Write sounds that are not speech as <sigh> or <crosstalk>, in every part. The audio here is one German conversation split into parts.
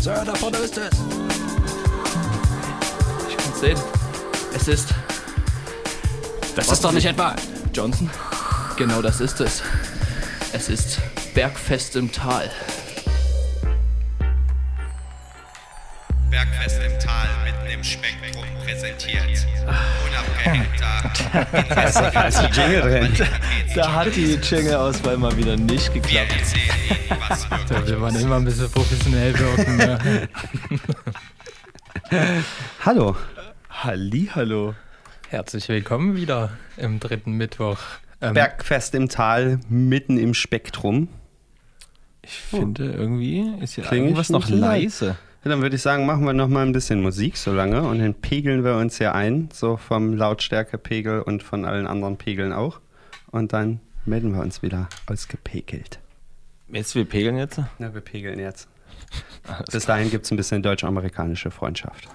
Sir, da vorne ist es. Ich kann es sehen. Es ist. Das ist doch nicht etwa. Johnson? Genau das ist es. Es ist Bergfest im Tal. Bergfest im Tal, mitten im Spektrum präsentiert. Unabhängig da. Als die Jingle rennt. Da hat die Jingle-Auswahl mal wieder nicht Wir geklappt. wirklich will man immer ein bisschen professionell wirken. Ne? <laughs> Hallo. Hallo. Herzlich willkommen wieder im dritten Mittwoch. Ähm, Bergfest im Tal, mitten im Spektrum. ich finde irgendwie ist hier Klingt irgendwas noch leise. Ja, dann würde ich sagen, machen wir noch mal ein bisschen Musik so lange und dann pegeln wir uns hier ein, so vom Lautstärkepegel und von allen anderen Pegeln auch. Und dann melden wir uns wieder ausgepegelt. Jetzt wir pegeln jetzt. Na, wir pegeln jetzt. <laughs> Bis dahin gibt es ein bisschen deutsch-amerikanische Freundschaft.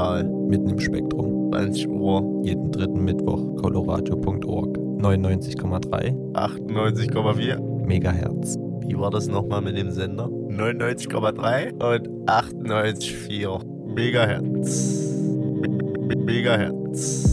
Tal. Mitten im Spektrum. 20 Uhr, Jeden dritten Mittwoch. Coloradio.org. 99,3 98,4. Megahertz. Wie war das nochmal mit dem Sender? 99,3 und 98,4 Megahertz. Me- me- Megahertz.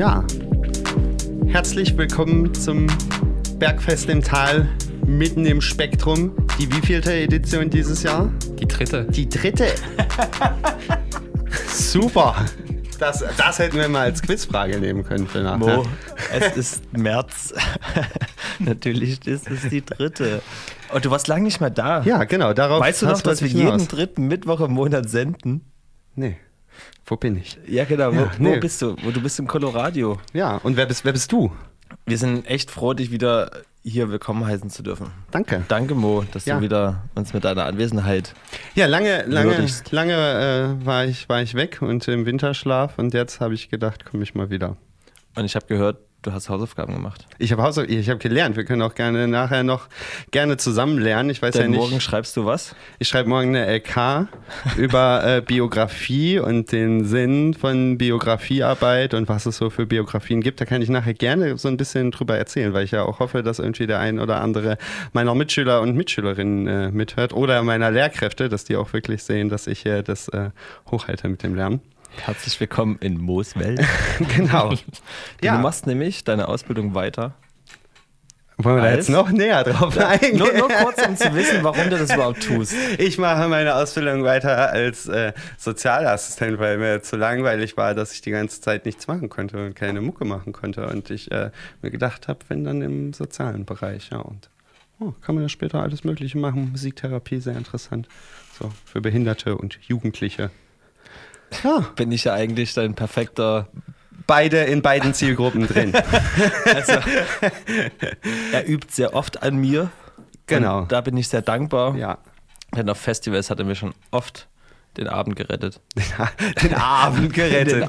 Ja, herzlich willkommen zum Bergfest im Tal, mitten im Spektrum. Die wievielte Edition dieses Jahr? Die dritte. Die dritte. <laughs> Super. Das, das hätten wir mal als Quizfrage nehmen können für nachher. Mo, es ist März. <laughs> Natürlich ist es die dritte. Und du warst lange nicht mehr da. Ja, genau, darauf Weißt du noch, das dass wir hinaus. jeden dritten Mittwoch im Monat senden? Nee. Wo bin ich? Ja, genau. Wo, Ja, wo nee. bist du? Wo, du bist im Colorado. Ja, und wer bist, wer bist du? Wir sind echt froh, dich wieder hier willkommen heißen zu dürfen. Danke. Danke, Mo, dass Ja. du wieder uns mit deiner Anwesenheit. Ja, lange, lange, Würdigst. lange äh, war, ich, war ich weg und im Winterschlaf und jetzt habe ich gedacht, komme ich mal wieder. Und ich habe gehört, du hast Hausaufgaben gemacht. Ich habe Hausauf ich habe gelernt. Wir können auch gerne nachher noch gerne zusammen lernen. Ich weiß Denn ja nicht. morgen schreibst du was? Ich schreibe morgen eine LK <laughs> über äh, Biografie und den Sinn von Biografiearbeit und was es so für Biografien gibt. Da kann ich nachher gerne so ein bisschen drüber erzählen, weil ich ja auch hoffe, dass irgendwie der ein oder andere meiner Mitschüler und Mitschülerinnen äh, mithört oder meiner Lehrkräfte, dass die auch wirklich sehen, dass ich hier das äh, hochhalte mit dem Lernen. Herzlich willkommen in Moos Welt. <laughs> Genau. Du machst nämlich deine Ausbildung weiter. Wollen wir da jetzt noch näher drauf eingehen? Nur, nur kurz, um zu wissen, warum du das überhaupt tust. Ich mache meine Ausbildung weiter als äh, Sozialassistent, weil mir zu langweilig war, dass ich die ganze Zeit nichts machen konnte und keine Mucke machen konnte. Und ich äh, mir gedacht habe, wenn dann im sozialen Bereich, ja. Und oh, kann man da später alles Mögliche machen. Musiktherapie, sehr interessant. So, für Behinderte und Jugendliche. Ja, <laughs> Bin ich ja eigentlich dein perfekter. beide in beiden Zielgruppen drin. <laughs> Also, er übt sehr oft an mir. Genau. Da bin ich sehr dankbar. Ja. Denn auf Festivals hat er mir schon oft <laughs> den Abend gerettet. Den Abend gerettet.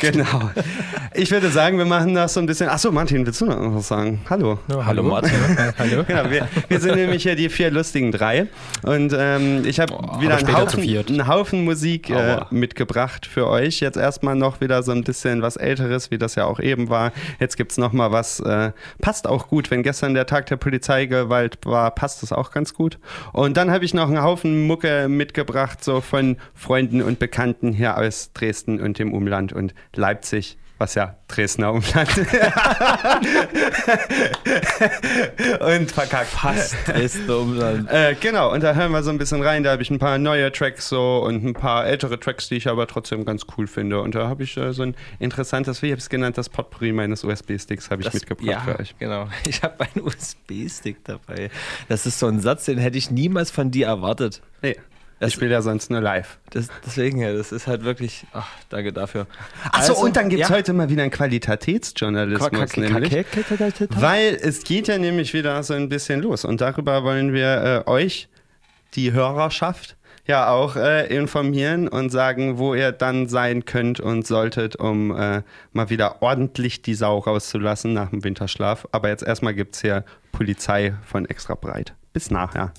Genau. Ich würde sagen, wir machen das so ein bisschen. Achso, Martin, willst du noch was sagen? Hallo. Ja, Hallo, Martin. Ja, <laughs> hallo. Genau, wir, wir sind nämlich hier die vier lustigen drei. Und ähm, ich habe Boah, wieder einen Haufen, einen Haufen Musik äh, mitgebracht für euch. Jetzt erstmal noch wieder so ein bisschen was Älteres, wie das ja auch eben war. Jetzt gibt es nochmal was, äh, passt auch gut. Wenn gestern der Tag der Polizeigewalt war, passt das auch ganz gut. Und dann habe ich noch einen Haufen Mucke mitgebracht, so von Freunden und Bekannten hier aus Dresden und dem Umland und Leipzig. Was ja Dresdner Umland. <laughs> und verkackt. Fast ist Umland. Äh, genau, und da hören wir so ein bisschen rein. Da habe ich ein paar neue Tracks so und ein paar ältere Tracks, die ich aber trotzdem ganz cool finde. Und da habe ich äh, so ein interessantes, wie habe ich es genannt, das Potpourri meines USB-Sticks habe ich Das- mitgebracht ja, für euch. Genau. <laughs> Ich habe einen USB-Stick dabei. Das ist so ein Satz, den hätte ich niemals von dir erwartet. Nee, ich spiele ja sonst nur live. Das, deswegen, ja, das ist halt wirklich. Ach, danke dafür. Achso, Also, und dann gibt es ja. heute mal wieder einen Qualitätsjournalismus. Nämlich. Weil es geht ja nämlich wieder so ein bisschen los. Und darüber wollen wir äh, euch, die Hörerschaft, ja auch äh, informieren und sagen, wo ihr dann sein könnt und solltet, um äh, mal wieder ordentlich die Sau rauszulassen nach dem Winterschlaf. Aber jetzt erstmal gibt es hier Polizei von extra breit. Bis nachher.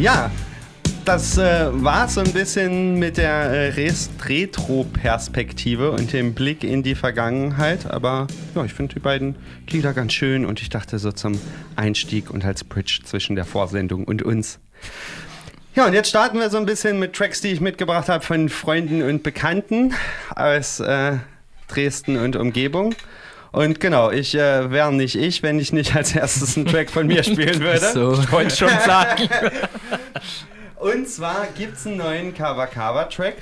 Ja, das äh, war so ein bisschen mit der äh, Retro-Perspektive und dem Blick in die Vergangenheit. Aber ja, ich finde die beiden Lieder ganz schön und ich dachte so zum Einstieg und als Bridge zwischen der Vorsendung und uns. Ja, und jetzt starten wir so ein bisschen mit Tracks, die ich mitgebracht habe von Freunden und Bekannten aus äh, Dresden und Umgebung. Und genau, ich äh, wäre nicht ich, wenn ich nicht als erstes einen Track von mir spielen <laughs> würde. So. Ich wollte schon <laughs> sagen. <laughs> Und zwar gibt es einen neuen Kawakawa-Track.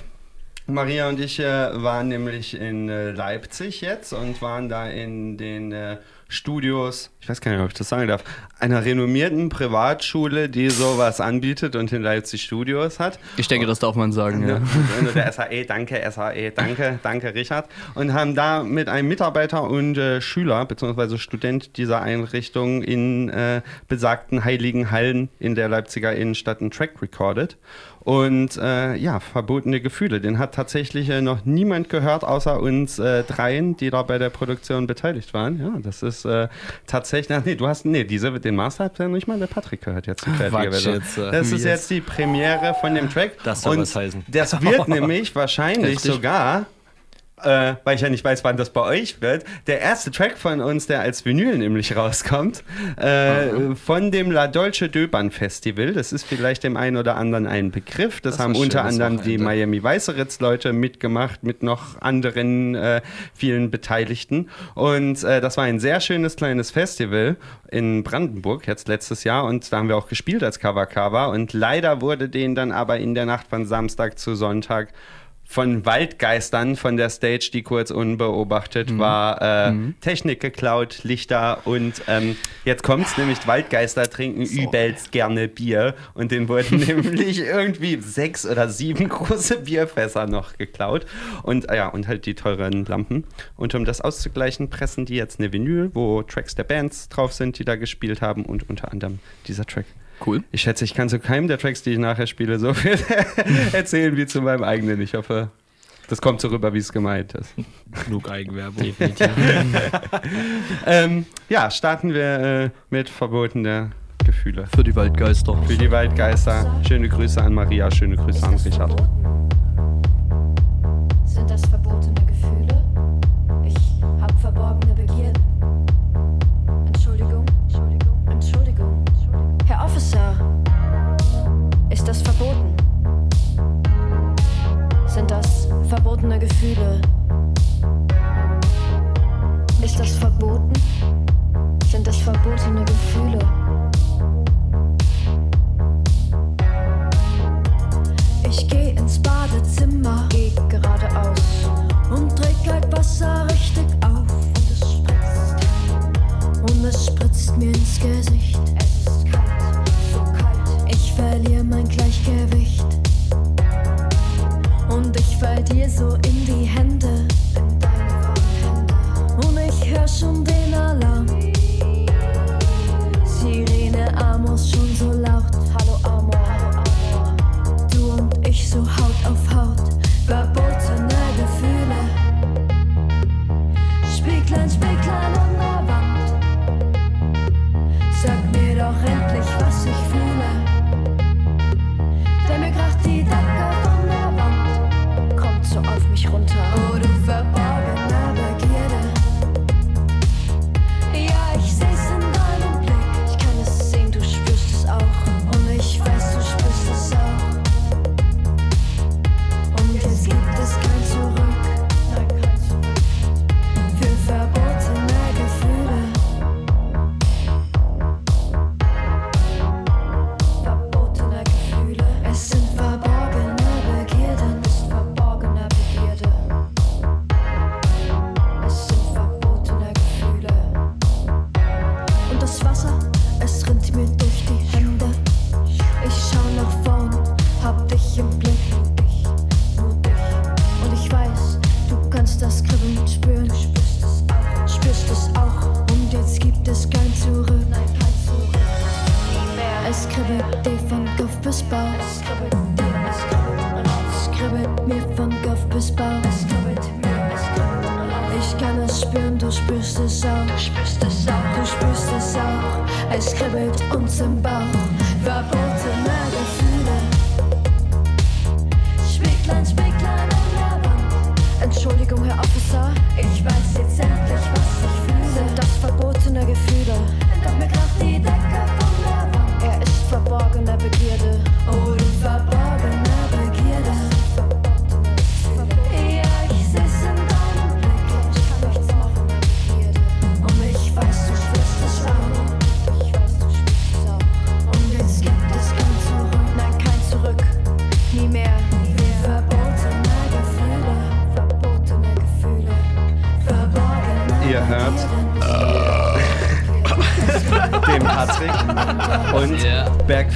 Maria und ich äh, waren nämlich in äh, Leipzig jetzt und waren da in den äh, Studios, ich weiß gar nicht, ob ich das sagen darf, einer renommierten Privatschule, die sowas anbietet und in Leipzig Studios hat. Ich denke, das darf man sagen, ja. Und der SAE, danke, SAE, danke, danke, Richard. Und haben da mit einem Mitarbeiter und äh, Schüler bzw. Student dieser Einrichtung in äh, besagten heiligen Hallen in der Leipziger Innenstadt einen Track recorded. Und äh, ja, verbotene Gefühle. Den hat tatsächlich äh, noch niemand gehört, außer uns äh, dreien, die da bei der Produktion beteiligt waren. Ja, das ist äh, tatsächlich. Ach, nee, du hast. Nee, diese, den Master hat ja nicht mal der Patrick gehört jetzt. Quatsch jetzt, äh, das ist jetzt? jetzt die Premiere von dem Track. Das soll Und was heißen. Das wird <laughs> nämlich wahrscheinlich Heftig. sogar, äh, weil ich ja nicht weiß, wann das bei euch wird, der erste Track von uns, der als Vinyl nämlich rauskommt, äh, von dem La Dolce Döbern Festival. Das ist vielleicht dem einen oder anderen ein Begriff. Das, Das haben unter anderem die. Miami Weißeritz Leute mitgemacht, mit noch anderen äh, vielen Beteiligten. Und äh, das war ein sehr schönes kleines Festival in Brandenburg jetzt letztes Jahr und da haben wir auch gespielt als Cover Cover und leider wurde denen dann aber in der Nacht von Samstag zu Sonntag von Waldgeistern von der Stage, die kurz unbeobachtet war, äh, Technik geklaut, Lichter und ähm, jetzt kommt's nämlich, Waldgeister trinken übelst gerne Bier und denen wurden <laughs> nämlich irgendwie sechs oder sieben große Bierfässer noch geklaut und äh, ja, und halt die teuren Lampen. Und um das auszugleichen, pressen die jetzt eine Vinyl, wo Tracks der Bands drauf sind, die da gespielt haben und unter anderem dieser Track. Cool. Ich schätze, ich kann zu keinem der Tracks, die ich nachher spiele, so viel <laughs> erzählen wie zu meinem eigenen. Ich hoffe, das kommt so rüber, wie es gemeint ist. Genug Eigenwerbung. <laughs> Ähm, ja, starten wir äh, mit verbotene Gefühle. Für die Waldgeister. Für die Waldgeister. Schöne Grüße an Maria, schöne Grüße an Richard. Sind das verbotene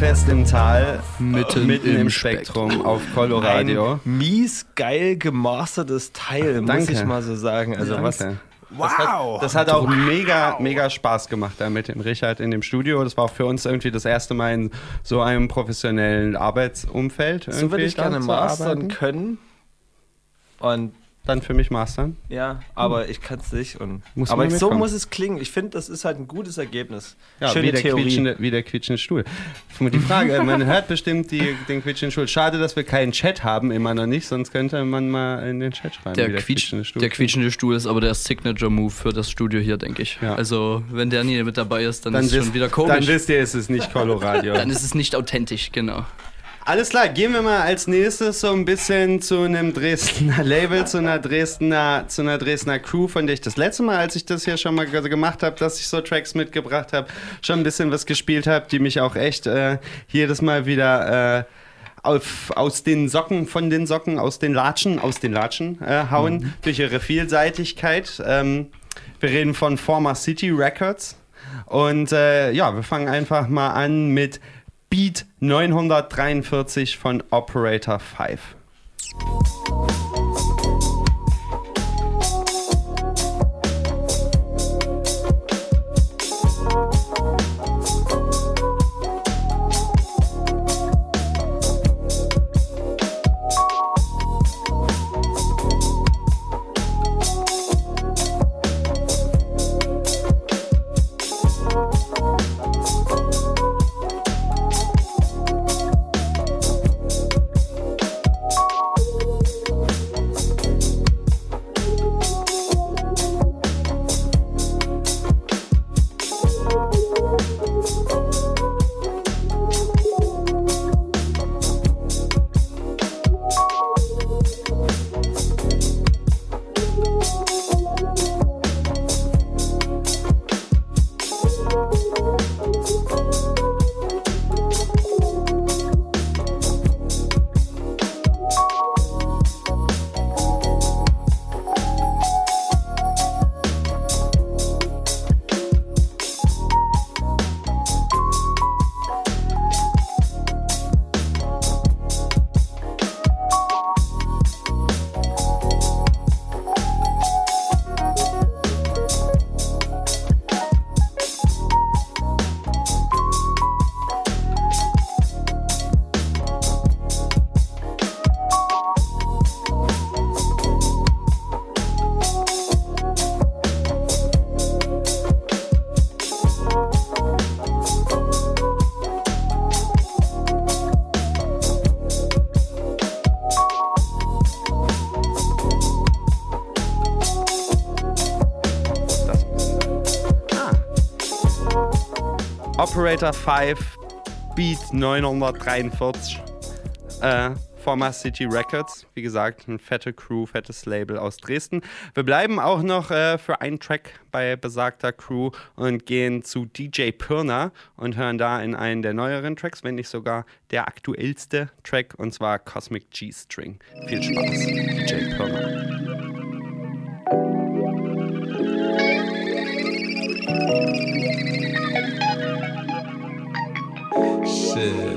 Bergfest im Tal Mitten mitten im im Spektrum auf Coloradio. Ein mies geil gemastertes Teil, muss Danke. ich mal so sagen. Also was. Danke. Wow! Das hat auch mega, mega Spaß gemacht da mit dem Richard in dem Studio. Das war auch für uns irgendwie das erste Mal in so einem professionellen Arbeitsumfeld. so würde irgendwie ich gerne mastern arbeiten. können. Dann für mich mastern. Ja, aber ich kann es nicht. Und Muss aber so muss es klingen. Ich finde, das ist halt ein gutes Ergebnis. Ja, Schöne wie der, Theorie. quietschende, wie der quietschende Stuhl. Die Frage, man <laughs> hört bestimmt die, den quietschenden Stuhl. Schade, dass wir keinen Chat haben, immer noch nicht, sonst könnte man mal in den Chat schreiben. Der, wie quietsch, der quietschende Stuhl ist aber der Signature-Move für das Studio hier, denke ich. Ja. Also, wenn der nie mit dabei ist, dann, Dann ist es schon wieder komisch. dann wisst ihr, es ist nicht Coloradio. <laughs> dann ist es nicht authentisch, genau. Alles klar, gehen wir mal als nächstes so ein bisschen zu einem Dresdner <laughs> Label, zu einer Dresdner, zu einer Dresdner Crew, von der ich das letzte Mal, als ich das hier schon mal ge- gemacht habe, dass ich so Tracks mitgebracht habe, schon ein bisschen was gespielt habe, die mich auch echt äh, jedes Mal wieder äh, auf, aus den Socken, von den Socken, aus den Latschen, aus den Latschen äh, hauen, durch ihre Vielseitigkeit. Ähm, wir reden von Former City Records. Und äh, ja, wir fangen einfach mal an mit Beat 943 von Operator 5. Operator 5, Beat 943, äh, Former City Records. Wie gesagt, eine fette Crew, fettes Label aus Dresden. Wir bleiben auch noch äh, für einen Track bei besagter Crew und gehen zu DJ Pirner und hören da in einen der neueren Tracks, wenn nicht sogar der aktuellste Track, und zwar Cosmic G-String. Viel Spaß, DJ Pirner. Ha!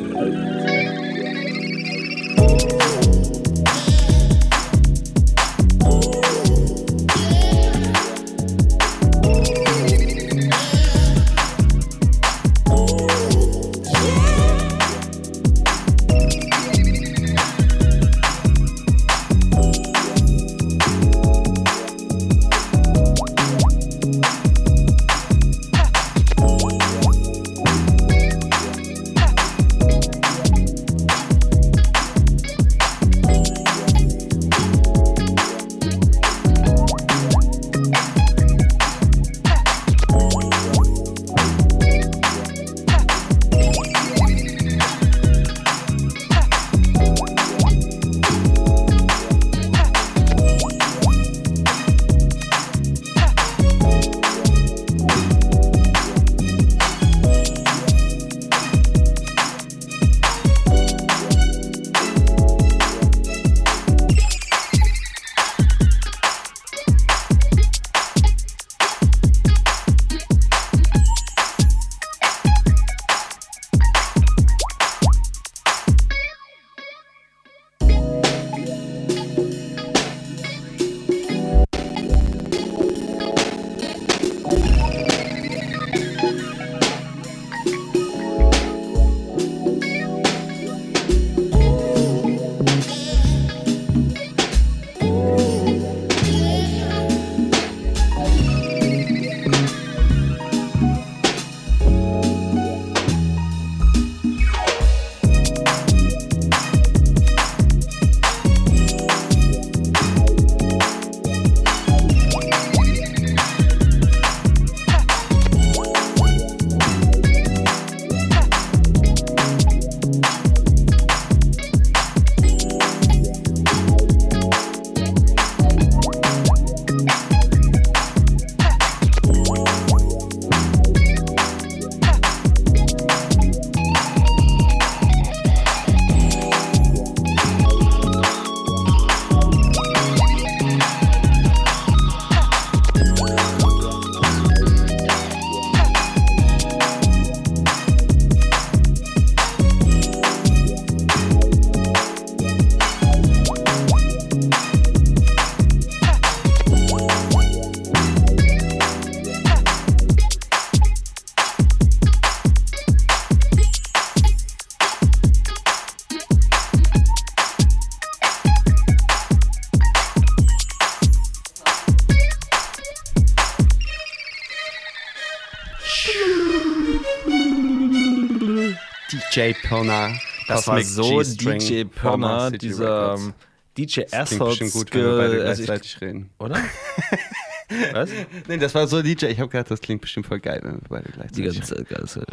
DJ Pirna. Das war so DJ Pirna, City dieser ähm, DJ Das klingt bestimmt Assholes gut, wenn wir beide also ich- gleichzeitig reden. Oder? <laughs> Was? Nee, das war so DJ. Ich habe gedacht, das klingt bestimmt voll geil, wenn wir beide Die gleichzeitig ganze reden. Zeit. ganze-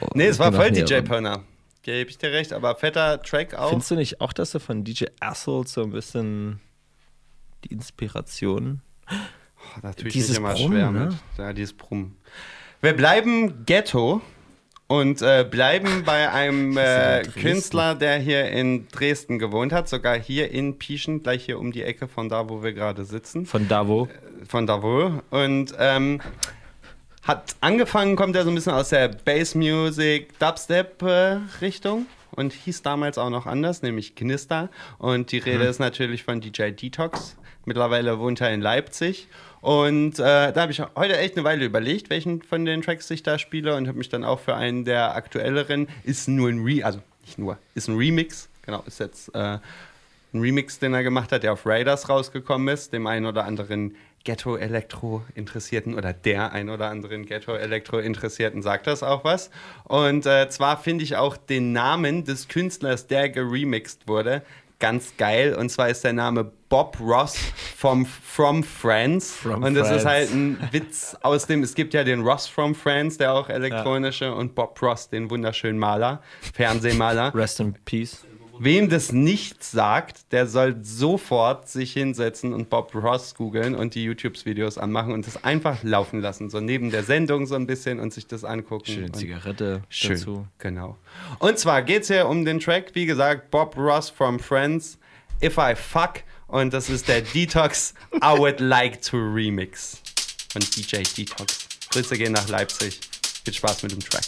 oh, Nee, es war bin voll DJ Pirna. Gebe ich dir recht, aber fetter Track auch. Findest du nicht auch, dass du von DJ Assholes so ein bisschen die Inspiration Oh, da tue ich Dieses mich immer Brummen, schwer ne? mit. Ja, dieses Brummen. Wir bleiben Ghetto und äh, bleiben bei einem äh. Künstler, der hier in Dresden gewohnt hat, sogar hier in Pieschen, gleich hier um die Ecke von da, wo wir gerade sitzen. von Davo? Von da wo. Und ähm, hat angefangen, kommt er so ein bisschen aus der Bass Music, Dubstep äh, Richtung und hieß damals auch noch anders, nämlich Knister. Und die Rede ist natürlich von DJ Detox. Mittlerweile wohnt er in Leipzig. Und äh, da habe ich heute echt eine Weile überlegt, welchen von den Tracks ich da spiele und habe mich dann auch für einen der aktuelleren, ist nur ein Re, also nicht nur, ist ein Remix, genau, ist jetzt äh, ein Remix, den er gemacht hat, der auf Raiders rausgekommen ist, dem einen oder anderen Ghetto-Elektro-Interessierten oder der ein oder anderen Ghetto-Elektro-Interessierten sagt das auch was. Und äh, zwar finde ich auch den Namen des Künstlers, der geremixed wurde, ganz geil. Und zwar ist der Name Bob Ross vom From Friends. From und das Friends. ist halt ein Witz aus dem, es gibt ja den Ross from Friends, der auch elektronische, und Bob Ross, den wunderschönen Maler, Fernsehmaler. <laughs> Rest in Peace. Wem das nicht sagt, der soll sofort sich hinsetzen und Bob Ross googeln und die YouTube-Videos anmachen und das einfach laufen lassen. So neben der Sendung so ein bisschen und sich das angucken. Schöne Zigarette Schön, dazu. genau. Und zwar geht es hier um den Track, wie gesagt, Bob Ross from Friends, If I Fuck. Und das ist der Detox I Would Like to Remix von DJ Detox. Grüße gehen nach Leipzig. Viel Spaß mit dem Track.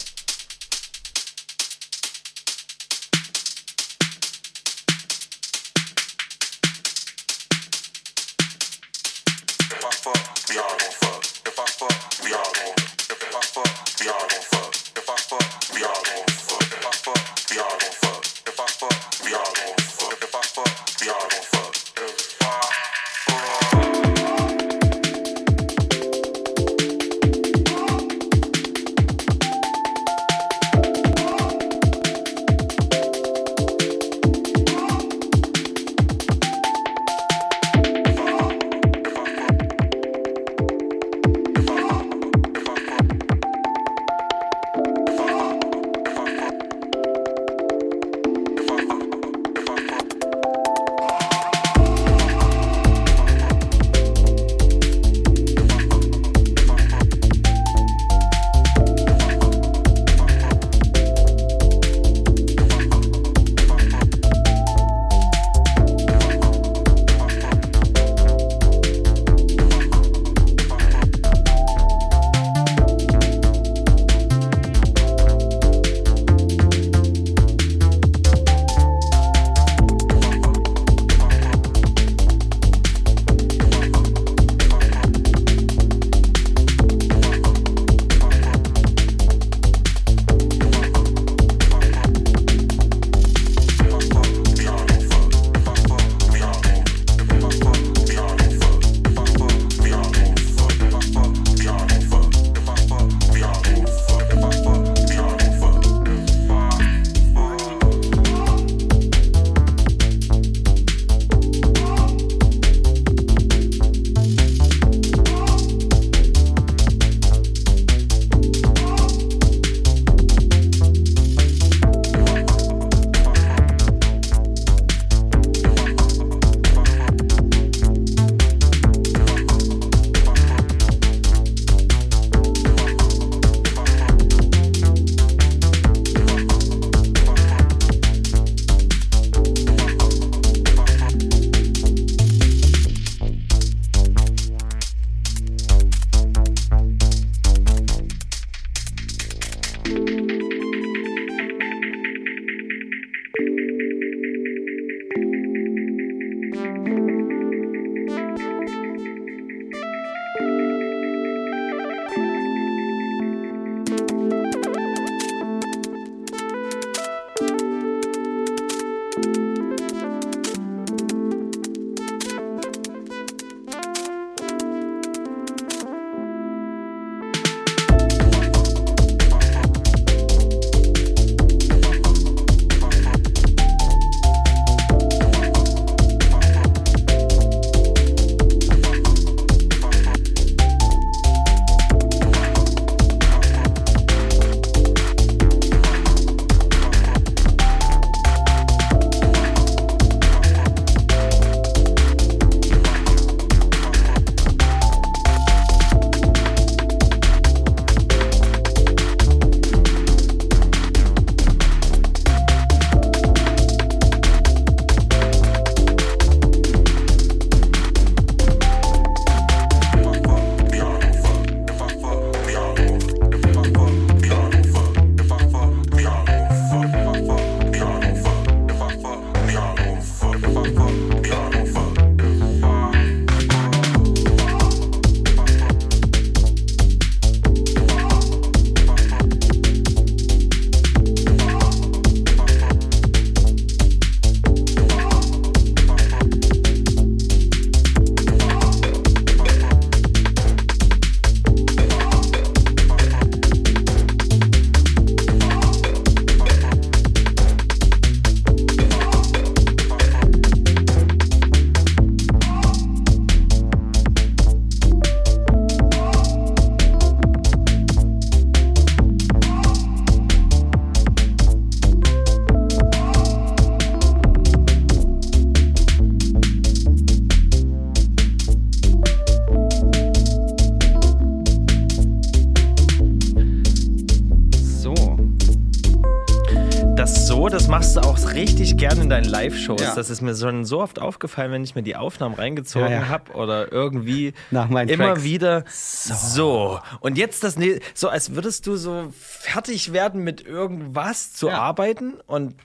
Das ist mir schon so oft aufgefallen, wenn ich mir die Aufnahmen reingezogen Ja, ja. habe oder irgendwie Nach meinen immer Tracks. wieder so. Und jetzt das ne so, als würdest du so fertig werden mit irgendwas zu arbeiten und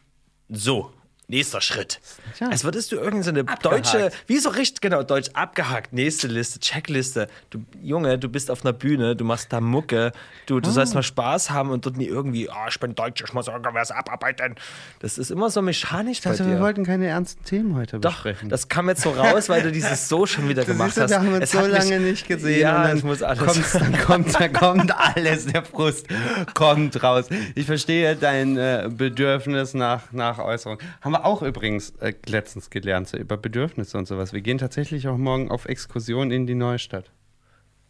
so. Nächster Schritt. Ja. Als würdest du irgendeine so deutsche, wie so richtig, genau, deutsch abgehakt, nächste Liste, Checkliste. Du, Junge, du bist auf einer Bühne, du machst da Mucke, du, du sollst mal Spaß haben und dort nie irgendwie, ah, ich bin Deutsch, ich muss irgendwas abarbeiten. Das ist immer so mechanisch bei Also dir. wir wollten keine ernsten Themen heute Doch, besprechen. das kam jetzt so raus, weil du <laughs> dieses So schon wieder Du gemacht du, hast. wir haben uns Es so hat mich- lange nicht gesehen Ja, und dann es muss alles. Kommt, <laughs> dann kommt, dann kommt alles, der Frust kommt raus. Ich verstehe dein äh, Bedürfnis nach, nach Äußerung. Haben wir auch übrigens äh, letztens gelernt, so über Bedürfnisse und sowas. Wir gehen tatsächlich auch morgen auf Exkursion in die Neustadt.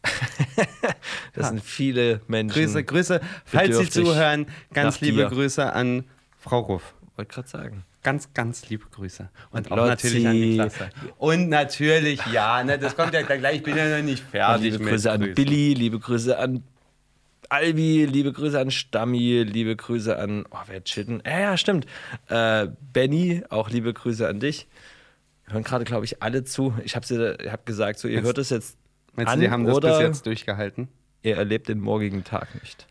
<laughs> Das sind viele Menschen. Grüße, Grüße, falls Sie zuhören, ganz liebe dir. Grüße an Frau Ruff. Wollte gerade sagen. Ganz, ganz liebe Grüße. Und, Und auch natürlich an die. Klasse. Und natürlich, ja, ne, das kommt ja gleich, ich bin ja noch nicht fertig. liebe mit Grüße an Grüßen. Billy, liebe Grüße an Albi, liebe Grüße an Stammi, liebe Grüße an, oh, wer chitten? Ja, ja, stimmt. Äh, Benny, auch liebe Grüße an dich. Hören gerade, glaube ich, alle zu. Ich habe hab gesagt, so, ihr Meinst- hört es jetzt Meinst an du, die haben das bis jetzt durchgehalten? ihr erlebt den morgigen Tag nicht.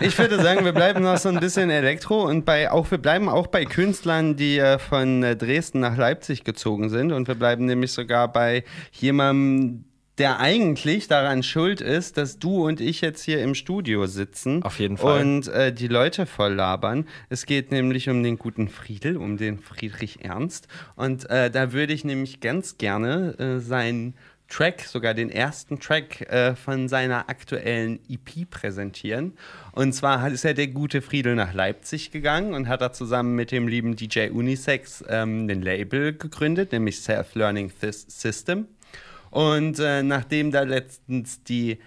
Ich würde sagen, wir bleiben noch so ein bisschen Elektro und bei auch wir bleiben auch bei Künstlern, die äh, von äh, Dresden nach Leipzig gezogen sind und wir bleiben nämlich sogar bei jemandem, der eigentlich daran schuld ist, dass du und ich jetzt hier im Studio sitzen. Auf jeden Fall. Und äh, die Leute voll labern. Es geht nämlich um den guten Friedel, um den Friedrich Ernst. Und äh, da würde ich nämlich ganz gerne äh, seinen Track, sogar den ersten Track äh, von seiner aktuellen EP präsentieren. Und zwar ist ja der gute Friedel nach Leipzig gegangen und hat da zusammen mit dem lieben DJ Unisex ähm, ein Label gegründet, nämlich Self-Learning System. Und äh, nachdem da letztens die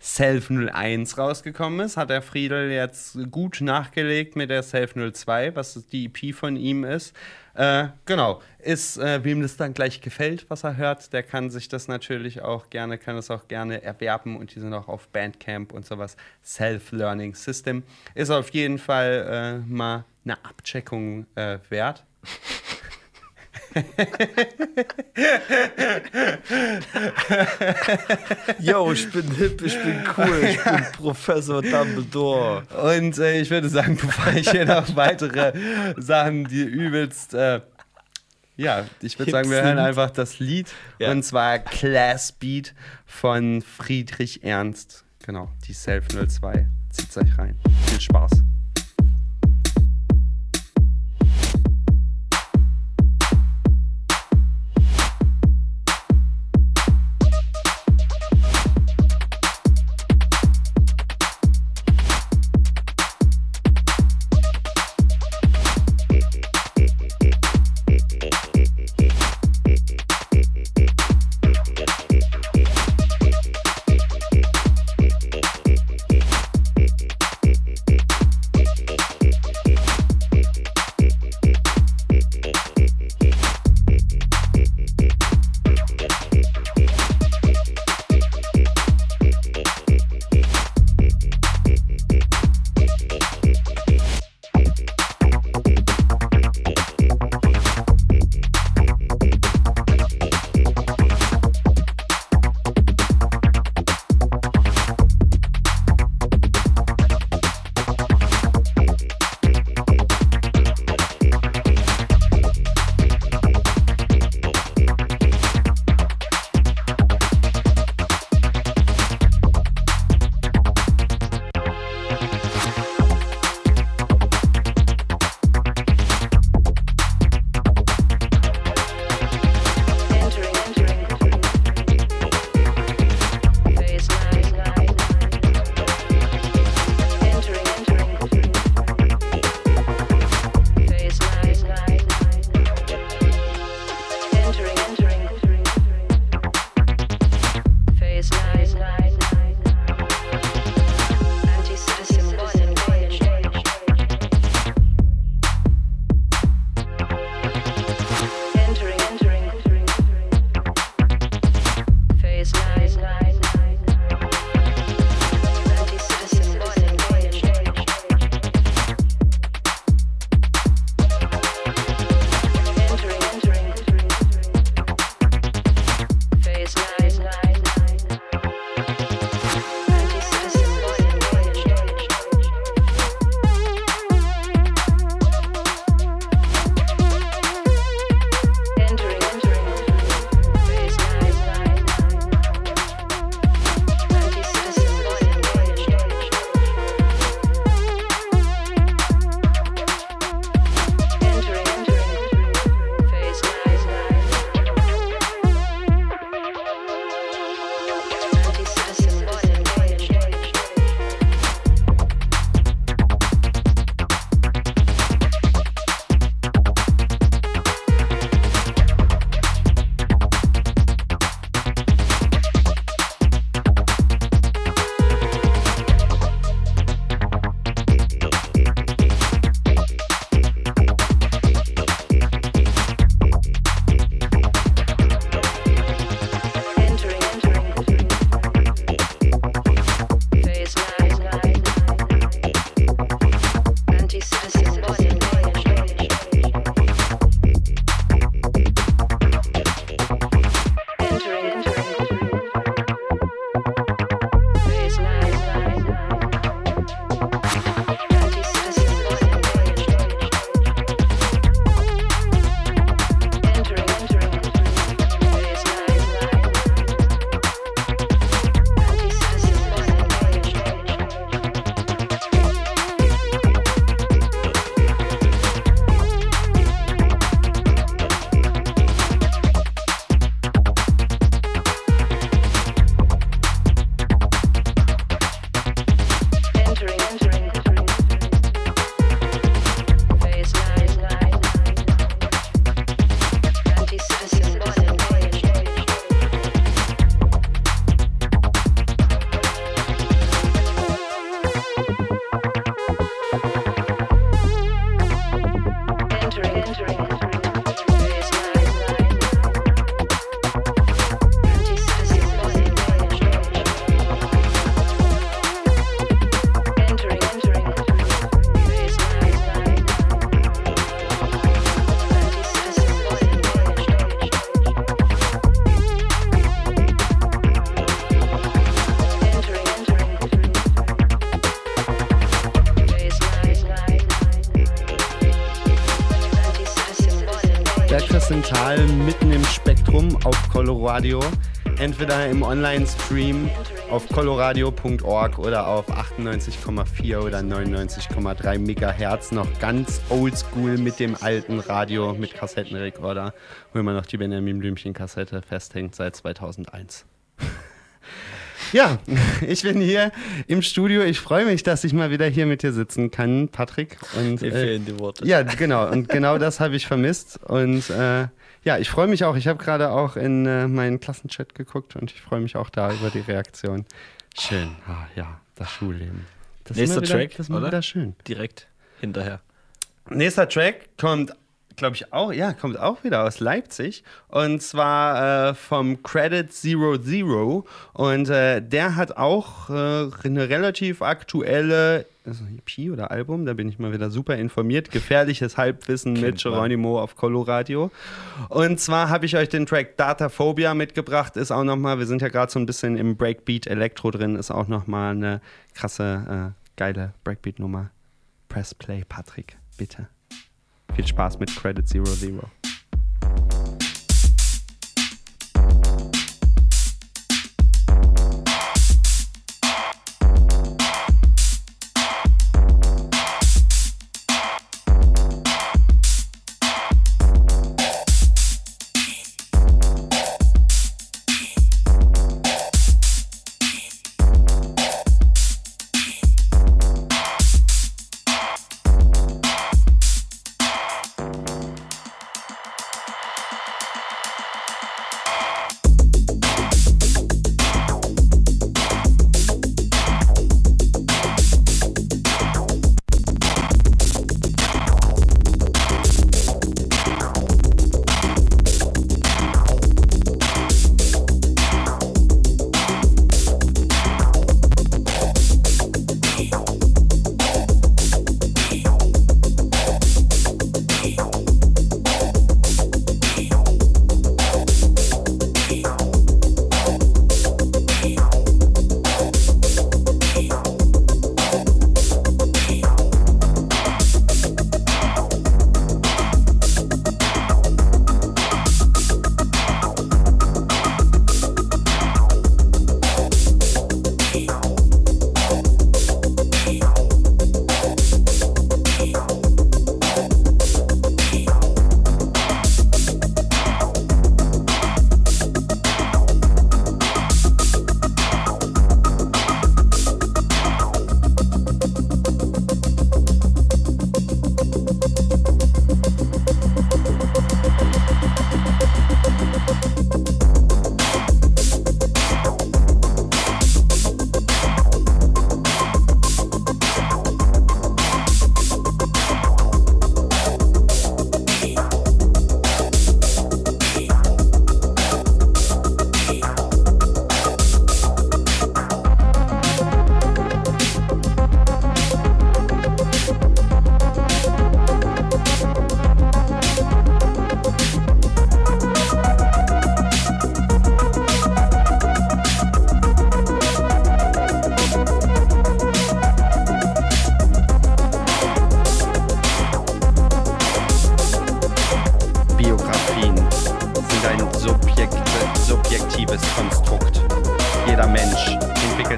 Self 01 rausgekommen ist, hat der Friedel jetzt gut nachgelegt mit der Self 02, was die EP von ihm ist. Äh, genau, ist, äh, wem das dann gleich gefällt, was er hört, der kann sich das natürlich auch gerne, kann es auch gerne erwerben und die sind auch auf Bandcamp und sowas. Self-Learning System ist auf jeden Fall äh, mal eine Abcheckung äh, wert. <laughs> Yo, ich bin hip, ich bin cool, ich bin <laughs> Professor Dumbledore. Und äh, ich würde sagen, bevor ich hier noch weitere Sachen, die übelst. Äh, ja, ich würde sagen, wir hören einfach das Lied. Ja. Und zwar Class Beat von Friedrich Ernst. Genau, die Self 02. Zieht's euch rein. Viel Spaß. Coloradio. Entweder im Online-Stream auf coloradio.org oder auf 98,4 oder 99,3 Megahertz. Noch ganz oldschool mit dem alten Radio mit Kassettenrekorder, wo immer noch die Benjamin Blümchen-Kassette festhängt seit 2001. <laughs> Ja, ich bin hier im Studio. Ich freue mich, dass ich mal wieder hier mit dir sitzen kann, Patrick. Und, Mir fehlen die Worte. Ja, genau. Und genau das habe ich vermisst. Und äh, ja, ich freue mich auch. Ich habe gerade auch in äh, meinen Klassenchat geguckt und ich freue mich auch da über die Reaktion. Schön. Ah, ja, das Schulleben. Das Nächster wieder, Track, das ist oder? wieder schön. Direkt hinterher. Nächster Track kommt, glaube ich, auch, ja, kommt auch wieder aus Leipzig. Und zwar äh, vom Credit Zero Zero. Und äh, der hat auch äh, eine relativ aktuelle also EP oder Album, da bin ich mal wieder super informiert. Gefährliches Halbwissen mit man. Geronimo auf Coloradio. Und zwar habe ich euch den Track Dataphobia mitgebracht. Ist auch nochmal, wir sind ja gerade so ein bisschen im Breakbeat Elektro drin, ist auch nochmal eine krasse, äh, geile Breakbeat-Nummer. Press Play, Patrick, bitte. Viel Spaß mit Credit Zero Zero.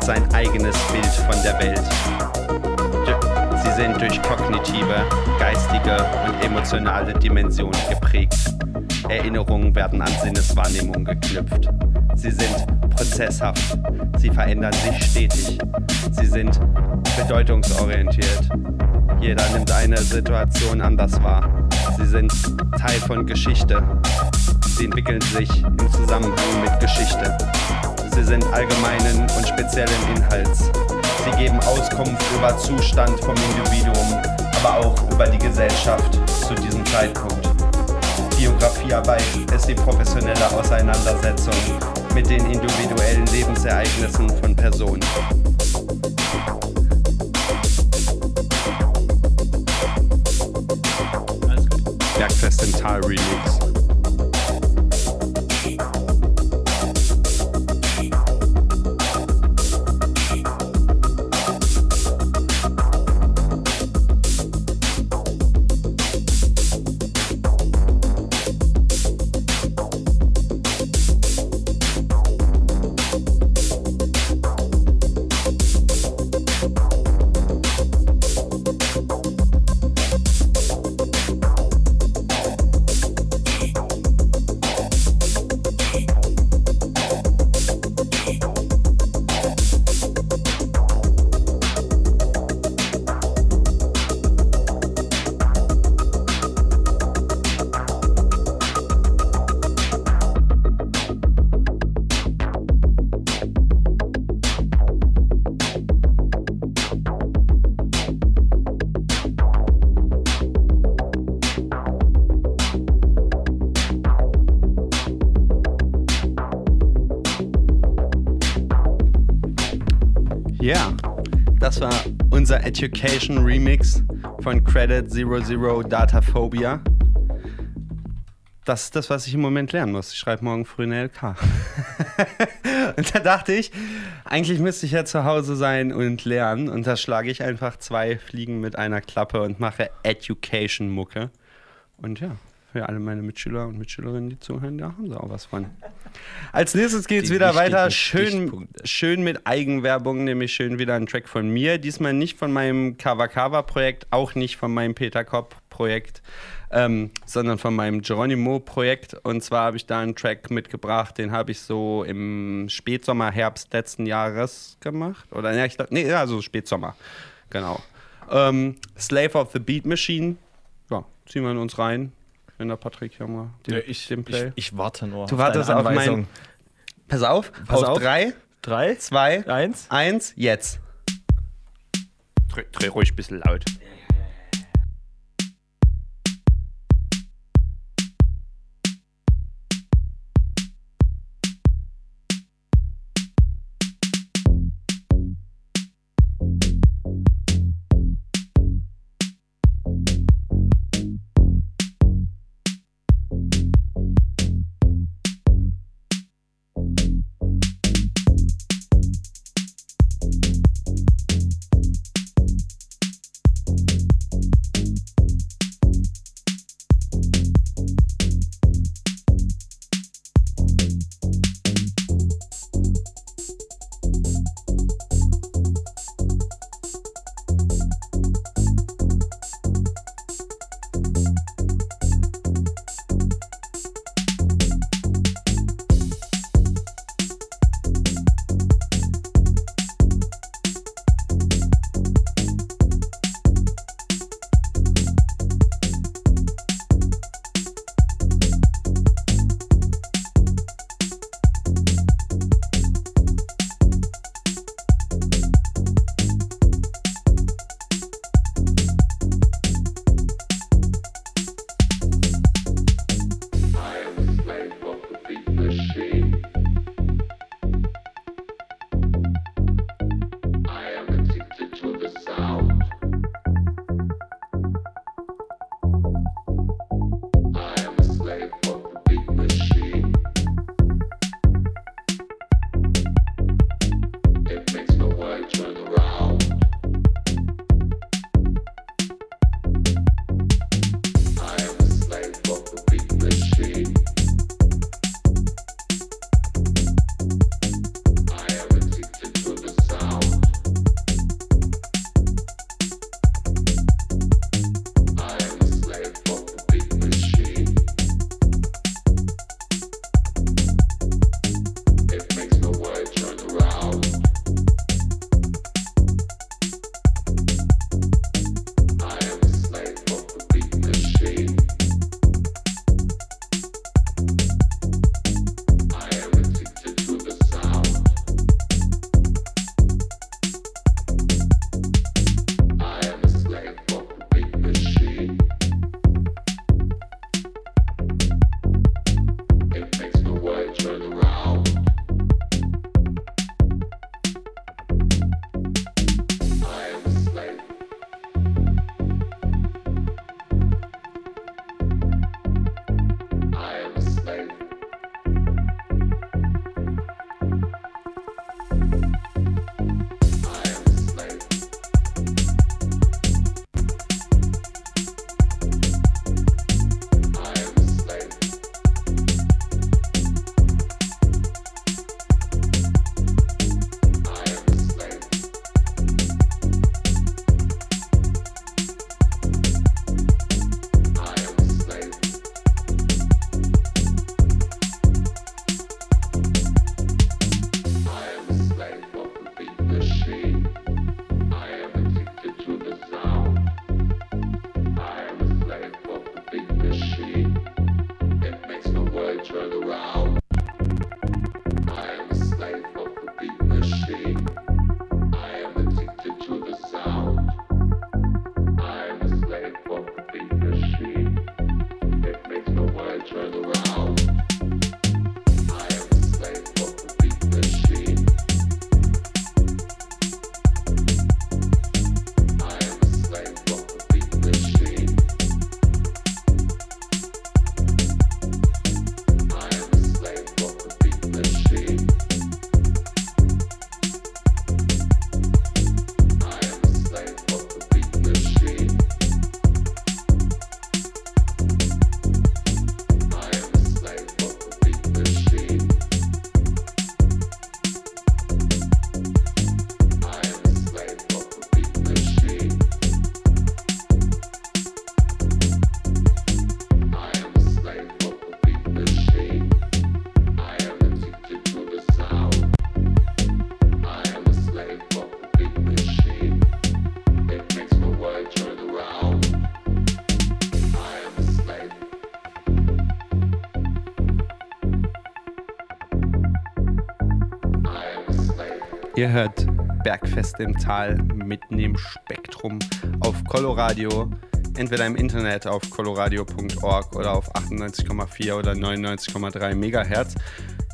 Sein eigenes Bild von der Welt. Sie sind durch kognitive, geistige und emotionale Dimensionen geprägt. Erinnerungen werden an Sinneswahrnehmung geknüpft. Sie sind prozesshaft. Sie verändern sich stetig. Sie sind bedeutungsorientiert. Jeder nimmt eine Situation anders wahr. Sie sind Teil von Geschichte. Sie entwickeln sich im Zusammenhang mit Geschichte. Sie sind allgemeinen und speziellen Inhalts. Sie geben Auskunft über Zustand vom Individuum, aber auch über die Gesellschaft zu diesem Zeitpunkt. Biografiearbeit ist die professionelle Auseinandersetzung mit den individuellen Lebensereignissen von Personen. Bergfest im Tal Remix. Education Remix von Credit Zero Zero Dataphobia. Das ist das, was ich im Moment lernen muss. Ich schreibe morgen früh eine LK. <laughs> und da dachte ich, eigentlich müsste ich ja zu Hause sein und lernen. Und da schlage ich einfach zwei Fliegen mit einer Klappe und mache Education-Mucke. Und ja, für alle meine Mitschüler und Mitschülerinnen, die zuhören, da haben sie auch was von. Als nächstes geht es wieder weiter. Schön, schön mit Eigenwerbung, nämlich schön wieder ein Track von mir. Diesmal nicht von meinem Kava Kava Projekt, auch nicht von meinem Peter Kopp Projekt, ähm, sondern von meinem Geronimo Projekt. Und zwar habe ich da einen Track mitgebracht, den habe ich so im Spätsommer, Herbst letzten Jahres gemacht. Oder ja, ich glaub, nee, ja, so Spätsommer. Genau. Ähm, Slave of the Beat Machine. Ja, ziehen wir in uns rein. Wenn der Patrick hier mal den, Ja, ich, den Play. ich, ich warte nur. Du wartest deine auf mein- Anweisung. Pass auf, Pass auf, auf. drei, Drei, zwei, eins. eins, jetzt. Dreh, dreh ruhig ein bisschen laut. Ihr hört Bergfest im Tal mitten im Spektrum auf Coloradio. Entweder im Internet auf coloradio.org oder auf 98,4 oder 99,3 Megahertz.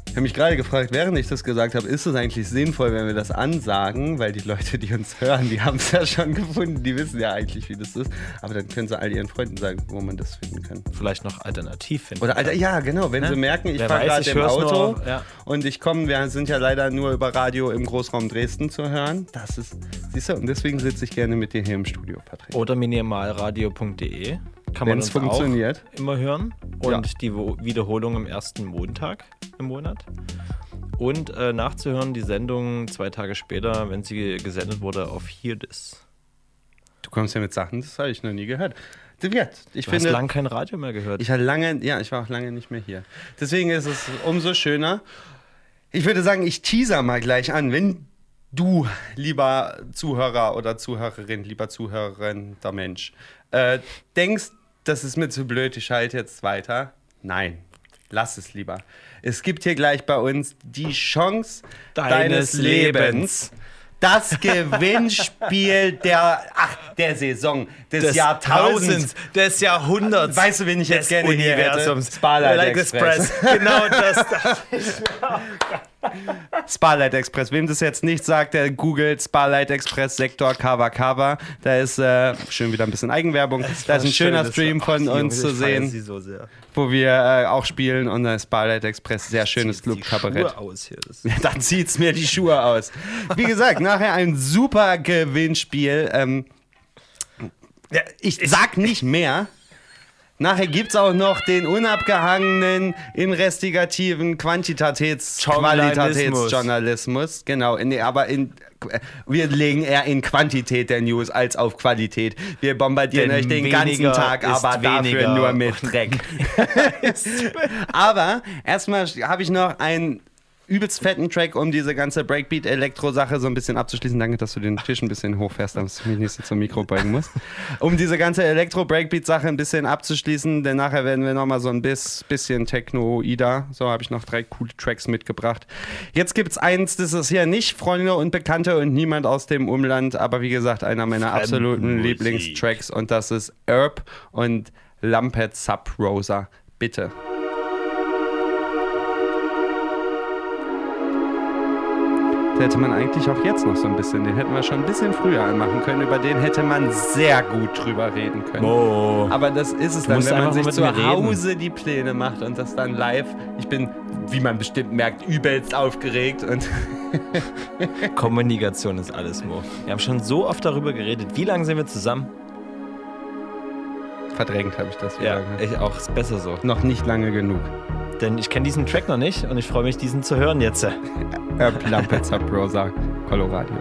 Ich habe mich gerade gefragt, während ich das gesagt habe, ist es eigentlich sinnvoll, wenn wir das ansagen? Weil die Leute, die uns hören, die haben es ja schon gefunden, die wissen ja eigentlich, wie das ist. Aber dann können sie all ihren Freunden sagen, wo man das finden kann. Vielleicht noch alternativ finden. Oder Alter, ja, genau, wenn Ne? sie merken, ich fahre gerade im Auto nur, ja. und ich komme, wir sind ja leider nur über Radio im Großraum Dresden zu hören. Das ist, siehst du, und deswegen sitze ich gerne mit dir hier im Studio, Patrick. Oder minimalradio.de. Kann man uns funktioniert. auch immer hören. Und Ja. die Wiederholung am ersten Montag im Monat. Und äh, nachzuhören die Sendung zwei Tage später, wenn sie gesendet wurde, auf Hear This. Du kommst ja mit Sachen, das habe ich noch nie gehört. Ja, ich Du finde, hast lange kein Radio mehr gehört. Ich war lange, ja, ich war auch lange nicht mehr hier. Deswegen ist es umso schöner. Ich würde sagen, ich teaser mal gleich an, wenn du, lieber Zuhörer oder Zuhörerin, lieber Zuhörerin, der Mensch, äh, denkst, das ist mir zu blöd, ich schalte jetzt weiter. Nein, lass es lieber. Es gibt hier gleich bei uns die Chance deines, Deines Lebens. Lebens. Das <laughs> Gewinnspiel der, ach, der Saison, des, Jahrtausends. des Jahrhunderts. Weißt du, wen ich jetzt des gerne hier hätte? Universums. Starlight Like Express. genau das. <laughs> <laughs> Starlight Express. Wem das jetzt nicht sagt, der googelt Starlight Express Sektor Kava Kava. Da ist äh, schön wieder ein bisschen Eigenwerbung. Da ist ein schöner Stream von uns zu sehen, so wo wir äh, auch spielen und da ist Starlight Express sehr schönes Club-Kabarett. Ja, <laughs> dann zieht's mir die Schuhe aus. Wie gesagt, nachher ein super Gewinnspiel. Ähm, ich sag nicht mehr. Nachher gibt's auch noch den unabgehangenen, investigativen Quantitäts-Qualitätsjournalismus. Genau, in, aber in, wir legen eher in Quantität der News als auf Qualität. Wir bombardieren Denn euch den ganzen Tag, aber dafür weniger. nur mit Dreck. <laughs> <laughs> Aber erstmal habe ich noch einen übelst fetten Track, um diese ganze Breakbeat-Elektro-Sache so ein bisschen abzuschließen. Danke, dass du den Tisch ein bisschen hochfährst, dass ich mich nicht so zum Mikro beugen muss. Um diese ganze Elektro-Breakbeat-Sache ein bisschen abzuschließen, denn nachher werden wir nochmal so ein bis, bisschen Techno-Ida. So habe ich noch drei coole Tracks mitgebracht. Jetzt gibt es eins, das ist hier nicht Freunde und Bekannte und niemand aus dem Umland, aber wie gesagt, einer meiner absoluten. Lieblingstracks und das ist Herb und Lampet Sub Rosa. Bitte. Da hätte man eigentlich auch jetzt noch so ein bisschen, den hätten wir schon ein bisschen früher anmachen können, über den hätte man sehr gut drüber reden können. Oh. Aber das ist es dann, wenn man sich zu mir reden. Hause die Pläne macht und das dann live. Ich bin, wie man bestimmt merkt, übelst aufgeregt und <laughs> Kommunikation ist alles, Mo. Wir haben schon so oft darüber geredet. Wie lange sind wir zusammen? verdrängt habe ich das. Ja, lange. ich auch. Ist besser so. Noch nicht lange genug. Denn ich kenne diesen Track noch nicht und ich freue mich, diesen zu hören jetzt. Herb Lampet Sub Rosa, Colorado.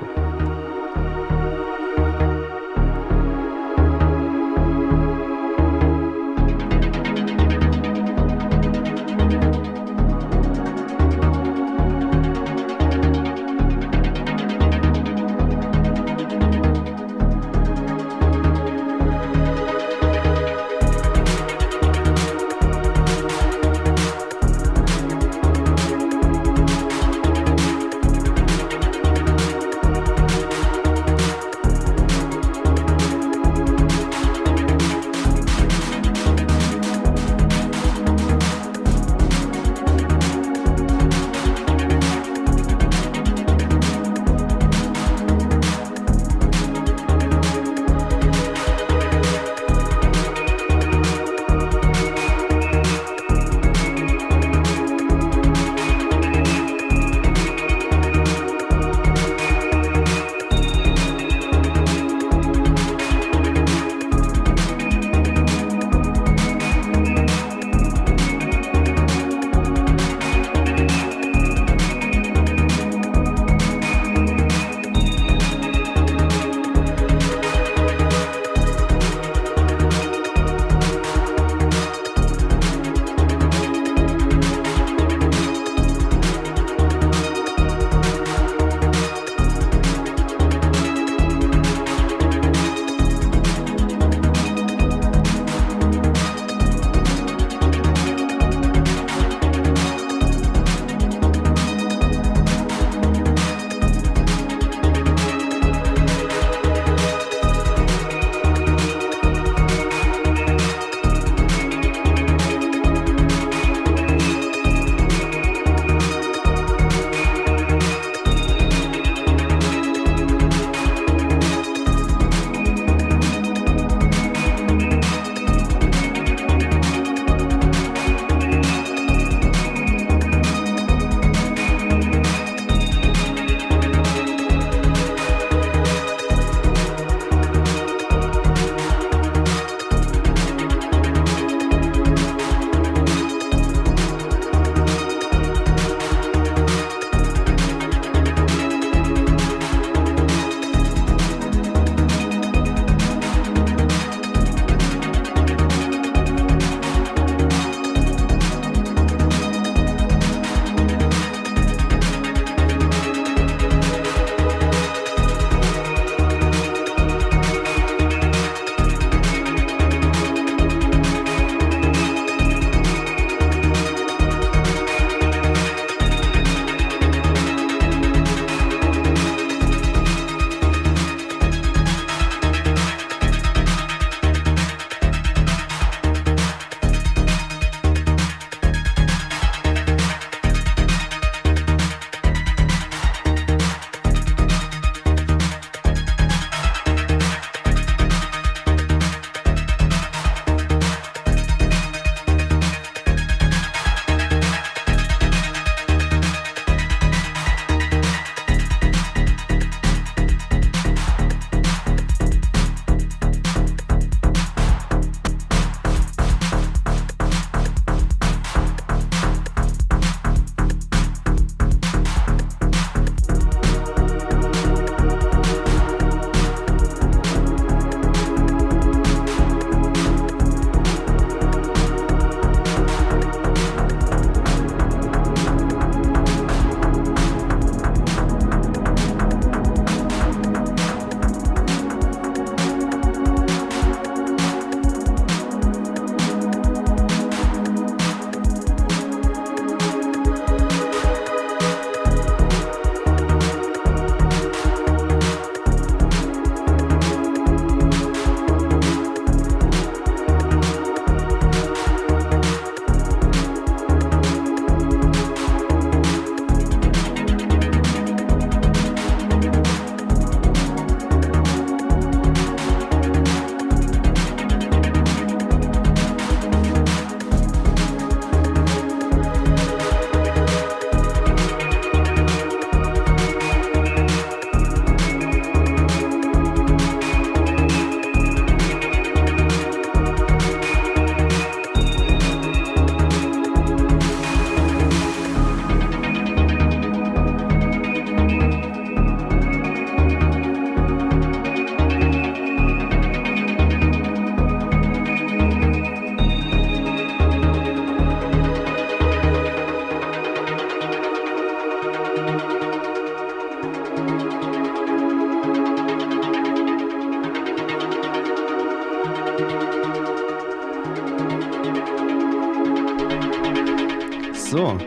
So,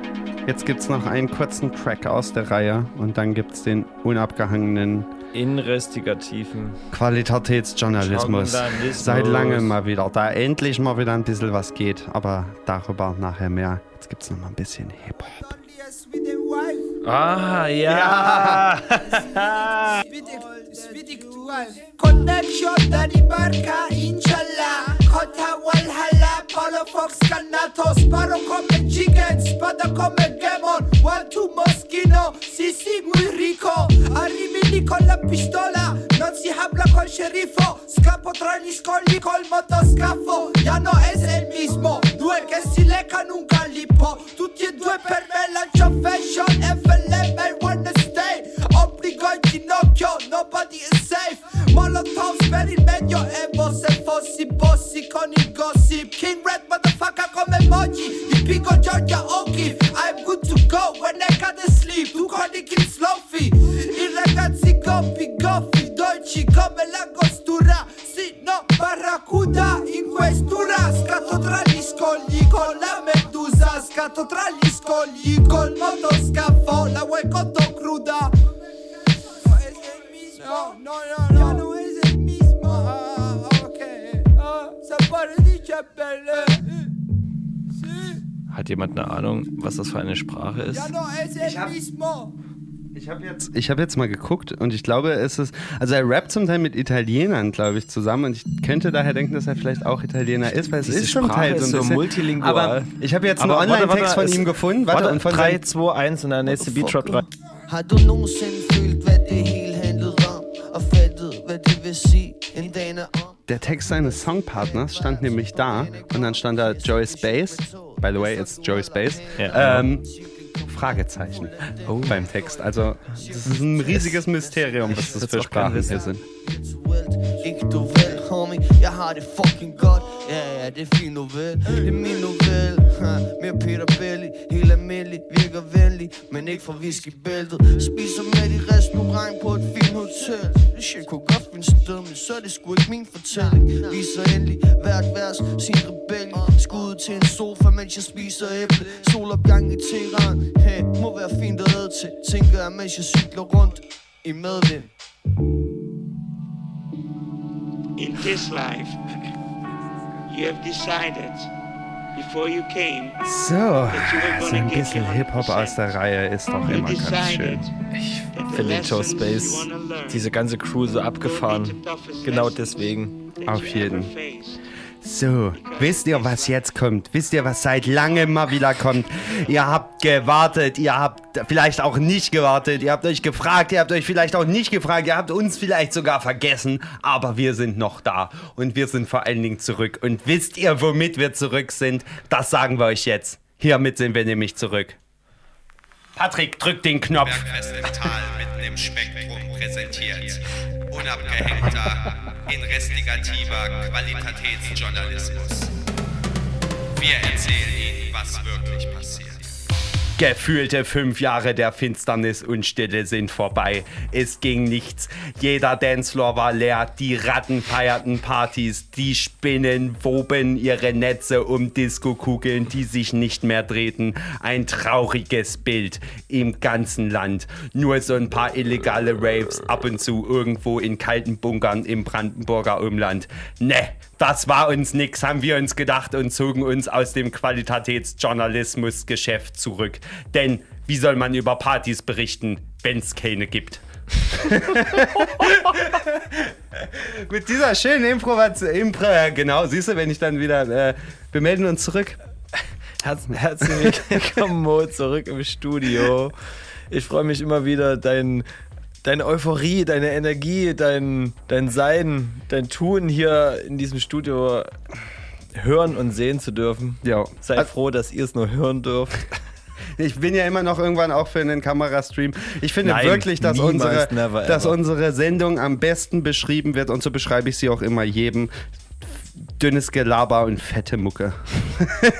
jetzt gibt's noch einen kurzen Track aus der Reihe und dann gibt's den unabgehangenen Investigativen. Qualitätsjournalismus. Journalismus. Seit langem mal wieder. Da endlich mal wieder ein bisschen was geht, aber darüber nachher mehr. Jetzt gibt's noch mal ein bisschen Hip-Hop. Ah, ja. Connection Danimarca, Inshallah. Kota Walhalla, Paulo Fox, Canatos Paro come chickens, Spada come Gemon One, two, Moschino, Sisi, muy rico. Arrivi lì con la pistola Non si habla col sceriffo Scappo tra gli scogli col motoscafo. Ya no es el mismo Due che si leccano un calippo. Tutti e due per me lancio fashion FLM, I wanna stay. Obbligo in ginocchio, nobody is safe. Molotovs per il medioevo Se fossi bossi con il gossip. King Red motherfucker come emoji Dipingo Georgia O'Keeffe I'm good to go when I gotta sleep. Tu con i kids lofi I ragazzi goppi, goffi Come l'angostura Sì, no, barracuda in questura Scatto tra gli scogli con la medusa Scatto tra gli scogli col motoscafo La vuoi cotto cruda No, no, no, no. No es el mismo. Ah, okay. Ah, sapore di ciappelle. Hat jemand eine Ahnung, was das für eine Sprache ist? Ya no es el mismo. Ich habe jetzt, ich hab jetzt mal geguckt und ich glaube, es ist. Also, er rappt zum Teil mit Italienern, glaube ich, zusammen. Und ich könnte daher denken, dass er vielleicht auch Italiener ist, weil es Diese ist Sprache Teil so ist ein bisschen. multilingual. Aber ich habe jetzt einen Aber Online-Text von ihm gefunden. Warte, Warte, und von 3, seinem- 2, 1 und der nächste Beat drop 3. Har du nogensinde følt, hvad det hele handlede om? Og fattet, hvad det vil sige en dane om? Der Text seines Songpartners stand nämlich da und dann stand da Joey Space. By the way, it's Joey Space. Ja. Ähm, Fragezeichen beim Text. Also, das ist ein riesiges Mysterium, was das für Sprachen hier sind. Har det fucking godt. Ja, ja, det er fint novel Det er min novel ha, Mere Peter Belly Helt almindelig, virker venlig Men ikke fra whiskybæltet. Spiser med i restaurant på et fint hotel. Det shit kunne godt finde sted Men så er det sgu ikke min fortælling. Viser endelig hvert vers sin rebellie Skud til en sofa, mens jeg spiser æble. Solopgang i Teheran. Hey, må være fint at æde til Tænker jeg, mens jeg cykler rundt i medvind In this life, you have decided before you came So, that you were so gonna ein bisschen Hip-Hop aus der Reihe ist doch immer ganz schön. the Finde Joe Space, diese ganze Crew so abgefahren. Genau deswegen. Auf jeden. So, wisst ihr, was jetzt kommt? Wisst ihr, was seit langem mal wieder kommt? Ihr habt gewartet, ihr habt vielleicht auch nicht gewartet, ihr habt euch gefragt, ihr habt euch vielleicht auch nicht gefragt, ihr habt uns vielleicht sogar vergessen, aber wir sind noch da und wir sind vor allen Dingen zurück. Und wisst ihr, womit wir zurück sind? Das sagen wir euch jetzt. Hiermit sind wir nämlich zurück. Patrick, drück den Knopf. Bergfest im Tal mitten im Spektrum präsentiert. Unabgehängter, investigativer Qualitätsjournalismus. Wir erzählen Ihnen, was wirklich passiert. Gefühlte fünf Jahre der Finsternis und Stille sind vorbei. Es ging nichts. Jeder Dancefloor war leer. Die Ratten feierten Partys. Die Spinnen woben ihre Netze um Diskokugeln, die sich nicht mehr drehten. Ein trauriges Bild im ganzen Land. Nur so ein paar illegale Raves ab und zu irgendwo in kalten Bunkern im Brandenburger Umland. Ne, das war uns nix, haben wir uns gedacht und zogen uns aus dem Qualitätsjournalismusgeschäft zurück. Denn wie soll man über Partys berichten, wenn es keine gibt? <laughs> Mit dieser schönen Improvation, Impro, ja, genau, siehst du, wenn ich dann wieder, äh, wir melden uns zurück. Herz, herzlich willkommen Mo, zurück im Studio. Ich freue mich immer wieder, dein, deine Euphorie, deine Energie, dein, dein Sein, dein Tun hier in diesem Studio hören und sehen zu dürfen. Ja. Sei froh, dass ihr es nur hören dürft. <laughs> Ich bin ja immer noch irgendwann auch für einen Kamerastream. Ich finde Nein, wirklich, dass unsere, dass unsere Sendung am besten beschrieben wird und so beschreibe ich sie auch immer jedem. Dünnes Gelaber und fette Mucke. <laughs>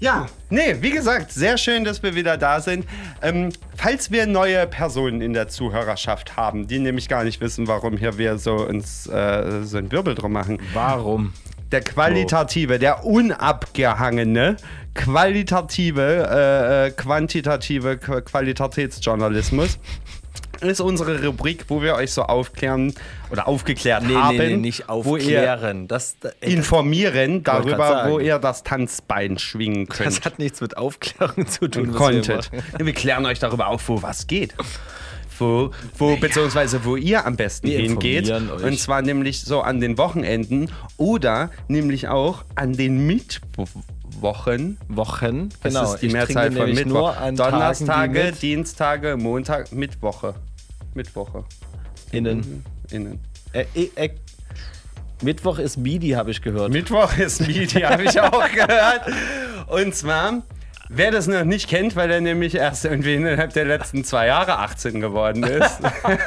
Ja, nee, wie gesagt, sehr schön, dass wir wieder da sind. Ähm, falls wir neue Personen in der Zuhörerschaft haben, die nämlich gar nicht wissen, warum hier wir so uns äh, so einen Wirbel drum machen. Warum? der qualitative, der unabgehangene, qualitative, äh, äh, quantitative Qu Qualitätsjournalismus ist unsere Rubrik, wo wir euch so aufklären oder aufgeklärt Nee, haben. nee, nee, nicht aufklären. Das, ey, das, informieren darüber, wo ihr das Tanzbein schwingen könnt. das hat nichts mit Aufklärung zu tun. und wir. Wir klären euch darüber auf, wo was geht. Wo, wo beziehungsweise wo ihr am besten Wir hingeht. euch. Und zwar nämlich so an den Wochenenden oder nämlich auch an den Mittwochen. Wochen, Das genau. ist die Ich Mehrzahl von Mittwoch. nur an Tagen, Donnerstage, die mit Dienstage, Montag, Mittwoche. Mittwoche. innen. Innen. Äh, äh, äh, Mittwoch ist Midi, habe ich gehört. Mittwoch ist Midi, habe ich auch <laughs> gehört. Und zwar, wer das noch nicht kennt, weil er nämlich erst irgendwie innerhalb der letzten zwei Jahre 18 geworden ist. <laughs> hey,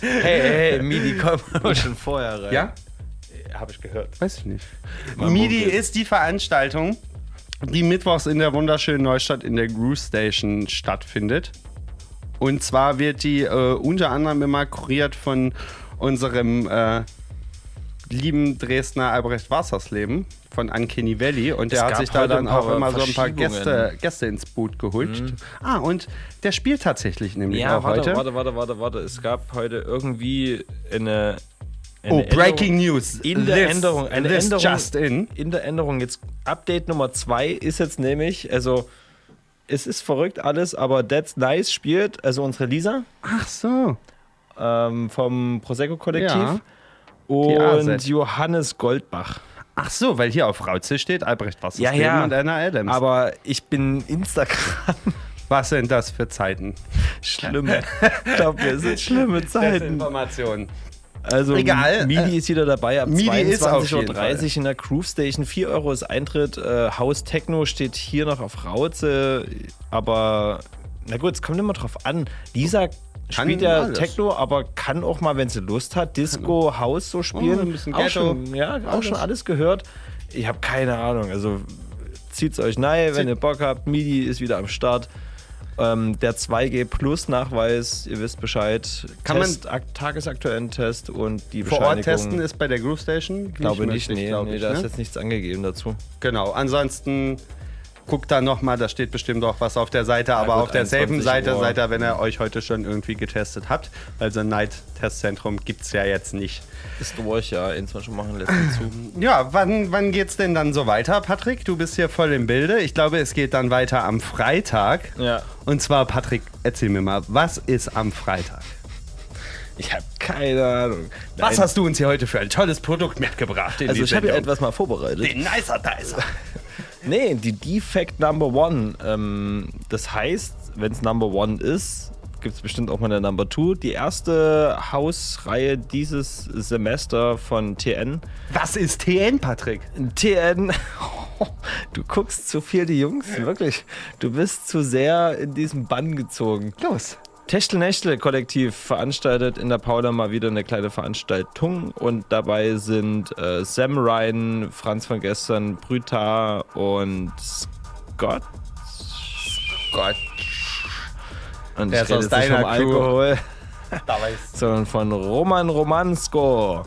hey, hey, Midi kommt <laughs> schon vorher rein. ja? Habe ich gehört. Weiß ich nicht. Mal Midi googeln. ist die Veranstaltung, die mittwochs in der wunderschönen Neustadt in der Groove Station stattfindet. Und zwar wird die äh, unter anderem immer kuriert von unserem äh, lieben Dresdner Albrecht Wassersleben von Uncanny Valley. Und der hat sich da heute dann auch immer so ein paar. Gäste, Gäste ins Boot geholt. Mhm. Ah, und der spielt tatsächlich nämlich Ja, auch warte, heute. warte, warte, warte, warte. Es gab heute irgendwie eine. eine Oh, Breaking Änderung- News. In der This- Änderung. Eine Änderung. just in. In der Änderung jetzt. Update Nummer 2 ist jetzt nämlich, also. Es ist verrückt alles, aber That's Nice spielt, also unsere Lisa Ach so. ähm, vom Prosecco-Kollektiv Ja. und. Johannes Goldbach. Ach so, weil hier auf Rauze steht Albrecht Wassersleben Ja, ja. und Anna Adams. Aber ich bin Instagram. <laughs> Was sind das für Zeiten? Schlimm. Ich glaube, wir sind schlimme Zeiten. Informationen. Also Egal, Midi äh, ist wieder dabei ab Midi ist auf 22.30 jeden Fall. Uhr in der Groove Station. 4 Euro ist Eintritt. Äh, Haus Techno steht hier noch auf Rauze. Aber na gut, es kommt immer drauf an. Lisa spielt ja alles. Techno, aber kann auch mal, wenn sie Lust hat, Disco, Haus so spielen. Oh, ein bisschen auch Ghetto. schon, ja, auch Alles. schon alles gehört. Ich habe keine Ahnung. Also zieht's euch nahe, wenn ihr Bock habt. Midi ist wieder am Start. Ähm, der 2G Plus Nachweis, ihr wisst Bescheid. Kann man- Test, ak Vor Ort testen ist bei der Groove Station? glaube nicht, möglich, nee, glaub nee ich, da ist ne? jetzt nichts angegeben dazu. Genau, ansonsten guckt da nochmal, da steht bestimmt auch was auf der Seite, aber gut, auf derselben 21 Seite Uhr. seid ihr, wenn ihr euch heute schon irgendwie getestet habt. weil so ein Night-Testzentrum gibt es ja jetzt nicht. Ist durch, ja, 21 machen lässt zu. <clears throat> Ja, wann, wann geht's denn dann so weiter, Patrick? Du bist hier voll im Bilde. Ich glaube, es geht dann weiter am Freitag. Ja. Und zwar, Patrick, erzähl mir mal, was ist am Freitag? Ich habe keine Ahnung. Was Nein. hast du uns hier heute für ein tolles Produkt mitgebracht? Also ich habe ja etwas mal vorbereitet. Den Nicer Dicer. <laughs> Nee, die Defect Number One. Ähm, das heißt, wenn es Number One ist, gibt es bestimmt auch mal eine Number Two. Die erste Hausreihe dieses Semester von TN. Was ist TN, Patrick? TN. <laughs> Du guckst zu viel die Jungs, wirklich. Du bist zu sehr in diesen Bann gezogen. Los. Techtel-Nächtel-Kollektiv veranstaltet in der Paula mal wieder eine kleine Veranstaltung und dabei sind äh, Sam Ryan, Franz von gestern, Brütar und Scott. Gott. Und Der ich ist rede aus jetzt nicht vom Crew. Alkohol, <laughs> Da weiß. sondern von Roman Romansko.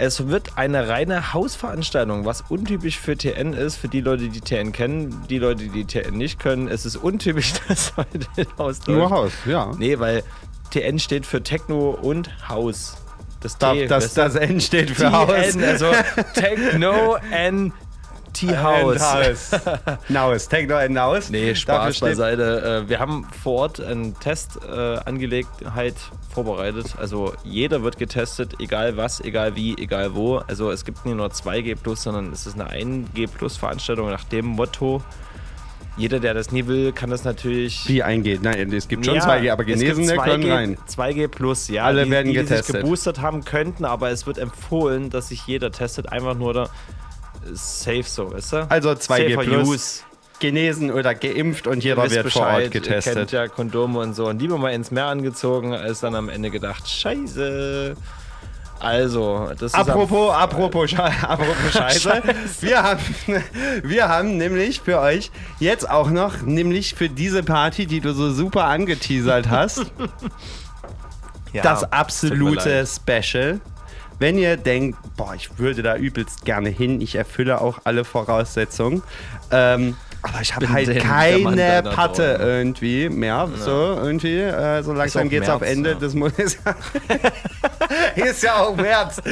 Es wird eine reine Hausveranstaltung, was untypisch für TN ist, für die Leute, die TN kennen, die Leute, die TN nicht können. Es ist untypisch, <laughs> dass heute ein Haus Nur. Haus, ja. Nee, weil TN steht für Techno und Haus. Das Da, T, das, du? das N steht für TN, Haus. also <laughs> Techno and T House. Haus. <laughs> Naus. Techno and Naus. Nee, Spaß beiseite. Äh, Wir haben vor Ort eine Testangelegenheit vorbereitet. Also jeder wird getestet, egal was, egal wie, egal wo. Also es gibt nicht nur 2G Plus, sondern es ist eine 1G Plus Veranstaltung nach dem Motto. Jeder, der das nie will, kann das natürlich. Wie eingeht. Nein, es gibt schon Ja, 2G, aber es gibt Genesene 2G, können rein. 2G plus, ja. Alle die, werden die, die getestet. sich geboostert haben könnten, aber es wird empfohlen, dass sich jeder testet. Einfach nur da safe so, weißt du? Also 2G Safer plus. Use. Genesen oder geimpft und jeder wird vor Ort Bescheid, Ihr kennt getestet. ja Kondome und so. Und lieber mal ins Meer angezogen, als dann am Ende gedacht, scheiße. Also, das ist am- Apropos, apropos, Sche <laughs> apropos <laughs> Scheiße. Wir haben, <laughs> wir haben nämlich für euch jetzt auch noch, nämlich für diese Party, die du so super angeteasert hast, Ja, das absolute. Special. Wenn ihr denkt, boah, ich würde da übelst gerne hin, ich erfülle auch alle Voraussetzungen. Ähm, aber ich habe halt keine Patte Träume. irgendwie mehr. So, irgendwie. Äh, so langsam auch geht's auf Ende ja. des Monats. <laughs> ist ja auch März.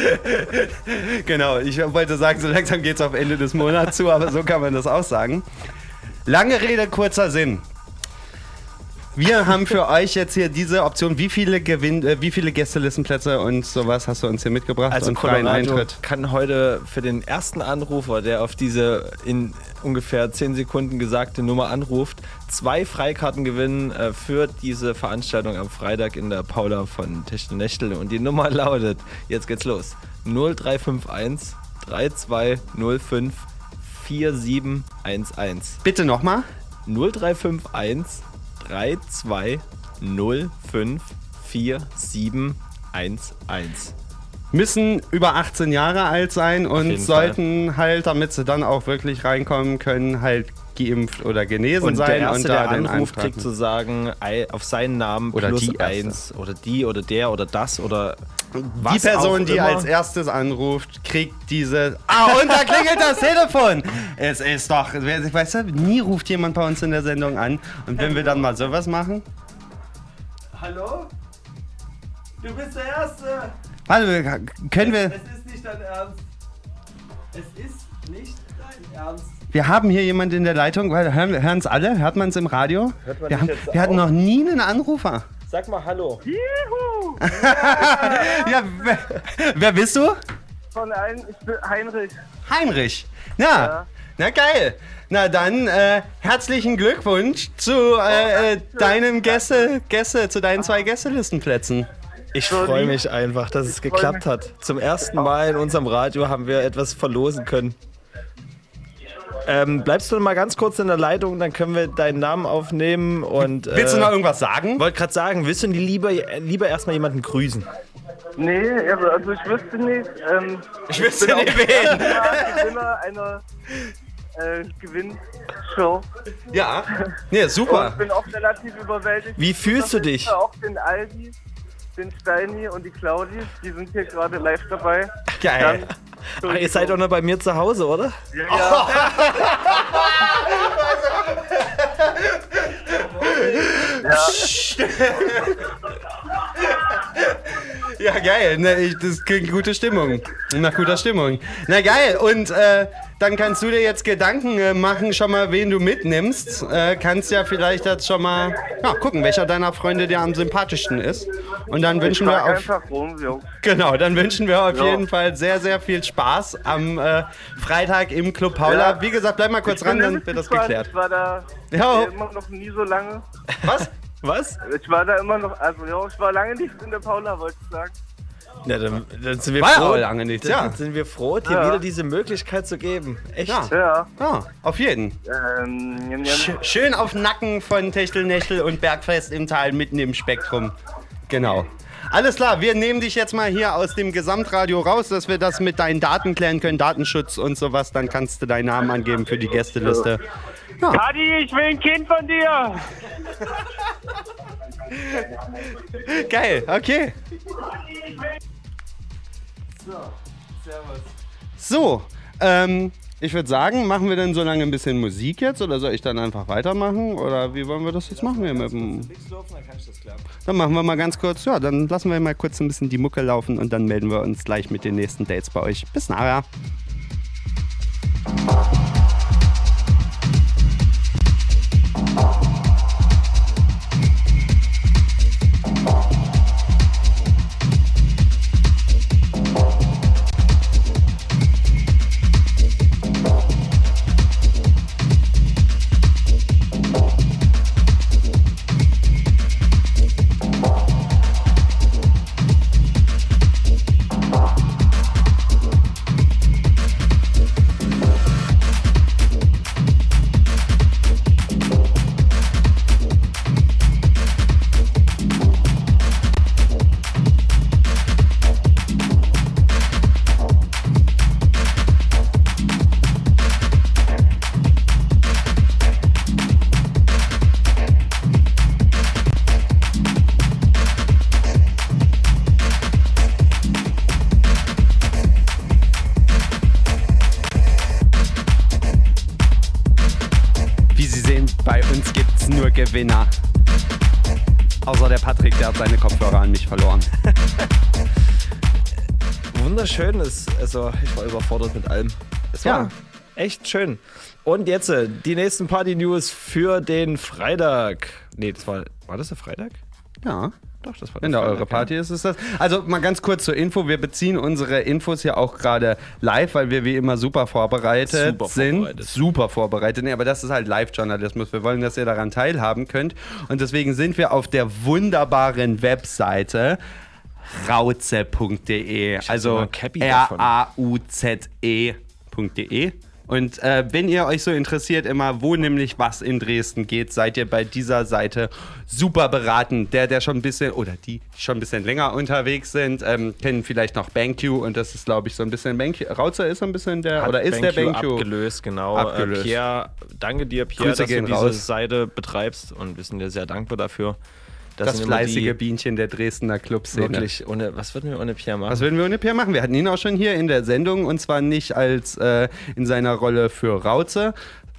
<laughs> genau, ich wollte sagen, so langsam geht's auf Ende des Monats zu, aber so kann man das auch sagen. Lange Rede, kurzer Sinn. Wir haben für euch jetzt hier diese Option. Wie viele, Gewinn, äh, wie viele Gästelistenplätze und sowas hast du uns hier mitgebracht Also und freien Colorado Eintritt? kann heute für den ersten Anrufer, der auf diese in ungefähr 10 Sekunden gesagte Nummer anruft, zwei Freikarten gewinnen äh, für diese Veranstaltung am Freitag in der Paula von Techtelnechtel. Und die Nummer lautet, jetzt geht's los, 0351 3205 4711. Bitte nochmal. 0351 3205 4711. Müssen über 18 Jahre alt sein und sollten halt, damit sie dann auch wirklich reinkommen können, halt geimpft oder genesen Und sein der Erste, und der da den anruft, Eintrag- kriegt zu sagen, auf seinen Namen Oder plus die eins oder die oder der oder das oder Die was Person, auch die immer. als erstes anruft, kriegt diese. Ah, und da klingelt das <laughs> Telefon! Es ist doch. Weißt du, nie ruft jemand bei uns in der Sendung an. Und wenn wir dann mal sowas machen. Hallo? Du bist der Erste! Hallo, können wir. Es ist nicht dein Ernst. Es ist nicht dein Ernst. Wir haben hier jemand in der Leitung, weil hören hören es alle? Hört man es im Radio? Hört man wir haben, jetzt wir hatten noch nie einen Anrufer. Sag mal Hallo. <laughs> ja, wer, wer bist du? Von allen, ich bin Heinrich. Heinrich. Na, na geil. Na dann äh, herzlichen Glückwunsch zu äh, äh, deinem Gäste, Gäste, zu deinen zwei Gästelistenplätzen. Ich freue mich einfach, dass es geklappt hat. Zum ersten Mal in unserem Radio haben wir etwas verlosen können. Ähm, bleibst du mal ganz kurz in der Leitung, dann können wir deinen Namen aufnehmen und. äh, Willst du noch irgendwas sagen? Wollte gerade sagen, willst du lieber, lieber erstmal jemanden grüßen? Nee, also, also ich wüsste nicht. Ähm, Ich wüsste nicht auch wen. Gewinner einer äh, Gewinnshow. Ja, nee, super. Und ich bin auch relativ überwältigt. Wie fühlst du dich? Ich auch den Aldi, den Steini und die Claudi, die sind hier gerade live dabei. Geil. Ach, ihr seid doch noch bei mir zu Hause, oder? Ja, Ja, geil. Ne, ich, das klingt gute Stimmung. Nach guter Stimmung. Na geil. Und äh, dann kannst du dir jetzt Gedanken äh, machen, schon mal, wen du mitnimmst. Äh, kannst ja vielleicht jetzt schon mal ja, gucken, welcher deiner Freunde dir am sympathischsten ist. Und dann wünschen ich wir frag auf. rum. Genau, dann wünschen wir auf Ja. jeden Fall sehr, sehr viel Spaß am äh, Freitag im Club Paula. Ja. Wie gesagt, bleib mal kurz ran, dann wird das gespannt. geklärt. Ich war da Ja. immer noch nie so lange. Was? Was? Ich war da immer noch, also ja, ich war lange nicht in der Paula, wollte ich sagen. Ja, dann, dann sind wir War froh. lange nichts, dann ja. sind wir froh, dir Ja. wieder diese Möglichkeit zu geben. Echt? Ja. Ja. Ja, auf jeden. Ähm. Sch schön auf Nacken von Techtelnechtel und Bergfest im Tal mitten im Spektrum. Genau. Alles klar, wir nehmen dich jetzt mal hier aus dem Gesamtradio raus, dass wir das mit deinen Daten klären können, Datenschutz und sowas. Dann kannst du deinen Namen angeben für die Gästeliste. Ja. Adi, ich will ein Kind von dir! Geil, okay. So, ähm, ich würde sagen, machen wir denn so lange ein bisschen Musik jetzt oder soll ich dann einfach weitermachen? Oder wie wollen wir das jetzt machen hier mit dem. Dann machen wir mal ganz kurz, ja, dann lassen wir mal kurz ein bisschen die Mucke laufen und dann melden wir uns gleich mit den nächsten Dates bei euch. Bis nachher. Also ich war überfordert mit allem. Es war Ja. echt schön. Und jetzt äh, die nächsten Party-News für den Freitag. Nee, das war, war das der Freitag? Ja. Doch, das war Wenn da eure Party ist, ist das. Also mal ganz kurz zur Info. Wir beziehen unsere Infos ja auch gerade live, weil wir wie immer super vorbereitet Super sind. vorbereitet. Super vorbereitet. Nee, aber das ist halt Live-Journalismus. Wir wollen, dass ihr daran teilhaben könnt. Und deswegen sind wir auf der wunderbaren Webseite rauze.de. Also. R-A-U-Z-E.de. Und äh, wenn ihr euch so interessiert, immer wo nämlich was in Dresden geht, seid ihr bei dieser Seite super beraten. Der, der schon ein bisschen, oder die, die schon ein bisschen länger unterwegs sind, ähm, kennen vielleicht noch BenQ und das ist, glaube ich, so ein bisschen BenQ. Rauzer ist so ein bisschen der, Hat oder ist der BenQ BenQ? abgelöst, genau. Abgelöst. Äh, Pierre, danke dir, Pierre, Grüße dass du diese raus. Seite betreibst und wir sind dir sehr dankbar dafür. Das, immer fleißige Bienchen der Dresdner Clubszene. Wirklich, ohne, was würden wir ohne Pierre machen? Was würden wir ohne Pierre machen? Wir hatten ihn auch schon hier in der Sendung und zwar nicht als äh, in seiner Rolle für Rauze,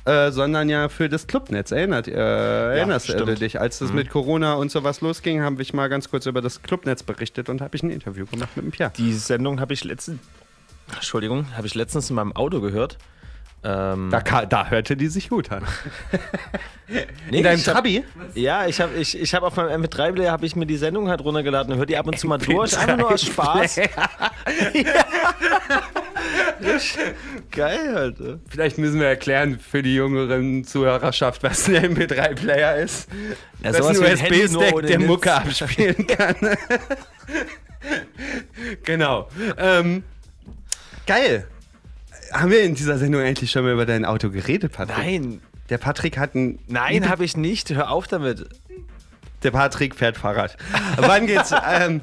äh, sondern ja für das Clubnetz. Erinnert, äh, erinnerst du stimmt. dich? Als das Mhm. mit Corona und sowas losging, habe ich mal ganz kurz über das Clubnetz berichtet und habe ich ein Interview gemacht mit dem Pierre. Die Sendung habe ich letztens, Entschuldigung, habe ich letztens in meinem Auto gehört. Ähm, Da, da hörte die sich gut an. <laughs> Nee, in deinem Trabi? Ja, ich habe ich, ich hab auf meinem MP3-Player habe ich mir die Sendung halt runtergeladen und höre die ab und zu mal durch, einfach nur aus Spaß. <laughs> <laughs> Geil, Alter. Vielleicht müssen wir erklären für die jüngeren Zuhörerschaft, was ein MP3-Player ist. Ja, das ist ein USB-Stack, der. Mucke abspielen kann. genau. Ähm, geil. Haben wir in dieser Sendung eigentlich schon mal über dein Auto geredet, Patrick? Nein. Der Patrick hat ein. Nein, habe ich nicht. Hör auf damit. Der Patrick fährt Fahrrad. Wann geht's? <laughs> ähm,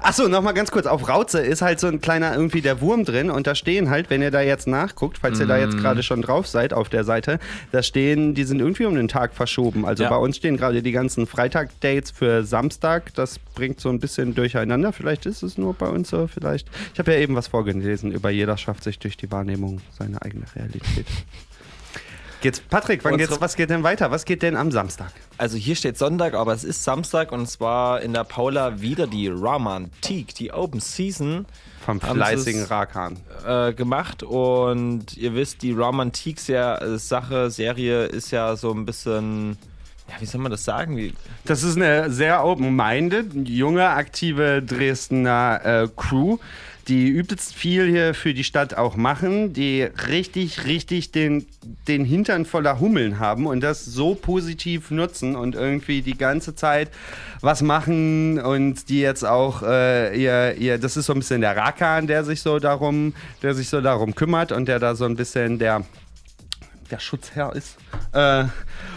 Achso, nochmal ganz kurz. Auf Rauze ist halt so ein kleiner irgendwie der Wurm drin und da stehen halt, wenn ihr da jetzt nachguckt, falls ihr da jetzt Mm. gerade schon drauf seid auf der Seite, da stehen, die sind irgendwie um den Tag verschoben. Also Ja. bei uns stehen gerade die ganzen Freitag-Dates für Samstag. Das bringt so ein bisschen durcheinander. Vielleicht ist es nur bei uns so, vielleicht. Ich habe ja eben was vorgelesen über jeder schafft sich durch die Wahrnehmung seine eigene Realität. <laughs> Geht's, Patrick, wann geht's, was geht denn weiter? Was geht denn am Samstag? Also hier steht Sonntag, aber es ist Samstag und zwar in der Paula wieder die Romantique, die Open Season. Vom fleißigen Rakan. Äh, gemacht und ihr wisst, die Romantique äh, Sache, Serie ist ja so ein bisschen, ja, wie soll man das sagen? Wie, Das ist eine sehr open-minded, junge, aktive Dresdner äh, Crew, die übelst viel hier für die Stadt auch machen, die richtig, richtig den, den Hintern voller Hummeln haben und das so positiv nutzen und irgendwie die ganze Zeit was machen und die jetzt auch äh, ihr, ihr, das ist so ein bisschen der Rakan, der sich so darum, der sich so darum kümmert und der da so ein bisschen der der Schutzherr ist. Äh,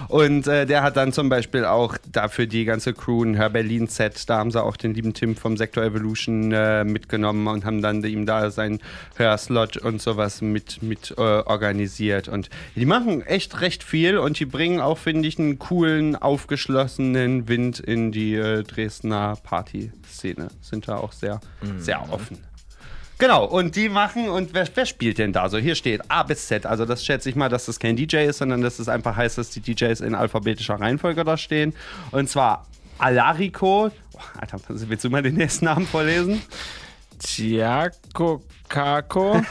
und äh, der hat dann zum Beispiel auch dafür die ganze Crew ein Hör Berlin-Set. Da haben sie auch den lieben Tim vom Sektor Evolution äh, mitgenommen und haben dann ihm da seinen Hörslot und sowas mit, mit äh, organisiert. Und die machen echt recht viel und die bringen auch, finde ich, einen coolen, aufgeschlossenen Wind in die äh, Dresdner Party-Szene. Sind da auch sehr, sehr offen. Genau, und die machen, und wer, wer spielt denn da so? Hier steht A bis Z, also das schätze ich mal, dass das kein DJ ist, sondern dass es einfach heißt, dass die DJs in alphabetischer Reihenfolge da stehen. Und zwar Alarico, oh, Alter, willst du mal den nächsten Namen vorlesen? Giaco Kako,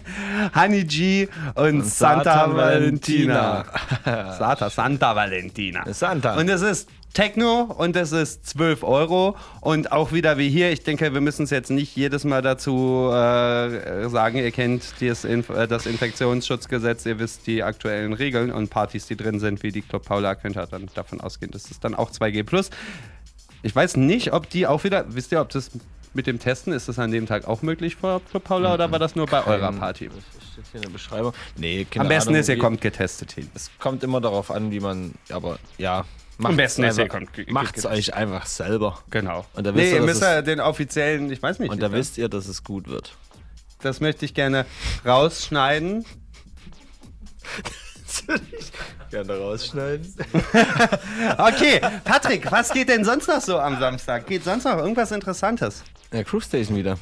<laughs> Honey G und, Santa Satan Valentina. Valentina. <laughs> Santa, Santa Valentina. Santa. Und es ist Techno und es ist 12 Euro. Und auch wieder wie hier, ich denke, wir müssen es jetzt nicht jedes Mal dazu äh, sagen, ihr kennt das, Inf äh, das Infektionsschutzgesetz, ihr wisst die aktuellen Regeln und Partys, die drin sind, wie die Club Paula, könnt ihr dann davon ausgehen, dass es dann auch 2G+. Ich weiß nicht, ob die auch wieder, wisst ihr, ob das mit dem Testen, ist das an dem Tag auch möglich vor Club Paula oder war das nur bei eurer Party? Das steht hier in der Beschreibung. Nee, Am besten Ahnung, ist, ihr kommt getestet hin. Es kommt immer darauf an, wie man, aber ja. Am besten einfach, kommt Macht's ge- euch einfach selber. Genau. Und da wisst Nee, ihr ihr, müsst dass ja es, den offiziellen, ich weiß nicht. und da ich- wisst ihr, dass es gut wird. Das möchte ich gerne rausschneiden. <laughs> Gerne rausschneiden. <laughs> Okay, Patrick, was geht denn sonst noch so am Samstag? Geht sonst noch irgendwas Interessantes? Ja, Crew Station wieder.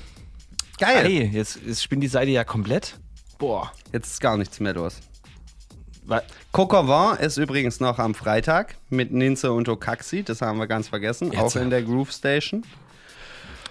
Geil. Hey, jetzt, jetzt spinnt die Seite ja komplett. Boah. Jetzt ist gar nichts mehr los. Coco ist übrigens noch am Freitag mit Ninze und Okaxi, das haben wir ganz vergessen, Jetzt. auch in der Groove Station.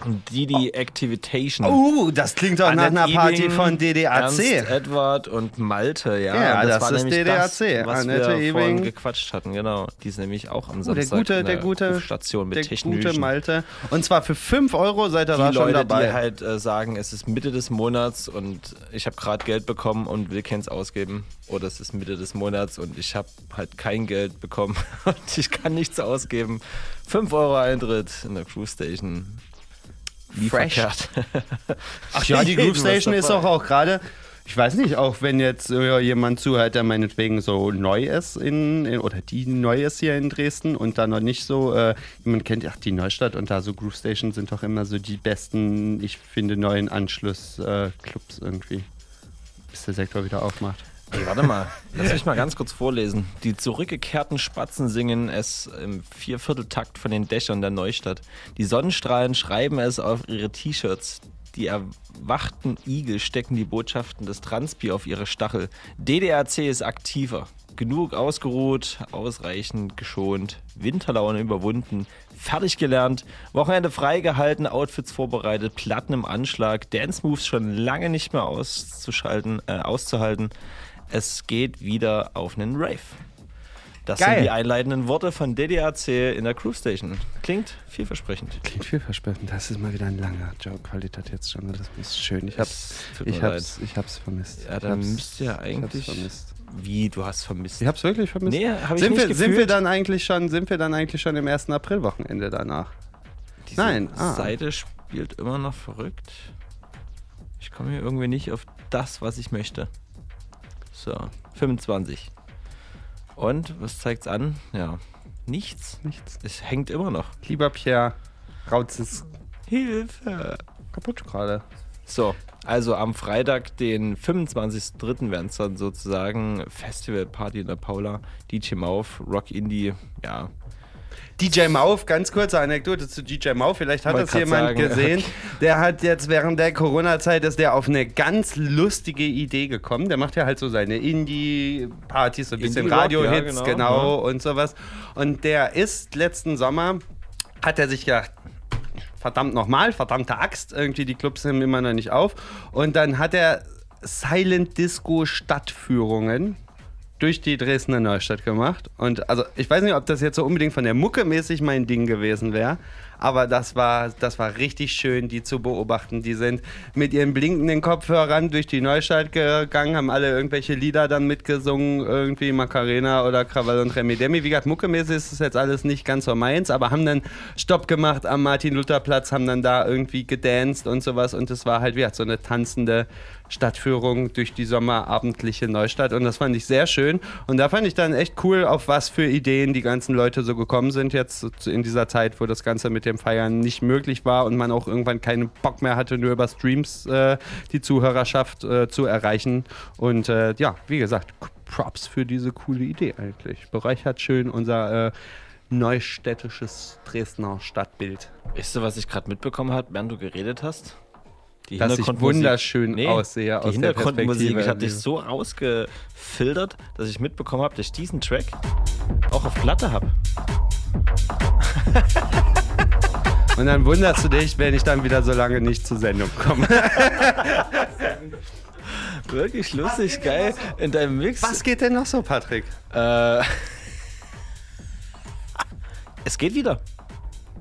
Didi Activitation. Oh, das klingt doch nach Annette einer Party Ebing, von DDAC. Ernst Edward und Malte, ja. Ja, das war ist DDAC. Das, was Annette wir vorhin Ebing. gequatscht hatten, genau. Die ist nämlich auch am Oh, der Samstag gute, in der gute, Station mit der gute Malte. Und zwar für 5 Euro seid ihr die da schon Leute, dabei. die halt äh, sagen, es ist Mitte des Monats und ich habe gerade Geld bekommen und will keins ausgeben. Oder es ist Mitte des Monats und ich habe halt kein Geld bekommen <laughs> und ich kann nichts ausgeben. 5 Euro Eintritt in der Crew Station. Wie Fresh. verkehrt. <laughs> Ach ja, die Groove Station ist doch auch gerade, ich weiß nicht, auch wenn jetzt äh, jemand zuhört, der meinetwegen so neu ist in, in oder die neu ist hier in Dresden und da noch nicht so, äh, jemand kennt, ach die Neustadt und da so Groove Station sind doch immer so die besten, ich finde, neuen Anschlussclubs äh, irgendwie, bis der Sektor wieder aufmacht. Ey, warte mal, lass mich mal ganz kurz vorlesen. Die zurückgekehrten Spatzen singen es im Viervierteltakt von den Dächern der Neustadt. Die Sonnenstrahlen schreiben es auf ihre T-Shirts. Die erwachten Igel stecken die Botschaften des Transpi auf ihre Stachel. DDRC ist aktiver. Genug ausgeruht, ausreichend geschont, Winterlaune überwunden, fertig gelernt, Wochenende freigehalten, Outfits vorbereitet, Platten im Anschlag, Dance Moves schon lange nicht mehr auszuschalten, äh, auszuhalten. Es geht wieder auf einen Rave. Das Geil. sind die einleitenden Worte von DDAC in der Crew Station. Klingt vielversprechend. Klingt vielversprechend. Das ist mal wieder ein langer Joe Qualitätsjournal. Das ist schön. Ich hab's, ich hab's, ich hab's vermisst. Ja, dann müsst ihr eigentlich. vermisst. Wie, du hast vermisst? Ich hab's wirklich vermisst. Nee, hab ich sind nicht wir, sind wir dann eigentlich schon, sind wir dann eigentlich schon im ersten Aprilwochenende danach? Diese Nein. Ah. Seite spielt immer noch verrückt. Ich komme hier irgendwie nicht auf das, was ich möchte. So, 25. Und, was zeigt's an? Ja, nichts. Nichts. Es hängt immer noch. Lieber Pierre, Rautz ist Hilfe. kaputt gerade. So, also am Freitag, den 25.03. werden es dann sozusagen Festivalparty in der Paula, DJ Mauf, Rock Indie, ja. DJ Mauf, ganz kurze Anekdote zu DJ Mauf, vielleicht hat Wollte das jemand sagen, gesehen. Der hat jetzt während der Corona-Zeit ist der auf eine ganz lustige Idee gekommen. Der macht ja halt so seine Indie-Partys, so ein bisschen Radio-Hits, ja, genau, genau, und sowas. Und der ist letzten Sommer, hat er sich gedacht, verdammt nochmal, verdammte Axt, irgendwie die Clubs sind immer noch nicht auf. Und dann hat er Silent Disco Stadtführungen durch die Dresdner Neustadt gemacht. Und also ich weiß nicht, ob das jetzt so unbedingt von der Mucke mäßig mein Ding gewesen wäre, aber das war, das war richtig schön, die zu beobachten. Die sind mit ihren blinkenden Kopfhörern durch die Neustadt gegangen, haben alle irgendwelche Lieder dann mitgesungen, irgendwie Macarena oder Krawall und Remi Demi. Wie gesagt, muckemäßig ist das jetzt alles nicht ganz so meins, aber haben dann Stopp gemacht am Martin-Luther-Platz, haben dann da irgendwie gedanced und sowas und es war halt, wie gesagt, so eine tanzende Stadtführung durch die sommerabendliche Neustadt und das fand ich sehr schön und da fand ich dann echt cool, auf was für Ideen die ganzen Leute so gekommen sind jetzt in dieser Zeit, wo das Ganze mit dem Feiern nicht möglich war und man auch irgendwann keinen Bock mehr hatte, nur über Streams äh, die Zuhörerschaft äh, zu erreichen und äh, ja, wie gesagt, Props für diese coole Idee eigentlich. Bereichert schön unser äh, neustädtisches Dresdner Stadtbild. Weißt du, was ich gerade mitbekommen habe, während du geredet hast? Die Dass ich Hintergrundmusik- wunderschön aussehe Die aus Hintergrundmusik, ich habe dich so rausgefiltert, dass ich mitbekommen habe, dass ich diesen Track auch auf Platte habe. <laughs> Und dann wunderst du dich, wenn ich dann wieder so lange nicht zur Sendung komme. Wirklich lustig, geil. In deinem Mix. Was geht denn noch so, Patrick? Äh, es geht wieder.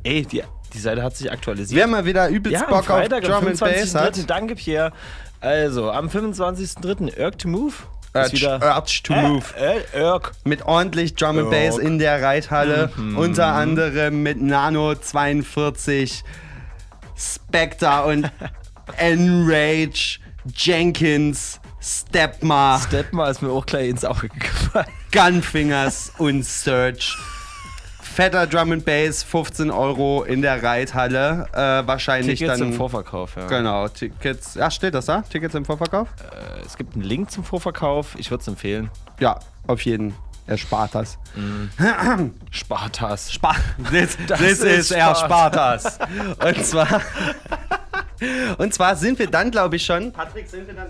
Ey, die, die Seite hat sich aktualisiert. Wer mal wieder übelst ja, am Bock auf Freitag, am Drum and Bass hat. 25.03. Danke, Pierre. Also, am 25.03. Urk to Move. Urge, Urge to Move. Äh, äh, Urk. Mit ordentlich Drum and Bass in der Reithalle. Mhm. Unter anderem mit Nano 42, Spectre und <laughs> Enrage, Jenkins, Stepma, Stepma ist mir auch gleich ins Auge gefallen. Gunfingers und Surge. Fetter Drum and Bass, 15 Euro in der Reithalle. Äh, wahrscheinlich Tickets dann. im Vorverkauf, ja. Genau, Tickets. Ja, steht das da? Tickets im Vorverkauf? Äh, es gibt einen Link zum Vorverkauf. Ich würde es empfehlen. Ja, auf jeden. Er spart das. <clears throat> Spartas. Spar this, <laughs> Das this ist is er Spartas. Spartas. <laughs> Und zwar, und zwar sind wir dann, glaube ich, schon. Patrick, sind wir dann,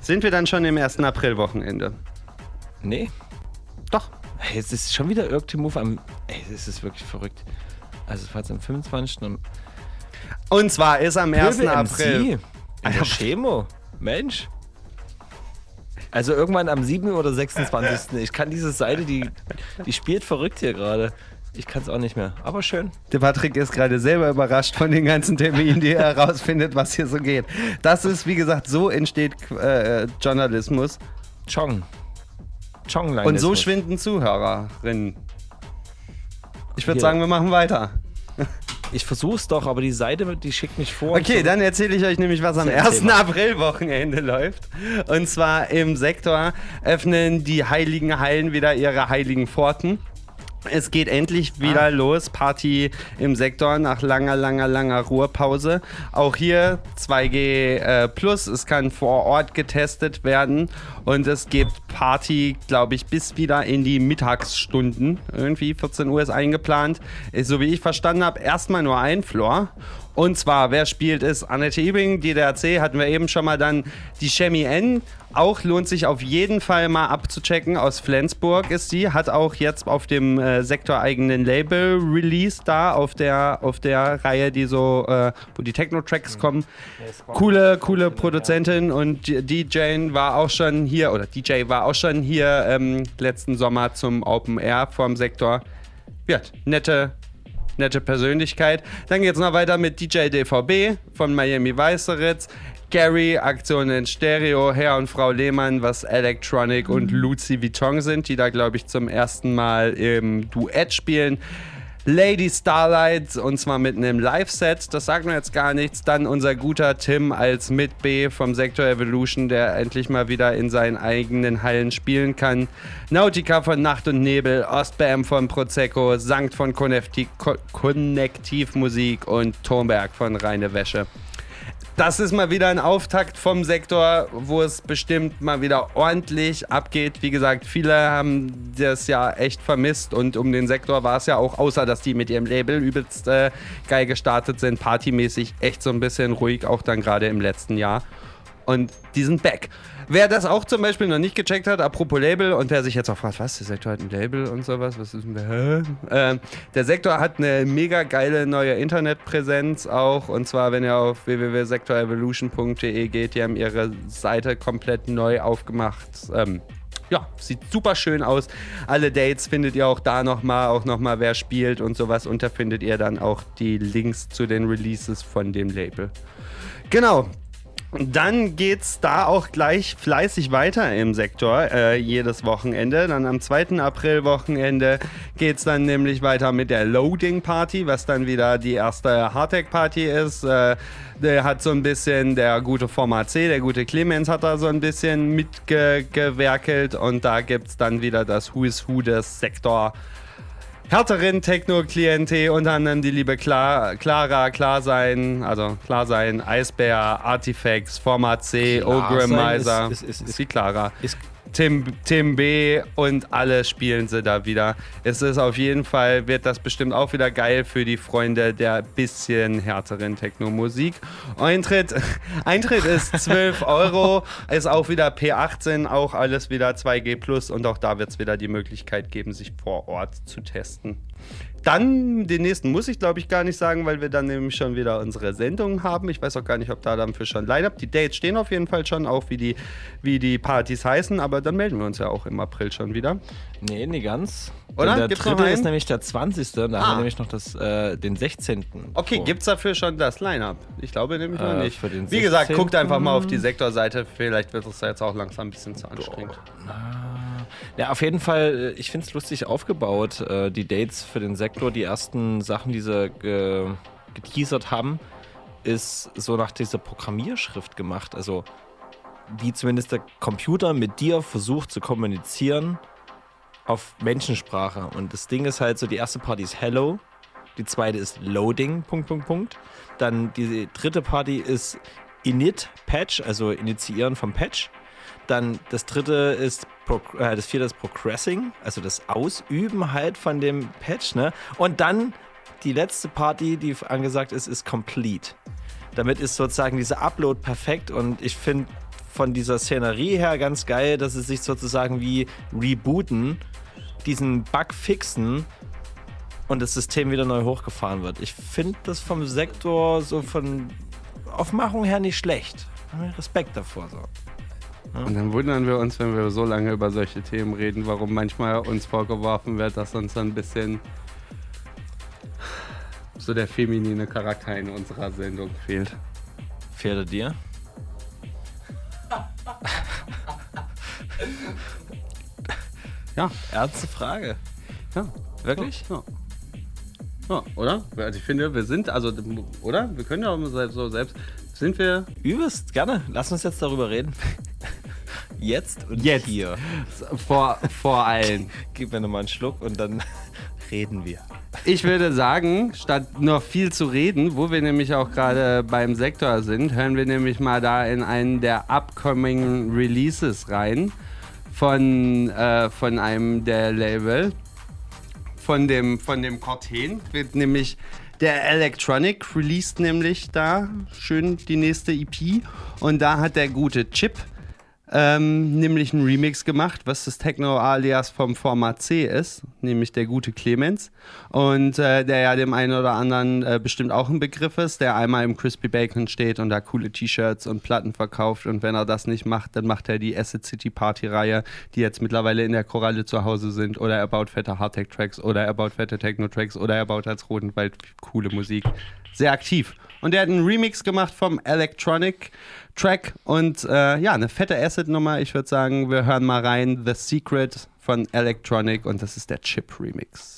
sind wir dann schon im ersten Aprilwochenende? Nee. Doch. Hey, es ist schon wieder Irk Move am. Ey, das ist wirklich verrückt. Also, es war jetzt am 25. am Und zwar ist am 1. Pöbel April. MC. In der Chemo. Mensch. Also irgendwann am 7. oder 26. Ich kann diese Seite, die, die spielt verrückt hier gerade. Ich kann es auch nicht mehr. Aber schön. Der Patrick ist gerade selber überrascht von den ganzen Terminen, die er herausfindet, was hier so geht. Das ist, wie gesagt, so entsteht äh, Journalismus. Chong. Chongline. Und so schwinden Zuhörerinnen. Ich würde sagen, wir machen weiter. Ich versuch's doch, aber die Seite, die schickt mich vor. Okay, dann erzähle ich euch nämlich, was am Erzähl 1. mal. April-Wochenende läuft. Und zwar im Sektor öffnen die heiligen Hallen wieder ihre heiligen Pforten. Es geht endlich wieder Ah. los. Party im Sektor nach langer, langer, langer Ruhepause. Auch hier 2G äh, Plus. Es kann vor Ort getestet werden. Und es gibt Party, glaube ich, bis wieder in die Mittagsstunden. Irgendwie 14 Uhr ist eingeplant. Ist, so wie ich verstanden habe, erstmal nur ein Floor. Und zwar, wer spielt, ist Annette Ebing, DDRC, hatten wir eben schon mal dann die Chemie N. Auch lohnt sich auf jeden Fall mal abzuchecken. Aus Flensburg ist sie, hat auch jetzt auf dem äh, sektoreigenen Label Release da, auf der, auf der Reihe, die so, äh, wo die Techno-Tracks kommen. Coole, coole Produzentin und DJ war auch schon hier, oder DJ war auch schon hier ähm, letzten Sommer zum Open Air vom Sektor. Ja, nette, nette Persönlichkeit. Dann geht es noch weiter mit DJ DVB von Miami Weißeritz. Gary, Aktion in Stereo, Herr und Frau Lehmann, was Electronic und Lucy Vuitton sind, die da, glaube ich, zum ersten Mal im Duett spielen. Lady Starlight und zwar mit einem Live-Set, das sagt mir jetzt gar nichts. Dann unser guter Tim als mit B vom Sektor Evolution, der endlich mal wieder in seinen eigenen Hallen spielen kann. Nautica von Nacht und Nebel, Ostbam von Prosecco, Sankt von Konnektiv Ko Konnektivmusik und Thornberg von Reine Wäsche. Das ist mal wieder ein Auftakt vom Sektor, wo es bestimmt mal wieder ordentlich abgeht. Wie gesagt, viele haben das ja echt vermisst und um den Sektor war es ja auch, außer dass die mit ihrem Label übelst äh, geil gestartet sind, partymäßig echt so ein bisschen ruhig, auch dann gerade im letzten Jahr. Und die sind back. Wer das auch zum Beispiel noch nicht gecheckt hat, apropos Label, und der sich jetzt auch fragt, was, der Sektor hat ein Label und sowas, was ist denn der? Ähm, der Sektor hat eine mega geile neue Internetpräsenz auch, und zwar, wenn ihr auf www.sektorevolution.de geht, die haben ihre Seite komplett neu aufgemacht. Ähm, ja, sieht super schön aus. Alle Dates findet ihr auch da nochmal, auch nochmal wer spielt und sowas. Und da findet ihr dann auch die Links zu den Releases von dem Label. Genau, dann geht's da auch gleich fleißig weiter im Sektor, äh, jedes Wochenende. Dann am 2. April-Wochenende geht's dann nämlich weiter mit der Loading Party, was dann wieder die erste Hardtech-Party ist. Äh, der hat so ein bisschen, der gute Format C, der gute Clemens hat da so ein bisschen mitgewerkelt und da gibt's dann wieder das Who is Who des Sektor härteren Techno-Klientel, unter anderem die liebe Kla Clara, Klarsein, also Klarsein, Eisbär, Artifacts, Format C, Klarsein Ogremizer, ist- ist- ist- ist die Clara. ist- Tim, Tim B und alle spielen sie da wieder. Es ist auf jeden Fall, wird das bestimmt auch wieder geil für die Freunde der bisschen härteren Techno-Musik. Eintritt, <laughs> Eintritt ist 12 Euro, ist auch wieder P18, auch alles wieder 2G Plus und auch da wird es wieder die Möglichkeit geben, sich vor Ort zu testen. Dann, den nächsten muss ich glaube ich gar nicht sagen, weil wir dann nämlich schon wieder unsere Sendung haben. Ich weiß auch gar nicht, ob da dann für schon Line-Up. Die Dates stehen auf jeden Fall schon, auch wie die, wie die Partys heißen, aber dann melden wir uns ja auch im April schon wieder. Nee, nicht ganz. Oder? Denn Der Gibt's dritte ist nämlich der 20. Da haben Ah. wir nämlich noch das, äh, den 16. Okay, vor. gibt's dafür schon das Line-Up? Ich glaube nämlich noch Äh, nicht. für den Wie gesagt, 16.. guckt einfach mal auf die Sektorseite. Vielleicht wird es jetzt auch langsam ein bisschen zu anstrengend. Ja, auf jeden Fall, äh, ich finde es lustig aufgebaut. äh, Die Dates für den Sektor, die ersten Sachen, die sie ge geteasert haben, ist so nach dieser Programmierschrift gemacht. Also, wie zumindest der Computer mit dir versucht zu kommunizieren auf Menschensprache. Und das Ding ist halt so, die erste Party ist Hello, die zweite ist Loading, Punkt, Punkt, Punkt. Dann die dritte Party ist Init Patch, also Initiieren vom Patch. Dann das dritte ist, äh, das vierte ist Progressing, also das Ausüben halt von dem Patch, ne? Und dann die letzte Party, die angesagt ist, ist Complete. Damit ist sozusagen dieser Upload perfekt und ich finde von dieser Szenerie her ganz geil, dass sie sich sozusagen wie rebooten, diesen Bug fixen und das System wieder neu hochgefahren wird. Ich finde das vom Sektor so von Aufmachung her nicht schlecht. Respekt davor. So. Und dann wundern wir uns, wenn wir so lange über solche Themen reden, warum manchmal uns vorgeworfen wird, dass uns ein bisschen so der feminine Charakter in unserer Sendung fehlt. Fehlt er dir? Ja. Ernste Frage. Ja. Wirklich? Ja. Ja, oder? Also ich finde, wir sind, also, oder? Wir können ja auch so selbst. Sind wir. Übelst, gerne. Lass uns jetzt darüber reden. Jetzt und Jetzt. hier. Vor, vor allen. Gib mir nochmal einen Schluck und dann <laughs> reden wir. Ich würde sagen, statt noch viel zu reden, wo wir nämlich auch gerade beim Sektor sind, hören wir nämlich mal da in einen der upcoming Releases rein von, äh, von einem der Label. Von dem, von dem Corten wird nämlich der Electronic released nämlich da schön die nächste EP und da hat der gute Chip ähm, nämlich einen Remix gemacht, was das Techno-Alias vom Format C ist, nämlich der gute Clemens. Und äh, der ja dem einen oder anderen äh, bestimmt auch ein Begriff ist, der einmal im Crispy Bacon steht und da coole T-Shirts und Platten verkauft. Und wenn er das nicht macht, dann macht er die Acid City Party-Reihe, die jetzt mittlerweile in der Koralle zu Hause sind. Oder er baut fette Hardtech-Tracks oder er baut fette Techno-Tracks oder er baut als Rotenwald coole Musik. Sehr aktiv. Und er hat einen Remix gemacht vom Electronic Track und äh, ja, eine fette Acid-Nummer. Ich würde sagen, wir hören mal rein. The Secret von Electronic und das ist der Chip Remix.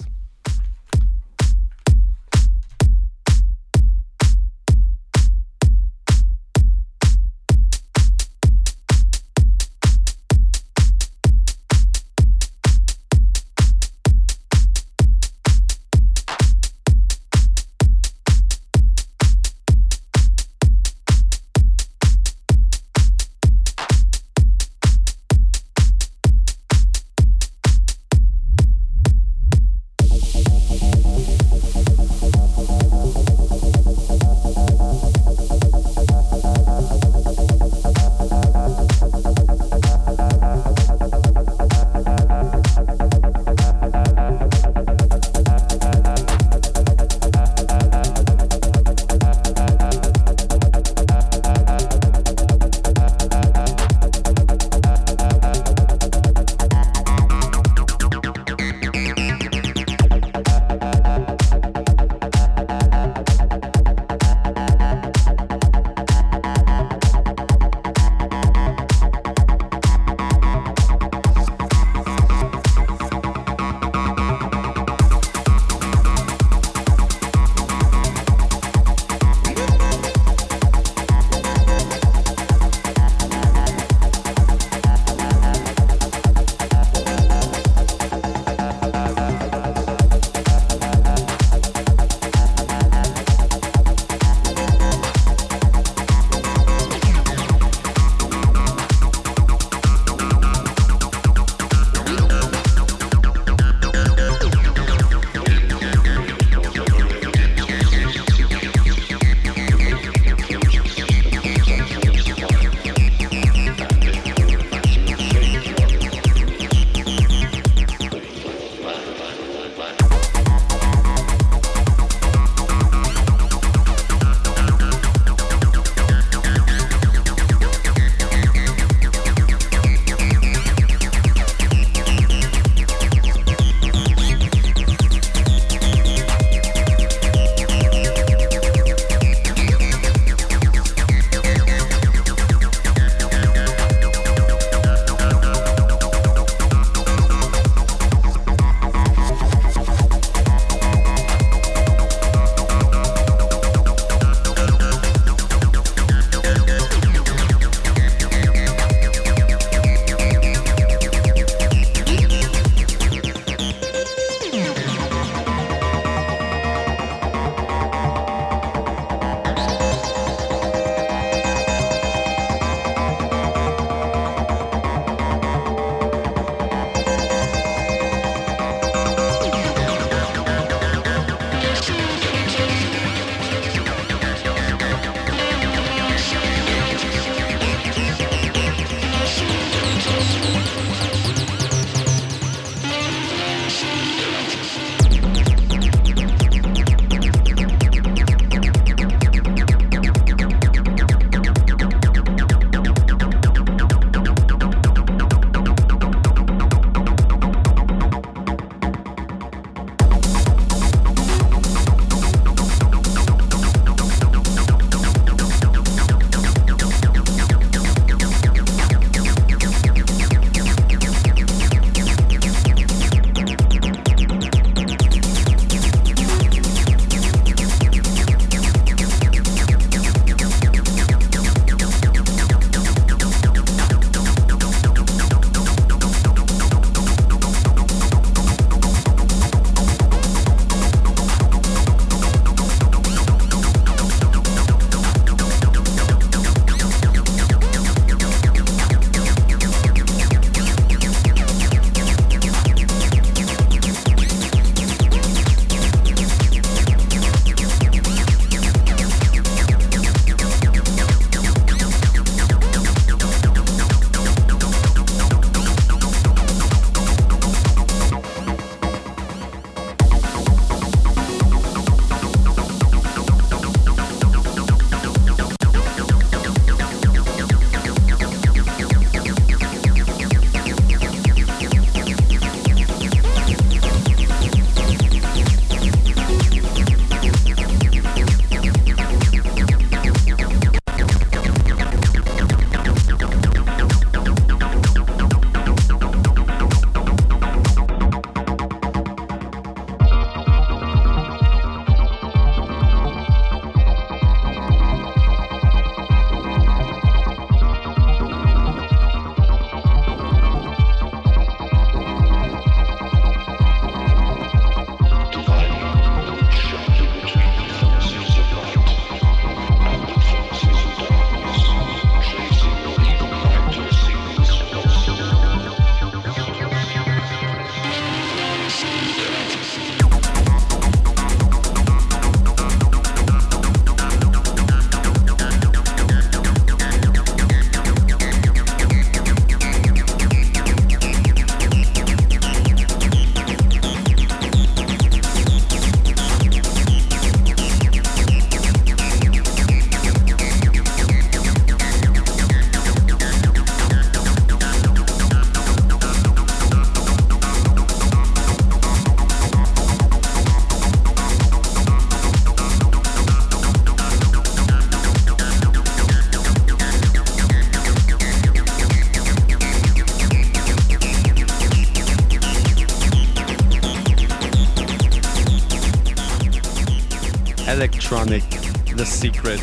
Secret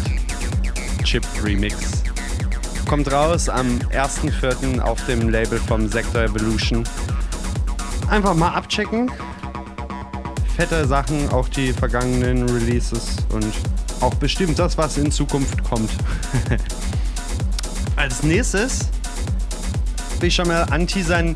Chip Remix. Kommt raus am 1.4. auf dem Label vom Sector Evolution. Einfach mal abchecken. Fette Sachen, auch die vergangenen Releases und auch bestimmt das, was in Zukunft kommt. <laughs> Als nächstes will ich schon mal anteasern,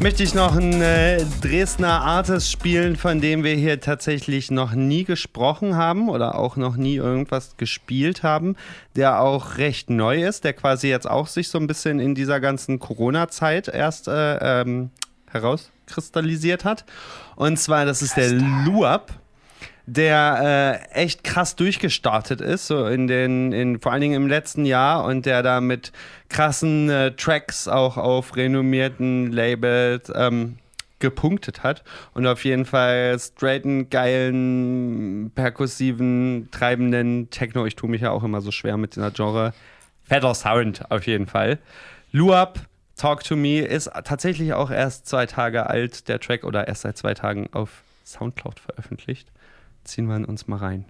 möchte ich noch einen äh, Dresdner Artist spielen, von dem wir hier tatsächlich noch nie gesprochen haben oder auch noch nie irgendwas gespielt haben, der auch recht neu ist, der quasi jetzt auch sich so ein bisschen in dieser ganzen Corona-Zeit erst äh, ähm, herauskristallisiert hat. Und zwar, das ist der Luab der äh, echt krass durchgestartet ist, so in den, in, vor allen Dingen im letzten Jahr und der da mit krassen äh, Tracks auch auf renommierten Labels ähm, gepunktet hat und auf jeden Fall straighten, geilen, perkussiven, treibenden Techno. Ich tue mich ja auch immer so schwer mit dieser Genre. Fetter Sound auf jeden Fall. Luab, Talk to Me ist tatsächlich auch erst zwei Tage alt, der Track, oder erst seit zwei Tagen auf Soundcloud veröffentlicht ziehen wir uns mal rein.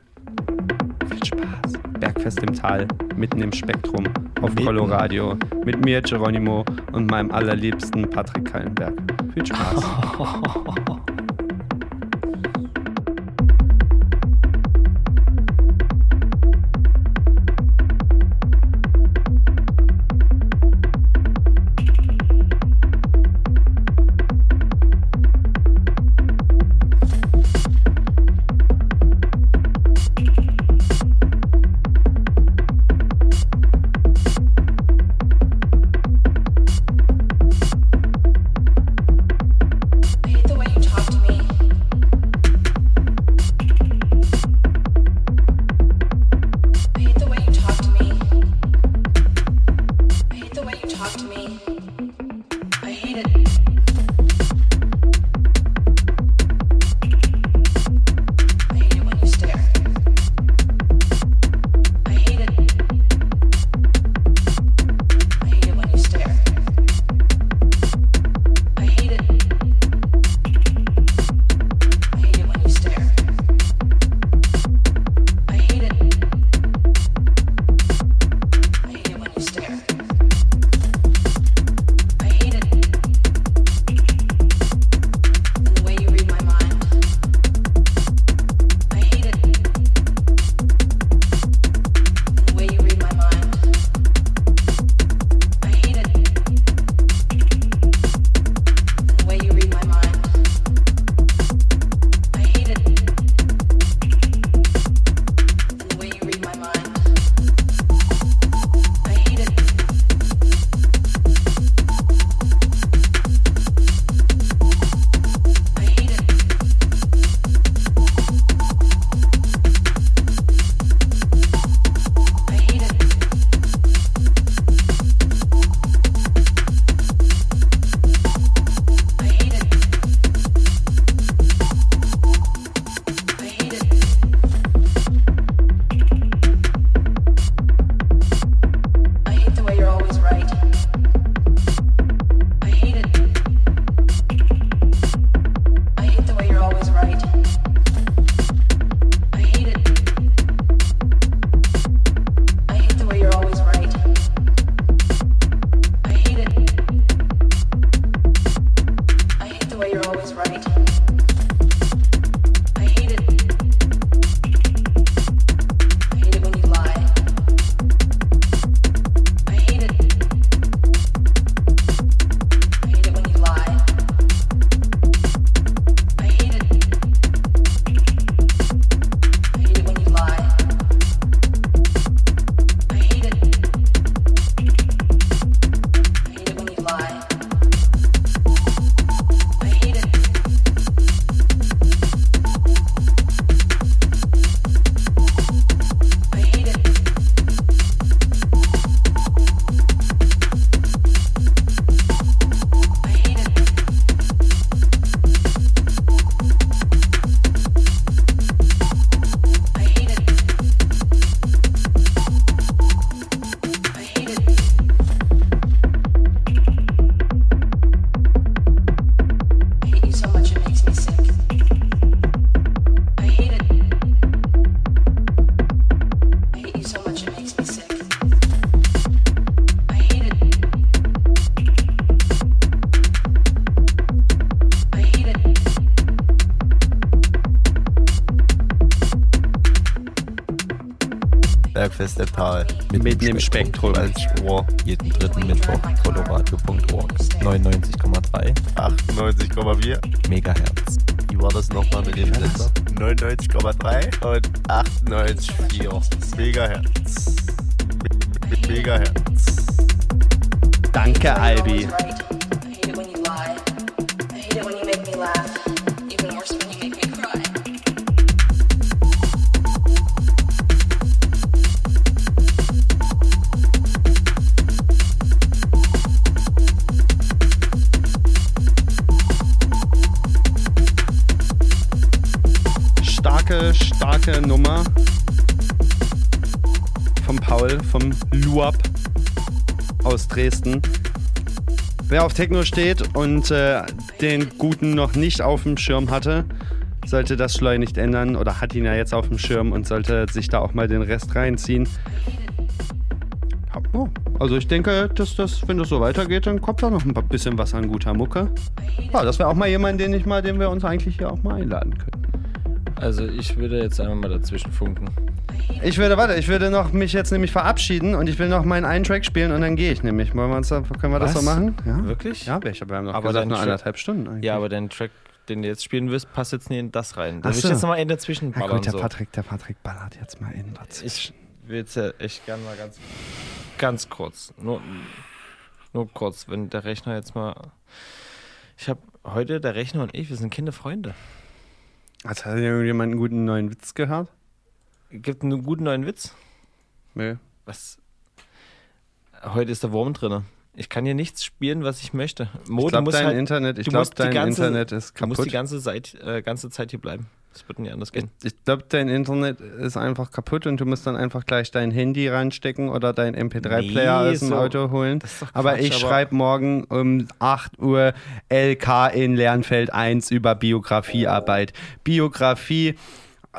Viel Spaß. Bergfest im Tal, mitten im Spektrum, auf Mitten. Coloradio, mit mir, Geronimo, und meinem allerliebsten Patrick Kallenberg. Viel Spaß. <laughs> Mitten im Spektrum. Techno steht und äh, den Guten noch nicht auf dem Schirm hatte, sollte das schleunigst ändern oder hat ihn ja jetzt auf dem Schirm und sollte sich da auch mal den Rest reinziehen. Oh, also ich denke, dass das, wenn das so weitergeht, dann kommt da noch ein bisschen was an guter Mucke. Ja, das wäre auch mal jemand, den ich mal, den wir uns eigentlich hier auch mal einladen können. Also ich würde jetzt einmal mal dazwischen funken. Ich würde, warte, ich würde noch mich jetzt nämlich verabschieden und ich will noch meinen einen Track spielen und dann gehe ich nämlich. Wollen wir uns da, können wir das so Was? machen? Ja. Wirklich? Ja? Wir haben noch Aber gesagt, nur anderthalb Stunden eigentlich. Ja, aber dein Track, den du jetzt spielen wirst, passt jetzt nie in das rein. Da will ich jetzt nochmal in dazwischen Ja gut, der so. Patrick, der Patrick ballert jetzt mal in dazwischen. Ich will jetzt ja echt gerne mal ganz, ganz kurz. Nur, nur kurz, wenn der Rechner jetzt mal. Ich habe heute, der Rechner und ich, wir sind Kinderfreunde. Hat hat irgendjemand einen guten neuen Witz gehört? Gibt einen guten neuen Witz? Nö. Was? Heute ist der Wurm drin. Ich kann hier nichts spielen, was ich möchte. Mo, Ich du glaub, musst dein halt, Internet- ich du glaub, musst die dein ganze, Internet ist Du musst die kaputt. ganze Zeit, äh, ganze Zeit hier bleiben. Das wird nicht anders gehen. Ich glaube, dein Internet ist einfach kaputt und du musst dann einfach gleich dein Handy reinstecken oder dein MP3-Player Nee, aus dem so- Auto holen. doch aber Quatsch, ich schreibe morgen um 8 Uhr LK in Lernfeld 1 über Biografiearbeit. Biografie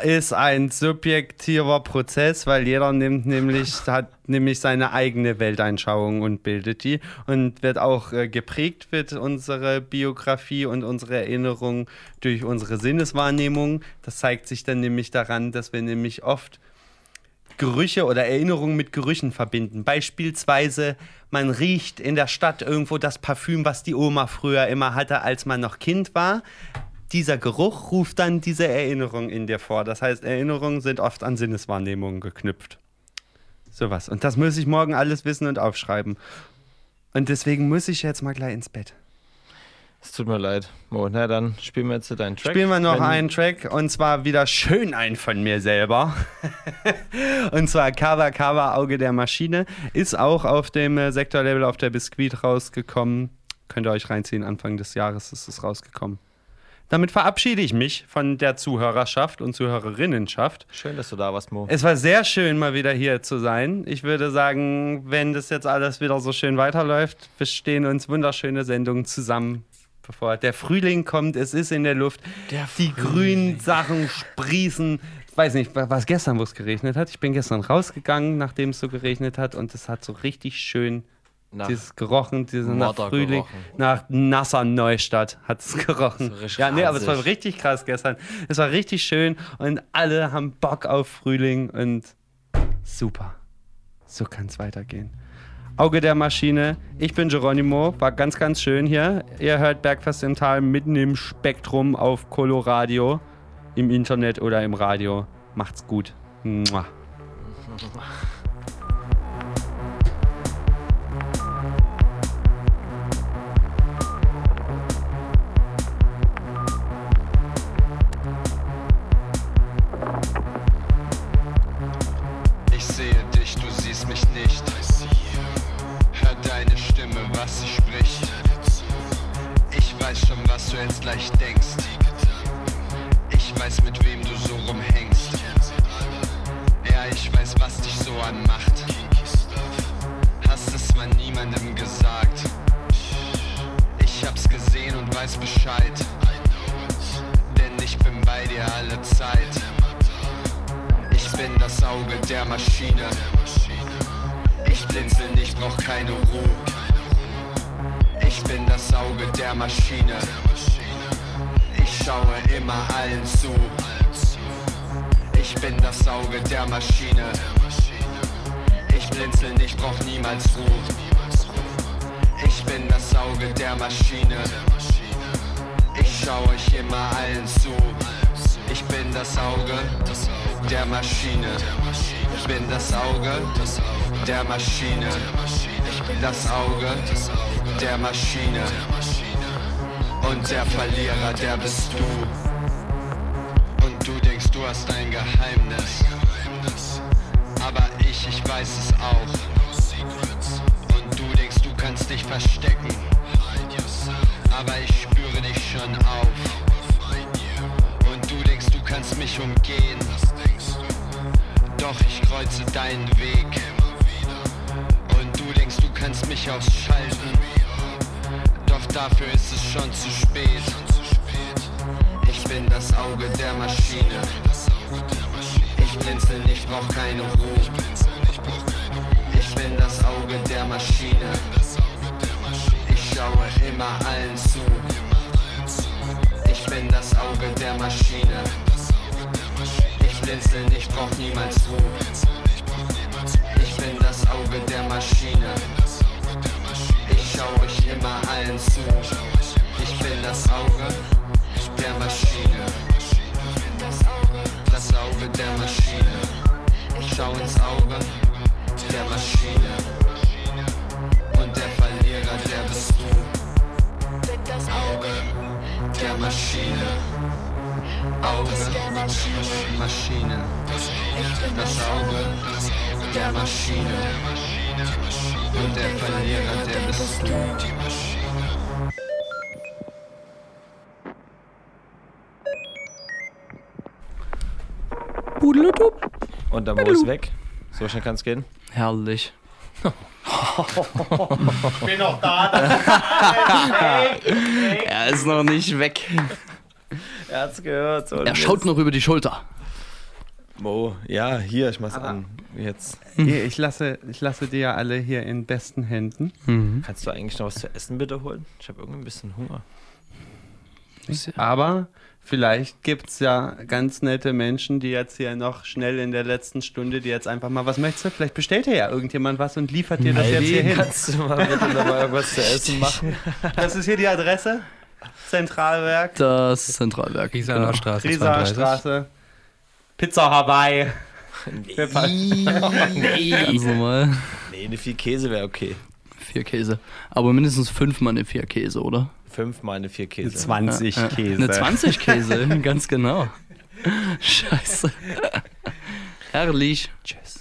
ist ein subjektiver Prozess, weil jeder nimmt nämlich, hat nämlich seine eigene Weltanschauung und bildet die und wird auch äh, geprägt wird unsere Biografie und unsere Erinnerung durch unsere Sinneswahrnehmung. Das zeigt sich dann nämlich daran, dass wir nämlich oft Gerüche oder Erinnerungen mit Gerüchen verbinden. Beispielsweise, man riecht in der Stadt irgendwo das Parfüm, was die Oma früher immer hatte, als man noch Kind war. Dieser Geruch ruft dann diese Erinnerung in dir vor. Das heißt, Erinnerungen sind oft an Sinneswahrnehmungen geknüpft. Sowas. Und das muss ich morgen alles wissen und aufschreiben. Und deswegen muss ich jetzt mal gleich ins Bett. Es tut mir leid. Mo, na dann spielen wir jetzt deinen Track. Spielen wir noch Wenn- einen Track und zwar wieder schön ein von mir selber. <laughs> und zwar Kava Kava Auge der Maschine. Ist auch auf dem äh, Sektorlabel auf der Biskuit rausgekommen. Könnt ihr euch reinziehen, Anfang des Jahres ist es rausgekommen. Damit verabschiede ich mich von der Zuhörerschaft und Zuhörerinnenschaft. Schön, dass du da warst, Mo. Es war sehr schön, mal wieder hier zu sein. Ich würde sagen, wenn das jetzt alles wieder so schön weiterläuft, bestehen uns wunderschöne Sendungen zusammen. Bevor der Frühling kommt, es ist in der Luft. die grünen Sachen sprießen. Ich weiß nicht, war es gestern, wo es geregnet hat? Ich bin gestern rausgegangen, nachdem es so geregnet hat, und es hat so richtig schön Nach dieses gerochen, diese nach Frühling, gerochen. nach nasser Neustadt hat es gerochen. Ja, nee, aber es war richtig krass gestern. Es war richtig schön und alle haben Bock auf Frühling und super. So kann es weitergehen. Auge der Maschine. Ich bin Geronimo. War ganz, ganz schön hier. Ihr hört Bergfest im Tal mitten im Spektrum auf Coloradio. Im Internet oder im Radio. Macht's gut. Mua. <laughs> du jetzt gleich denkst. Ich weiß, mit wem du so rumhängst. Ja, ich weiß, was dich so anmacht. Hast es mal niemandem gesagt. Ich hab's gesehen und weiß Bescheid. Denn ich bin bei dir alle Zeit. Ich bin das Auge der Maschine. Ich blinzel nicht, brauch keine Ruhe. Ich bin das Auge der Maschine. Ich schaue immer allen zu. Ich bin das Auge der Maschine. Ich blinzel nicht, brauch niemals Ruhe. Ich bin das Auge der Maschine. Ich schau euch immer allen zu. Ich bin das Auge der Maschine. Ich bin das Auge der Maschine. Ich bin das Auge der. Und der Verlierer, der bist du. Und du denkst, du hast ein Geheimnis. Aber ich, ich weiß es auch. Und du denkst, du kannst dich verstecken. Aber ich spüre dich schon auf. Und du denkst, du kannst mich umgehen. Doch ich kreuze deinen Weg. Und du denkst, du kannst mich ausschalten. Doch dafür ist es schon zu spät. Ich bin das Auge der Maschine. Ich blinzel nicht, brauch keine Ruhe. Ich bin das Auge der Maschine. Ich schaue immer allen zu. Ich bin das Auge der Maschine. Ich blinzel nicht, brauch niemals Ruhe. Ich bin das Auge der Maschine. Ich schau euch immer allen zu. Ich bin das Auge der Maschine. Das Auge der Maschine. Ich schau ins Auge der Maschine. Und der Verlierer, der bist du. Das Auge der Maschine. Auge Maschine. Das Auge der Maschine. Und der Verlierer, der bist du. Und der Mo ist weg. So schnell kann es gehen. Herrlich. Ich bin noch da. <laughs> Er ist noch nicht weg. Er hat's gehört. Er schaut noch über die Schulter. Mo, ja, hier, ich mach's an. Jetzt. Hier, ich, lasse, ich lasse die ja alle hier in besten Händen. Kannst du eigentlich noch was zu essen bitte holen? Ich habe irgendwie ein bisschen Hunger. Aber vielleicht gibt es ja ganz nette Menschen, die jetzt hier noch schnell in der letzten Stunde, die jetzt einfach mal, was möchtest du? Vielleicht bestellt dir ja irgendjemand was und liefert dir das jetzt Heidi, hier hin. kannst du mal bitte noch mal irgendwas zu essen <laughs> machen? Das ist hier die Adresse. Zentralwerk. Das Zentralwerk. Riesener genau. Straße Riesener 32. Straße. Pizza Hawaii. Ganz normal. Nee, eine vier Käse wäre okay. Vier Käse. Aber mindestens fünfmal eine vier Käse, oder? Fünfmal eine vier Käse. 20 Ja. Käse. Eine 20 Käse, <laughs> ganz genau. Scheiße. Herrlich.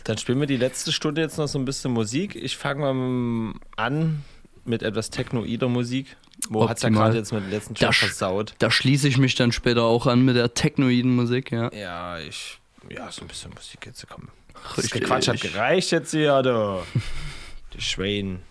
Dann spielen wir die letzte Stunde jetzt noch so ein bisschen Musik. Ich fange mal an mit etwas technoider Musik. Mo hat's ja gerade jetzt mit dem letzten Da Track versaut. Da schließe ich mich dann später auch an mit der technoiden Musik, ja. Ja, ich. Ja, so ein bisschen Musik jetzt. Komm. Das Richtig. Quatsch hat gereicht jetzt hier, du. <laughs> Die Schwein.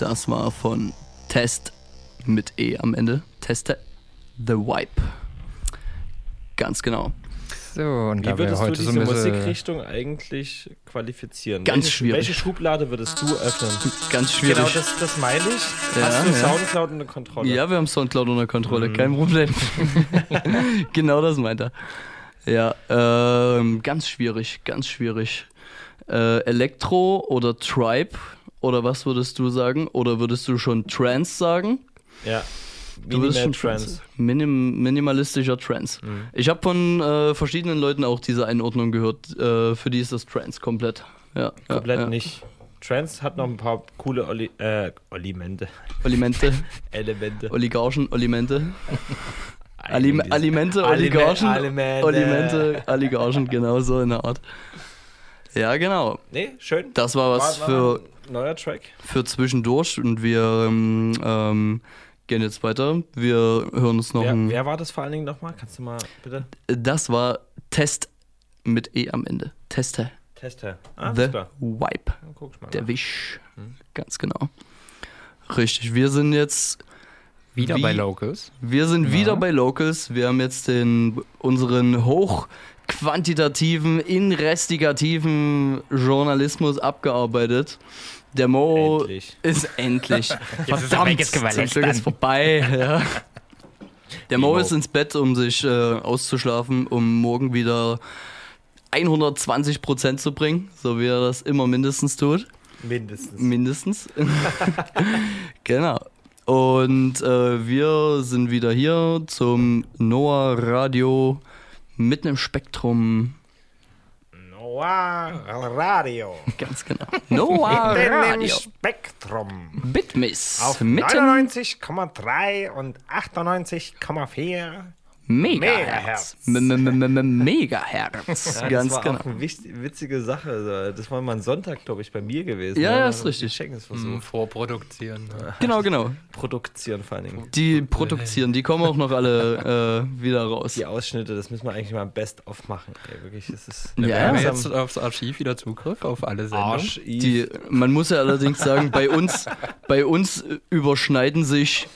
Das war von Test mit E am Ende. Teste The Wipe. Ganz genau. So, und Wie würdest du heute so diese bisschen. Musikrichtung eigentlich qualifizieren? Ganz welche, schwierig. Welche Schublade würdest du öffnen? Ganz schwierig. Genau, das, das meine ich. Ja, Hast du ja. Soundcloud unter Kontrolle? Ja, wir haben Soundcloud unter Kontrolle, Mhm. kein Problem. <laughs> genau das meint er. Ja, ähm, ganz schwierig, ganz schwierig. Äh, Elektro oder Tribe oder was würdest du sagen? Oder würdest du schon Trance sagen? Ja. Du würdest Minimal schon Trance. Minim, minimalistischer Trance. Mhm. Ich habe von äh, verschiedenen Leuten auch diese Einordnung gehört. Äh, für die ist das Trance komplett. Ja, Komplett ja, nicht. Trance hat noch ein paar coole Oli äh, Olimente. Olimente. <laughs> Elemente. Oligarchen, Olimente. <laughs> Alim Alimente, Alime- Oligarchen. Alimente. Olimente, Oligarchen, genau so in der Art. Ja, genau. Nee, schön. Das war was War- für, war ein neuer Track. für zwischendurch und wir ähm, ähm, gehen jetzt weiter. Wir hören uns noch Wer, ein. wer war das vor allen Dingen nochmal? Kannst du mal bitte? Das war Test mit E am Ende. Teste. Teste. Ah, The klar. Wipe. Der nach. Wisch. Ganz genau. Richtig, wir sind jetzt Wieder wie- bei Locals. Wir sind Ja. wieder bei Locals. Wir haben jetzt den, unseren hochquantitativen, investigativen Journalismus abgearbeitet. Der Mo Endlich. ist endlich. <laughs> Jetzt ist Verdammt, zum Glück ist vorbei. Ja. Der Mo Mo. ist ins Bett, um sich äh, auszuschlafen, um morgen wieder 120 Prozent zu bringen, so wie er das immer mindestens tut. Mindestens. Mindestens. <laughs> <laughs> genau. Und äh, wir sind wieder hier zum Noah Radio mitten im Spektrum. Noah Radio. <laughs> Ganz genau. Noah Mitten im Radio. Spektrum. Bitmiss. Auf mitten 99,3 und 98,4 Megahertz. M- m- m- m- Megahertz. <laughs> Ja, Ganz das war genau. auch eine wichtig, witzige Sache. Das war mal ein Sonntag, glaube ich, bei mir gewesen. Ja, ne? ja, ist richtig. Hm. Vorproduzieren. ne? Genau, <laughs> genau. Produzieren vor allen Dingen. Die produzieren, die kommen auch noch alle äh, wieder raus. Die Ausschnitte, das müssen wir eigentlich mal best-of machen. Ey, wirklich, es ist Ja, Wir haben jetzt aufs Archiv wieder Zugriff auf alle Sendungen. Arsch. Die, man muss ja allerdings sagen, bei uns, bei uns überschneiden sich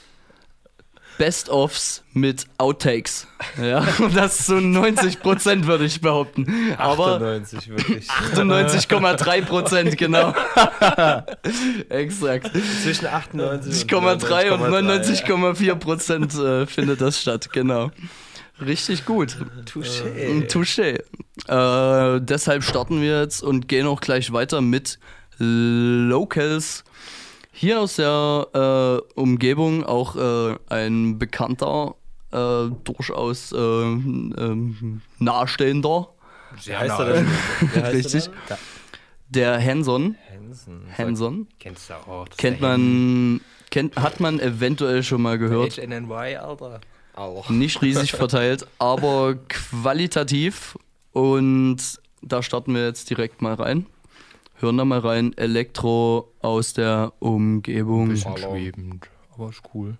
Best-ofs mit Outtakes. Ja, <laughs> und das ist so 90 Prozent, würde ich behaupten. Aber 98, wirklich. 98,3 Prozent, genau. <laughs> Exakt. Zwischen 98 98,3 und 99,3, 99,4 Prozent äh, findet das statt, genau. Richtig gut. Touché. Äh, Touché. Äh, deshalb starten wir jetzt und gehen auch gleich weiter mit Locals. Hier aus der äh, Umgebung auch äh, ein bekannter, äh, durchaus äh, ähm, nahestehender. Wie heißt er denn? Wie heißt Richtig. er Der Hanson. Hansen. Hanson. Kennst du auch. das Kennt der man, kennt, hat man eventuell schon mal gehört. HNNY, Alter. Auch. Nicht riesig <laughs> verteilt, aber qualitativ. Und da starten wir jetzt direkt mal rein. Hören da mal rein. Elektro aus der Umgebung. Bisschen schwebend, aber ist cool.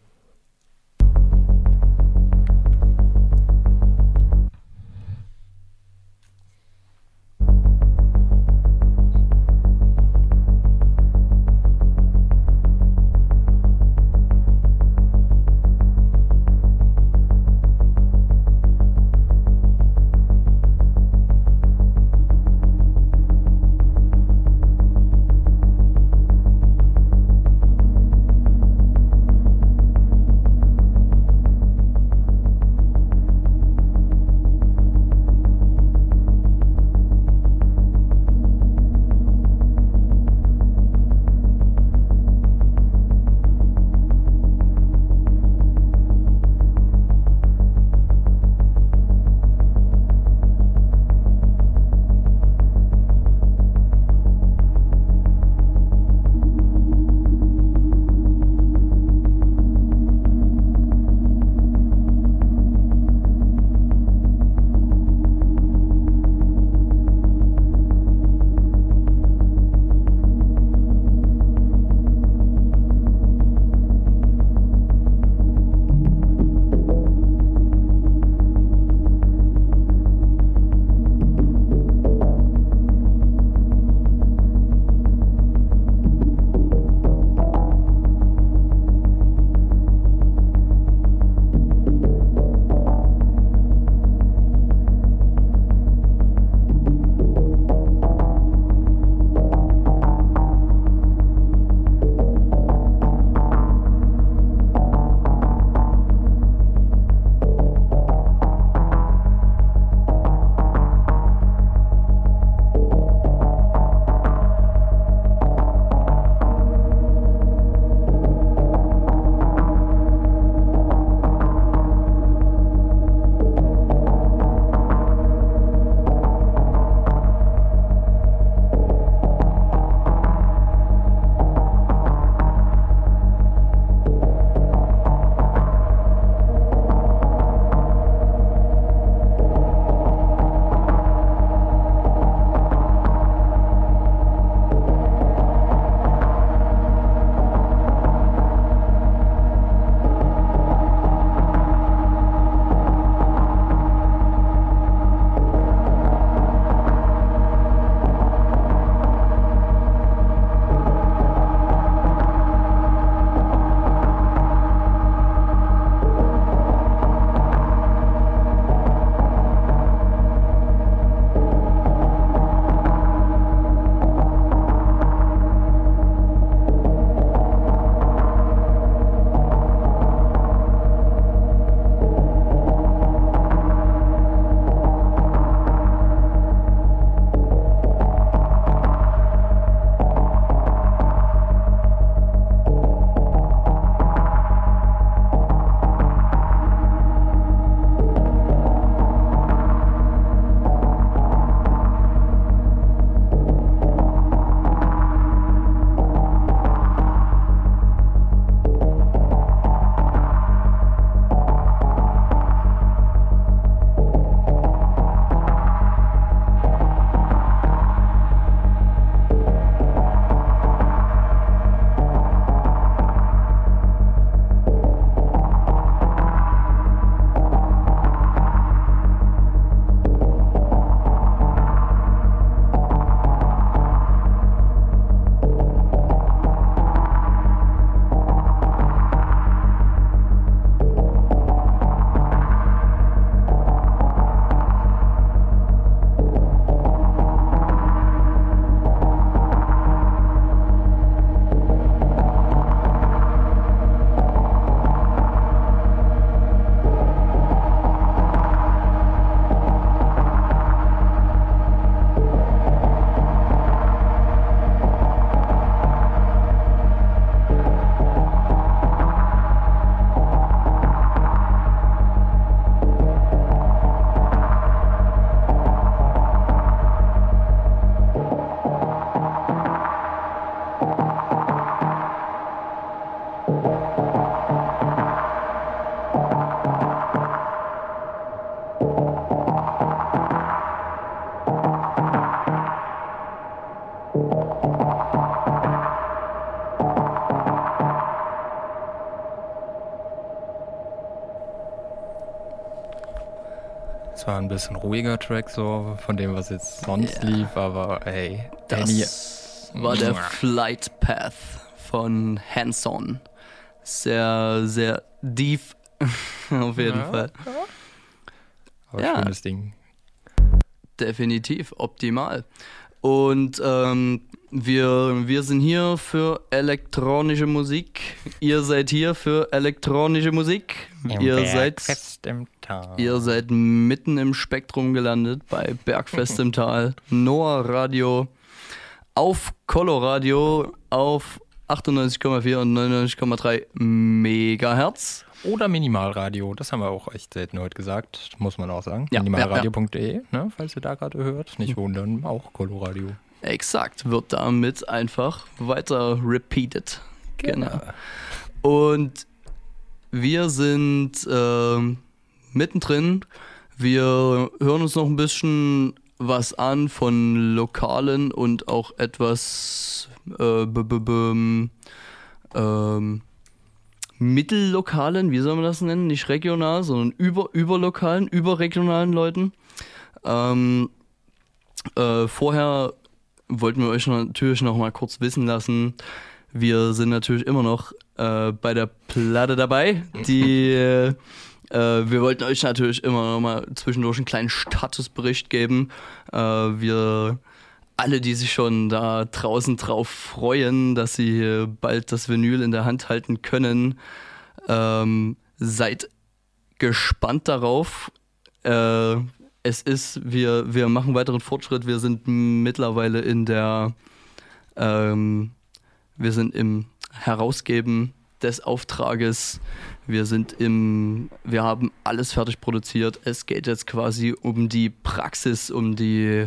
Zwar ein bisschen ruhiger Track so von dem, was jetzt sonst lief, aber ey, Danny. Das war der Flight Path von Hanson. Sehr, sehr deep <laughs> auf jeden Ja, Fall. Aber Ja. schönes Ding. Definitiv, optimal. Und ähm, wir, wir sind hier für elektronische Musik. Ihr seid hier für elektronische Musik. Im ihr Bergfest seid im Tal. Ihr seid mitten im Spektrum gelandet bei Bergfest im Tal, <laughs> Noah Radio, auf Coloradio, auf 98,4 und 99,3 Megahertz. Oder Minimalradio, das haben wir auch echt selten heute gesagt, muss man auch sagen. Ja, Minimalradio.de, ne, falls ihr da gerade hört. Nicht wundern, auch Coloradio. Exakt, wird damit einfach weiter repeated. Genau. Und wir sind ähm, mittendrin. Wir hören uns noch ein bisschen was an von lokalen und auch etwas äh, b -b -b ähm, mittellokalen, wie soll man das nennen? Nicht regional, sondern über, überlokalen, überregionalen Leuten. Ähm, äh, vorher wollten wir euch natürlich noch mal kurz wissen lassen, wir sind natürlich immer noch äh, bei der Platte dabei. Die, <laughs> wir wollten euch natürlich immer noch mal zwischendurch einen kleinen Statusbericht geben. Äh, wir alle, die sich schon da draußen drauf freuen, dass sie äh, bald das Vinyl in der Hand halten können, ähm, seid gespannt darauf. Äh, es ist, wir, wir machen weiteren Fortschritt. Wir sind mittlerweile in der, ähm, wir sind im Herausgeben des Auftrages. Wir sind im, wir haben alles fertig produziert. Es geht jetzt quasi um die Praxis, um die,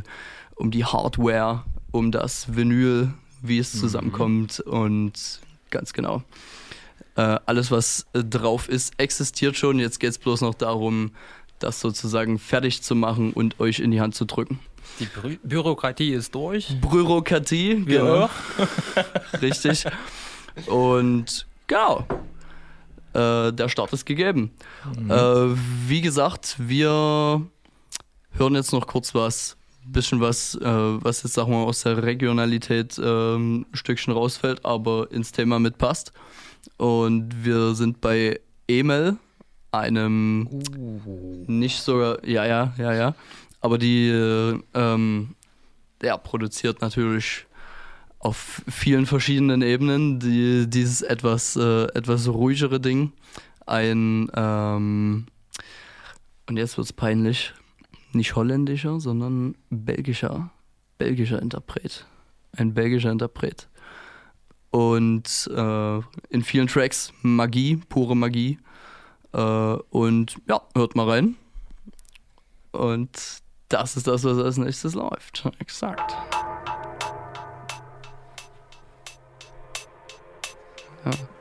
um die Hardware, um das Vinyl, wie es zusammenkommt und ganz genau. Äh, alles, was äh, drauf ist, existiert schon. Jetzt geht es bloß noch darum, das sozusagen fertig zu machen und euch in die Hand zu drücken. Die Bü Bürokratie ist durch. Bürokratie, genau. auch. Richtig. <laughs> Und genau. Äh, der Start ist gegeben. Mhm. Äh, wie gesagt, wir hören jetzt noch kurz was, bisschen was, äh, was jetzt sagen wir aus der Regionalität ähm, ein Stückchen rausfällt, aber ins Thema mitpasst. Und wir sind bei Emel, einem nicht sogar, ja, ja, ja, ja, aber die äh, ähm, der produziert natürlich auf vielen verschiedenen Ebenen die, dieses etwas, äh, etwas ruhigere Ding. Ein, ähm, und jetzt wird's peinlich, nicht holländischer, sondern belgischer, belgischer Interpret. Ein belgischer Interpret. Und äh, in vielen Tracks Magie, pure Magie. Äh, und ja, hört mal rein. Und das ist das, was als nächstes läuft. Exakt. Ja.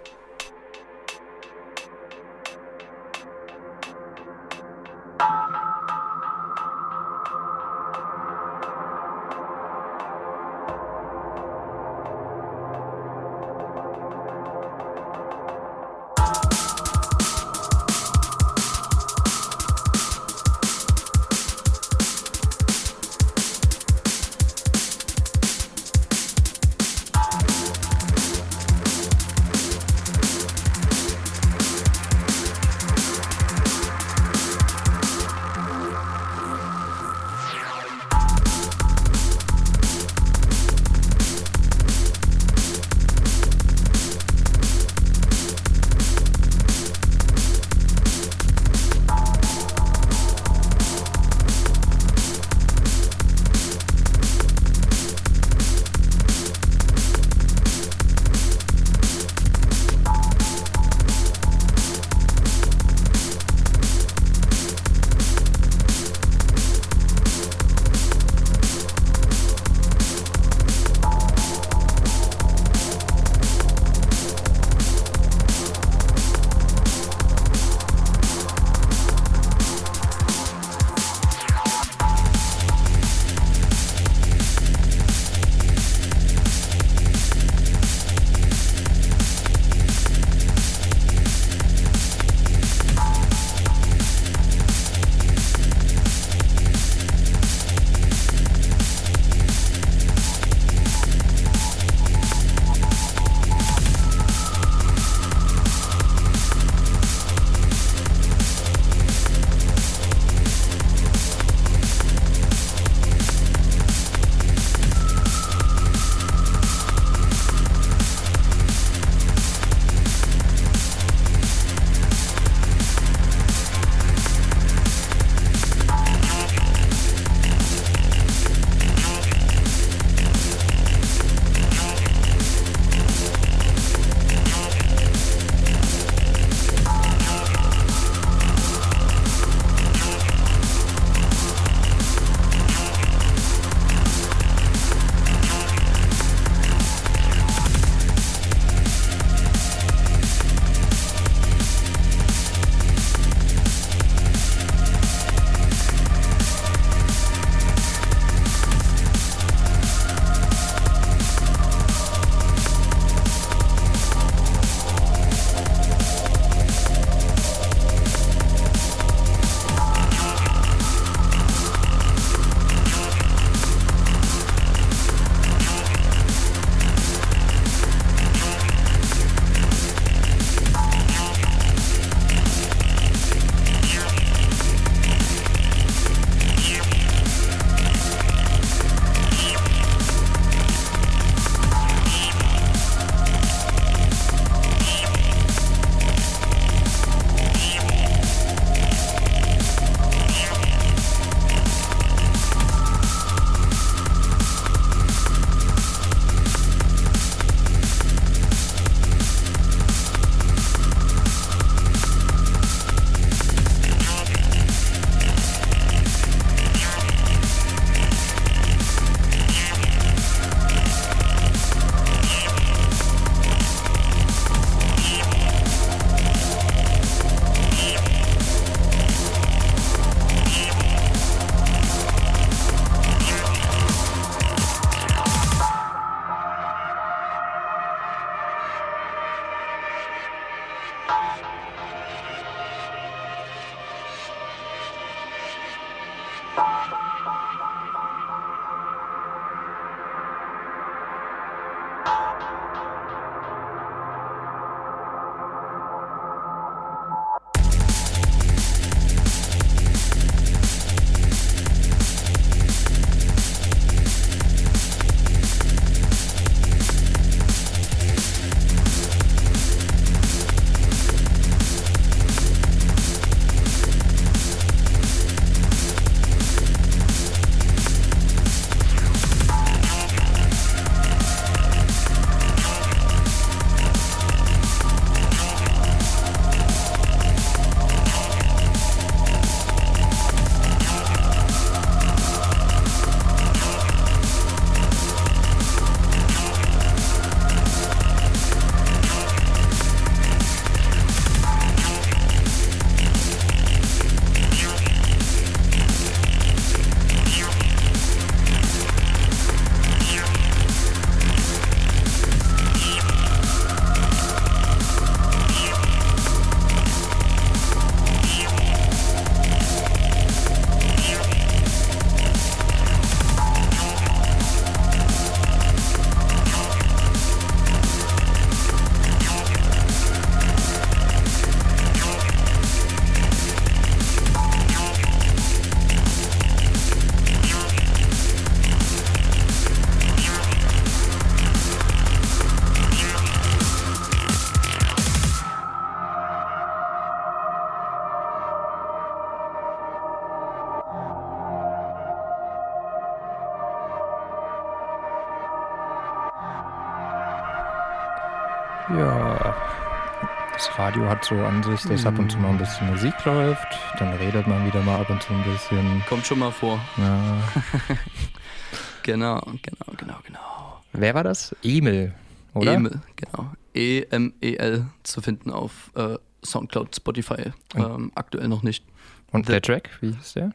Radio hat so an sich, dass ab und zu mal ein bisschen Musik läuft, dann redet man wieder mal ab und zu ein bisschen. Kommt schon mal vor. Ja. <laughs> Genau, genau, genau, genau. Wer war das? Emil, oder? Emil, genau. E-M-E-L zu finden auf äh, Soundcloud, Spotify. Ähm, aktuell noch nicht. Und der Track, wie hieß der?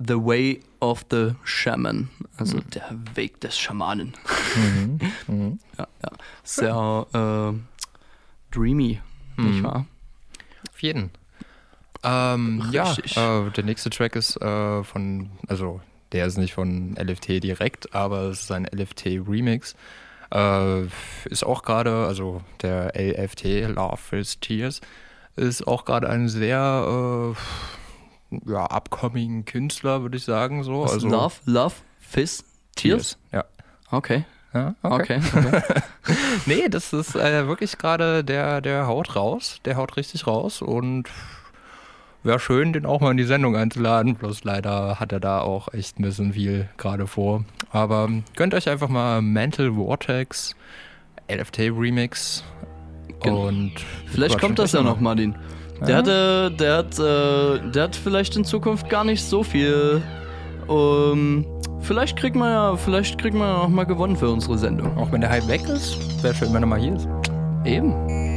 The Way of the Shaman, also Mhm. der Weg des Schamanen. Mhm. <laughs> Mhm. Ja, ja. Sehr äh, dreamy, nicht Mhm. wahr? Auf jeden. Ähm, ja, äh, der nächste Track ist äh, von, also der ist nicht von LFT direkt, aber es ist ein LFT-Remix. Äh, ist auch gerade, also der LFT, Love is Tears, ist auch gerade ein sehr äh, ja, upcoming Künstler, würde ich sagen. So. Was, Also, Love, Love, Fizz, Tears? Ja. Okay. Ja, Okay. <laughs> nee, das ist äh, wirklich gerade, der, der haut raus, der haut richtig raus und wäre schön, den auch mal in die Sendung einzuladen. Bloß leider hat er da auch echt ein bisschen viel gerade vor. Aber gönnt euch einfach mal Mental Vortex, LFT Remix Genau. und Vielleicht kommt das ja noch, Martin. Der Ja. hatte, der hat, äh, der hat vielleicht in Zukunft gar nicht so viel. Ähm, vielleicht kriegt man ja, vielleicht kriegt man ja noch mal gewonnen für unsere Sendung. Auch wenn der Hype weg ist, wäre schön, wenn er mal hier ist. Eben.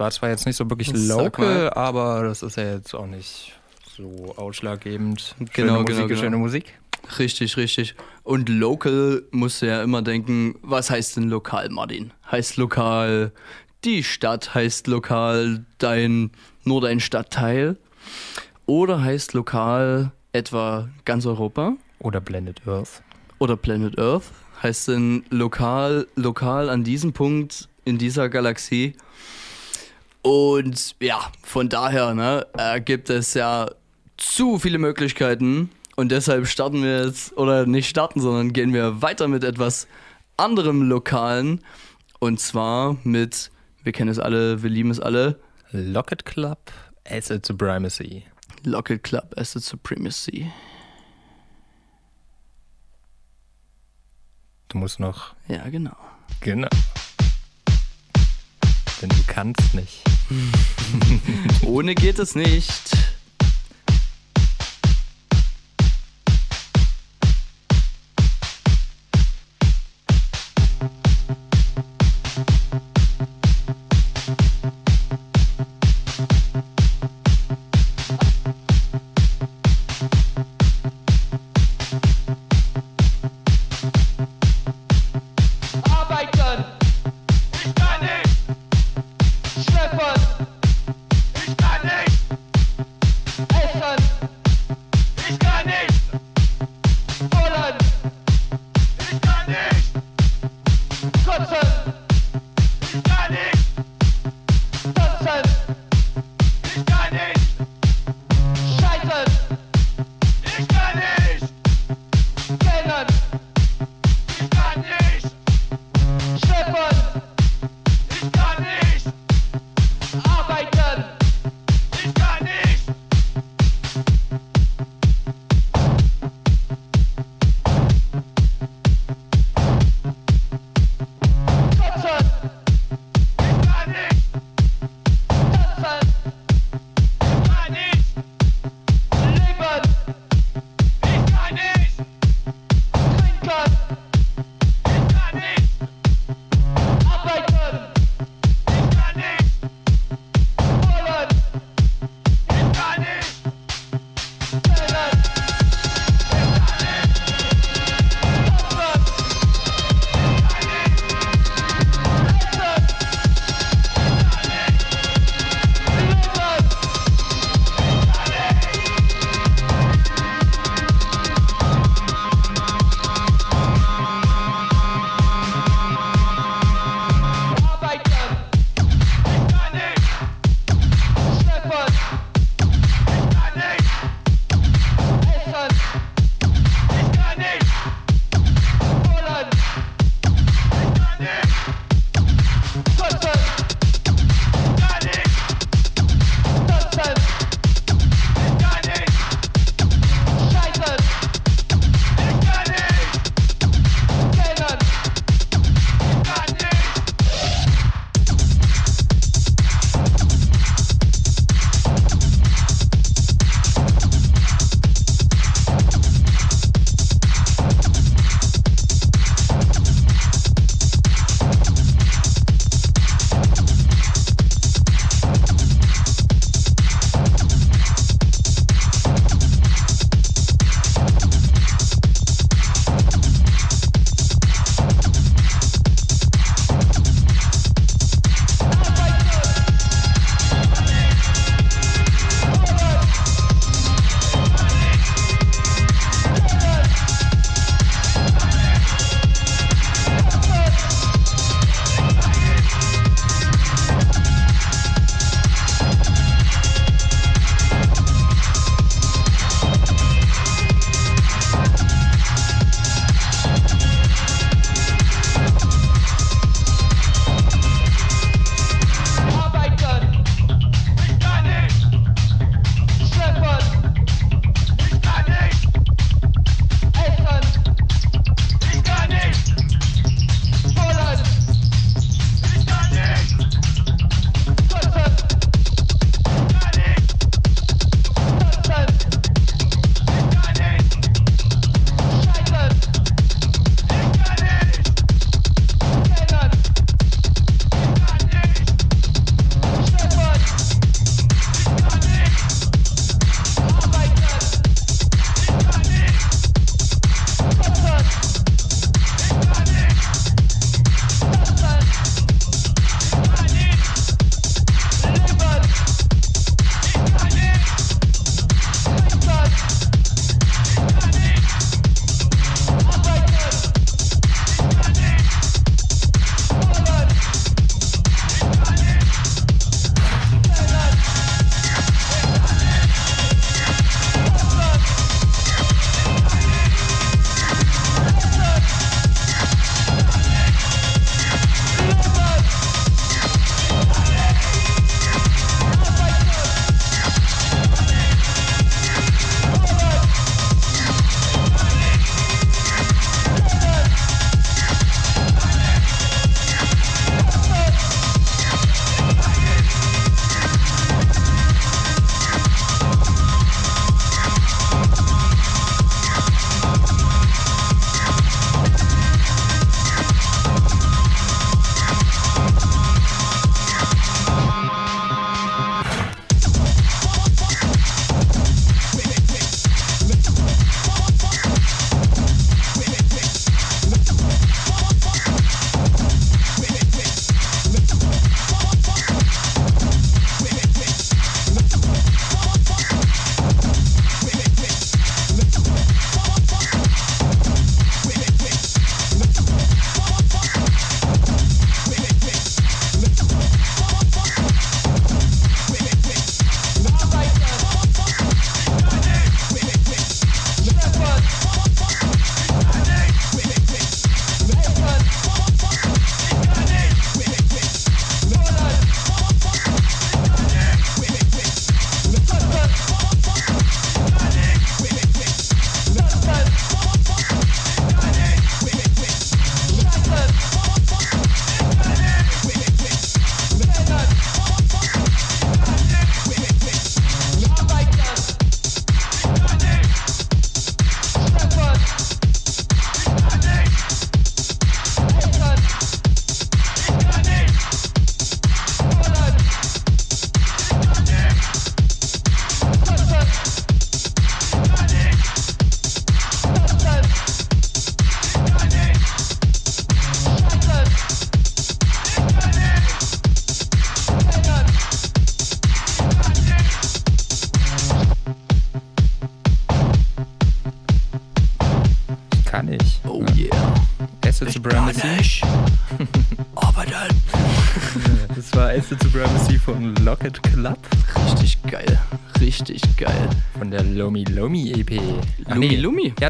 War zwar jetzt nicht so wirklich local, aber das ist ja jetzt auch nicht so ausschlaggebend. Genau, schöne Musik, genau, genau. schöne Musik. Richtig, richtig. Und local musst du ja immer denken, was heißt denn lokal, Martin? Heißt lokal, die Stadt heißt lokal, dein, nur dein Stadtteil? Oder heißt lokal etwa ganz Europa? Oder Blended Earth. Oder Planet Earth? Heißt denn lokal, lokal an diesem Punkt in dieser Galaxie? Und ja, von daher ne, äh, gibt es ja zu viele Möglichkeiten und deshalb starten wir jetzt, oder nicht starten, sondern gehen wir weiter mit etwas anderem Lokalen und zwar mit, wir kennen es alle, wir lieben es alle, Locket Club, Acid Supremacy. Locket Club, Acid Supremacy. Du musst noch. Ja, genau. Genau. Denn du kannst nicht. <laughs> Ohne geht es nicht.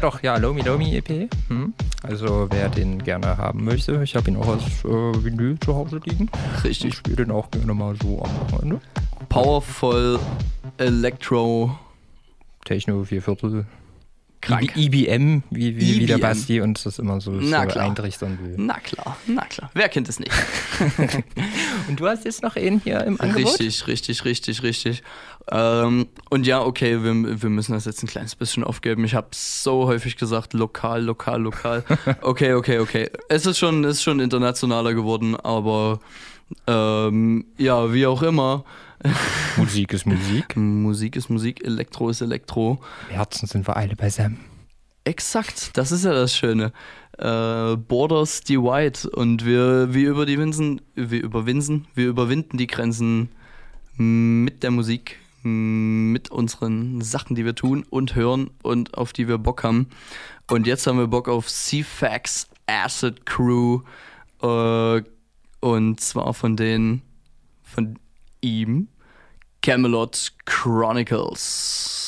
Ja doch, ja, Lomi Lomi EP. Hm. Also wer den gerne haben möchte, ich habe ihn auch als äh, Vinyl zu Hause liegen. Richtig. Ich spiele den auch gerne mal so am Wochenende. Powerful Electro. Techno, vier Viertel. Krank. IB IBM, wie, wie, wie der IBM. Basti uns das immer so, Na so klar. eintrichtern will. Na klar, na klar. Wer kennt es nicht? <laughs> Und du hast jetzt noch einen hier im Angebot? Richtig, richtig, richtig, richtig. Ähm, und ja, okay, wir, wir müssen das jetzt ein kleines bisschen aufgeben. Ich habe so häufig gesagt, lokal, lokal, lokal. <laughs> Okay, okay, okay. Es ist schon, ist schon internationaler geworden, aber ähm, ja, wie auch immer. <laughs> Musik ist Musik. Musik ist Musik, Elektro ist Elektro. Im Herzen sind wir alle beisammen. Exakt, das ist ja das Schöne. Äh, Borders divide und wir, wir über die Winsen, wir überwinsen, wir überwinden die Grenzen mit der Musik, mit unseren Sachen, die wir tun und hören und auf die wir Bock haben. Und jetzt haben wir Bock auf C-Fax Acid Crew äh, und zwar von den von ihm Camelot Chronicles.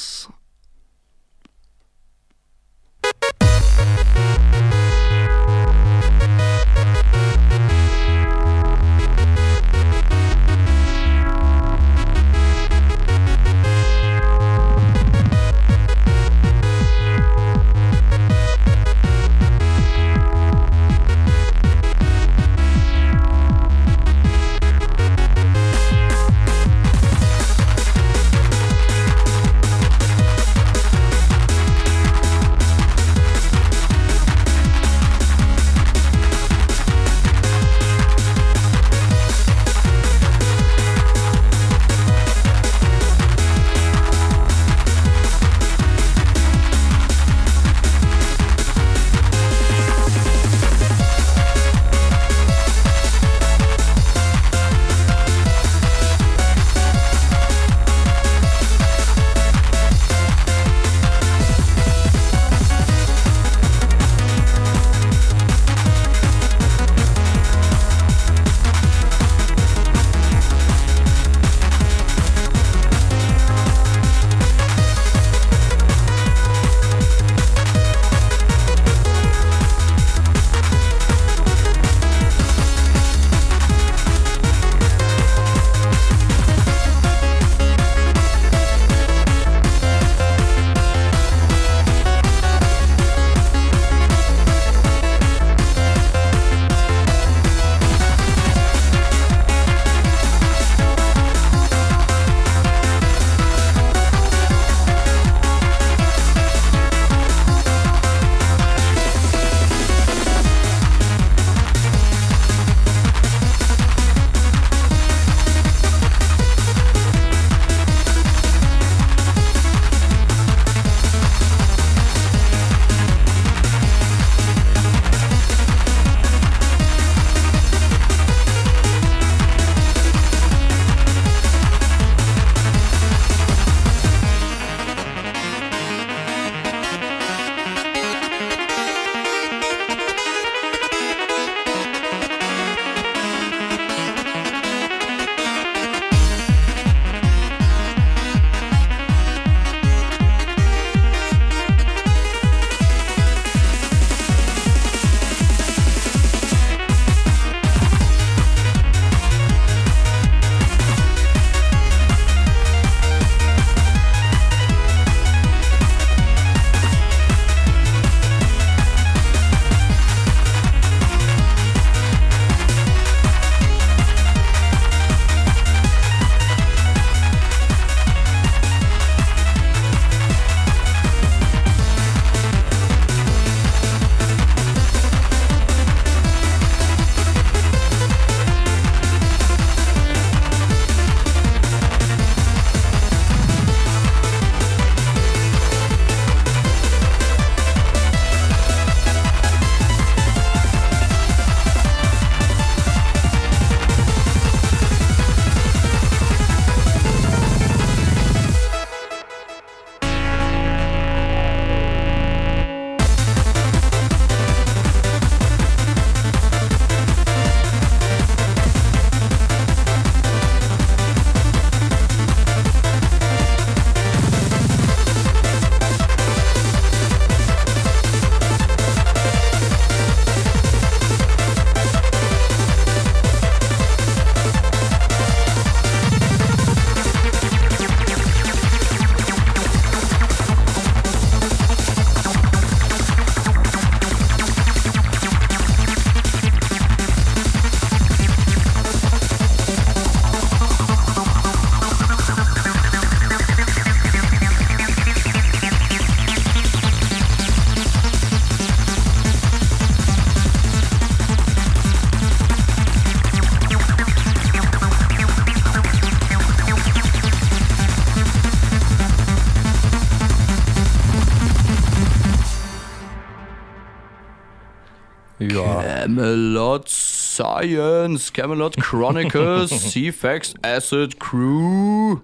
Camelot Science, Camelot Chronicles, <laughs> C-Fax Acid Crew.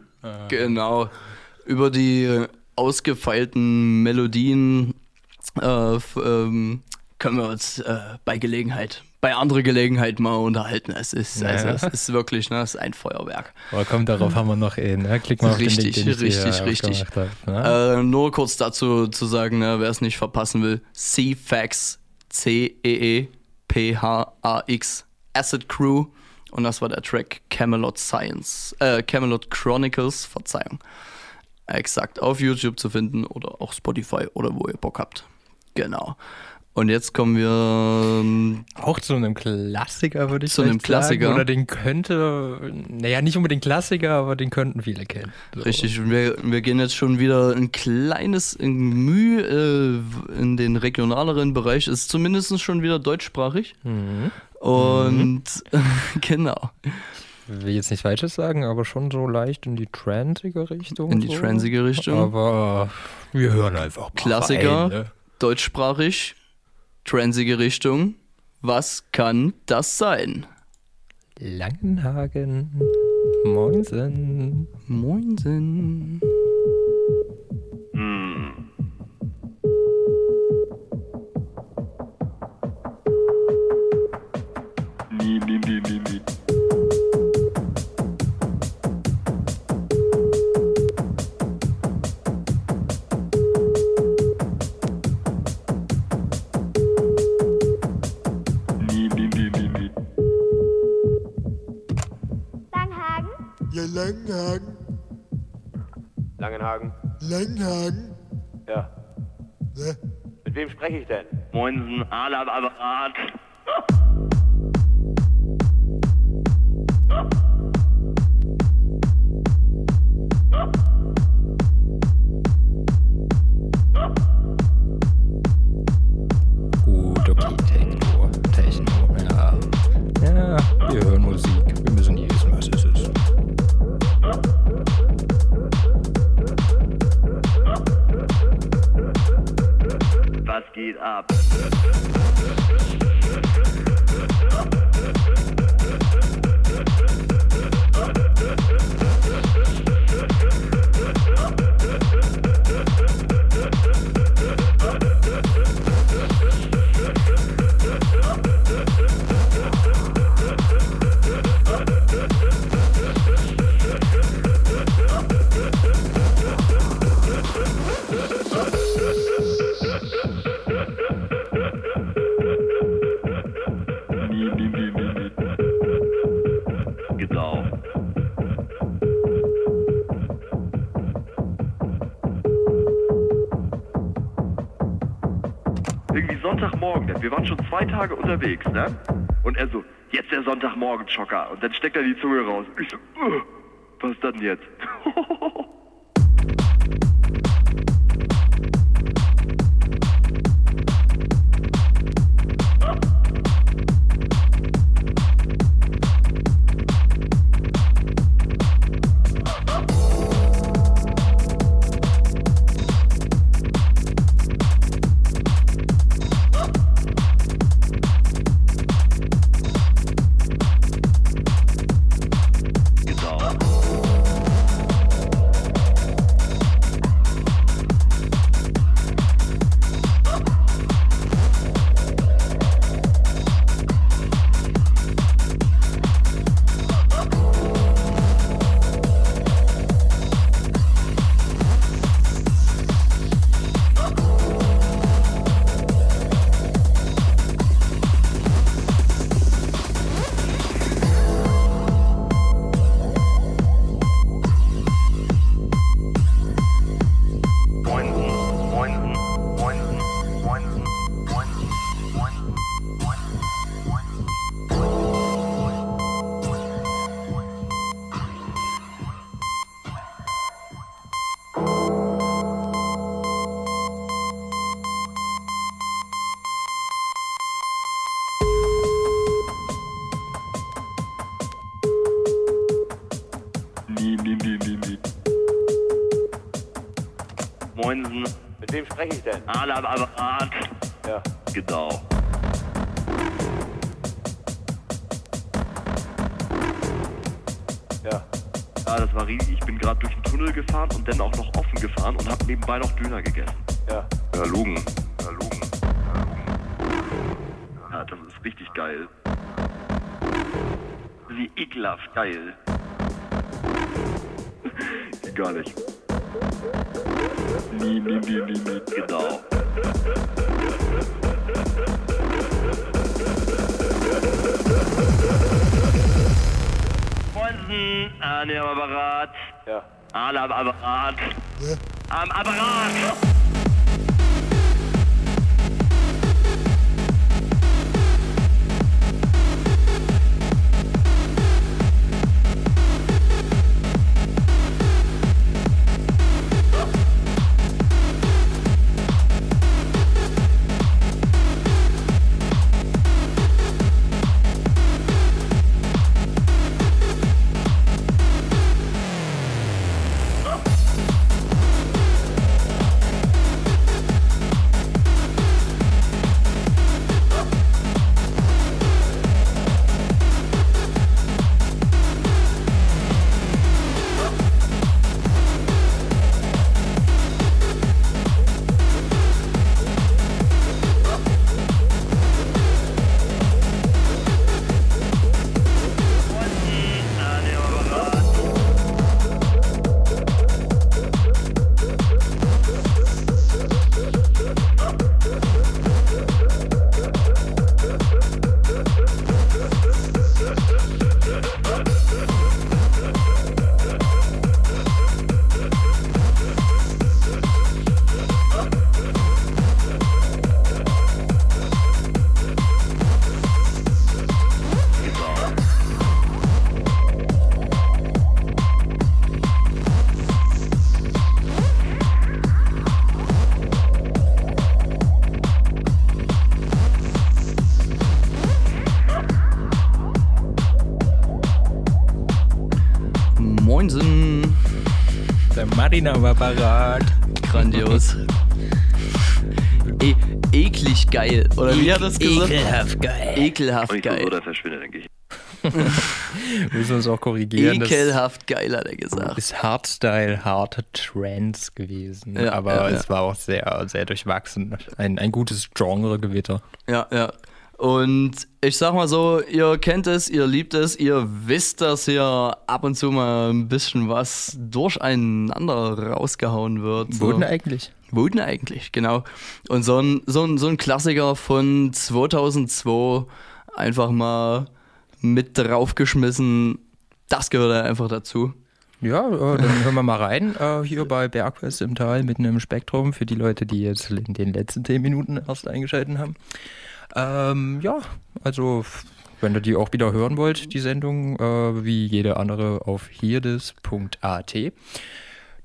Genau. Über die äh, ausgefeilten Melodien äh, ähm, können wir uns äh, bei Gelegenheit, bei anderer Gelegenheit mal unterhalten. Es ist, also, Ja. es ist wirklich, ne, es ist ein Feuerwerk. Aber komm, darauf haben wir noch eh, ne? Klick mal auf richtig, den Link, den ich richtig, richtig. aufgemacht hab, ne? Äh, nur kurz dazu zu sagen, ne, wer es nicht verpassen will, C-Fax, E C-E-E-P-H-A-X, Acid Crew. Und das war der Track Camelot Science, äh, Camelot Chronicles, Verzeihung. Exakt, auf YouTube zu finden oder auch Spotify oder wo ihr Bock habt. Genau. Und jetzt kommen wir ähm, Auch zu einem Klassiker, würde ich Zu einem vielleicht sagen, Klassiker. Oder den könnte, naja, nicht unbedingt Klassiker, aber den könnten viele kennen. So. Richtig, und wir, wir gehen jetzt schon wieder ein kleines in Mühe äh, in den regionaleren Bereich. Ist zumindest schon wieder deutschsprachig. Mhm. Und <laughs> genau. Ich will jetzt nichts Falsches sagen, aber schon so leicht in die transige Richtung. In die so. transige Richtung. Aber wir hören einfach mal Klassiker, rein, ne? deutschsprachig, transige Richtung. Was kann das sein? Langenhagen. Moinsen. Moinsen. Langenhagen. Langenhagen. Langenhagen. Ja. Ne? Mit wem spreche ich denn? Moinsen, Alarmapparat. Gut, okay, Techno, Techno, ja. Ja, wir Was geht wir waren schon zwei Tage unterwegs, ne? Und er so, jetzt der Sonntagmorgen-Schocker. Und dann steckt er die Zunge raus. Ich so, "Ugh, was ist denn jetzt? Der Martin am Apparat. Grandios. E eklig geil. Oder wie hat das gesagt? Ekelhaft geil. Ekelhaft Und geil. das verschwindet, denke ich. Müssen wir uns auch korrigieren. das Ekelhaft geil, hat er gesagt. Ist Hardstyle, harte Trance gewesen. Ja, aber ja, es ja. war auch sehr, sehr durchwachsen. Ein, ein gutes Genregewitter. Ja, ja. Und ich sag mal so, ihr kennt es, ihr liebt es, ihr wisst, dass hier ab und zu mal ein bisschen was durcheinander rausgehauen wird. So. Wurden eigentlich. Wurden eigentlich, genau. Und so ein, so ein, so ein Klassiker von 2002 einfach mal mit draufgeschmissen, das gehört da einfach dazu. Ja, äh, dann hören wir mal rein. Äh, hier bei Bergfest im Tal mitten im Spektrum für die Leute, die jetzt in den letzten 10 Minuten erst eingeschaltet haben. Ähm, ja, also wenn ihr die auch wieder hören wollt, die Sendung, äh, wie jede andere auf hierdes.at.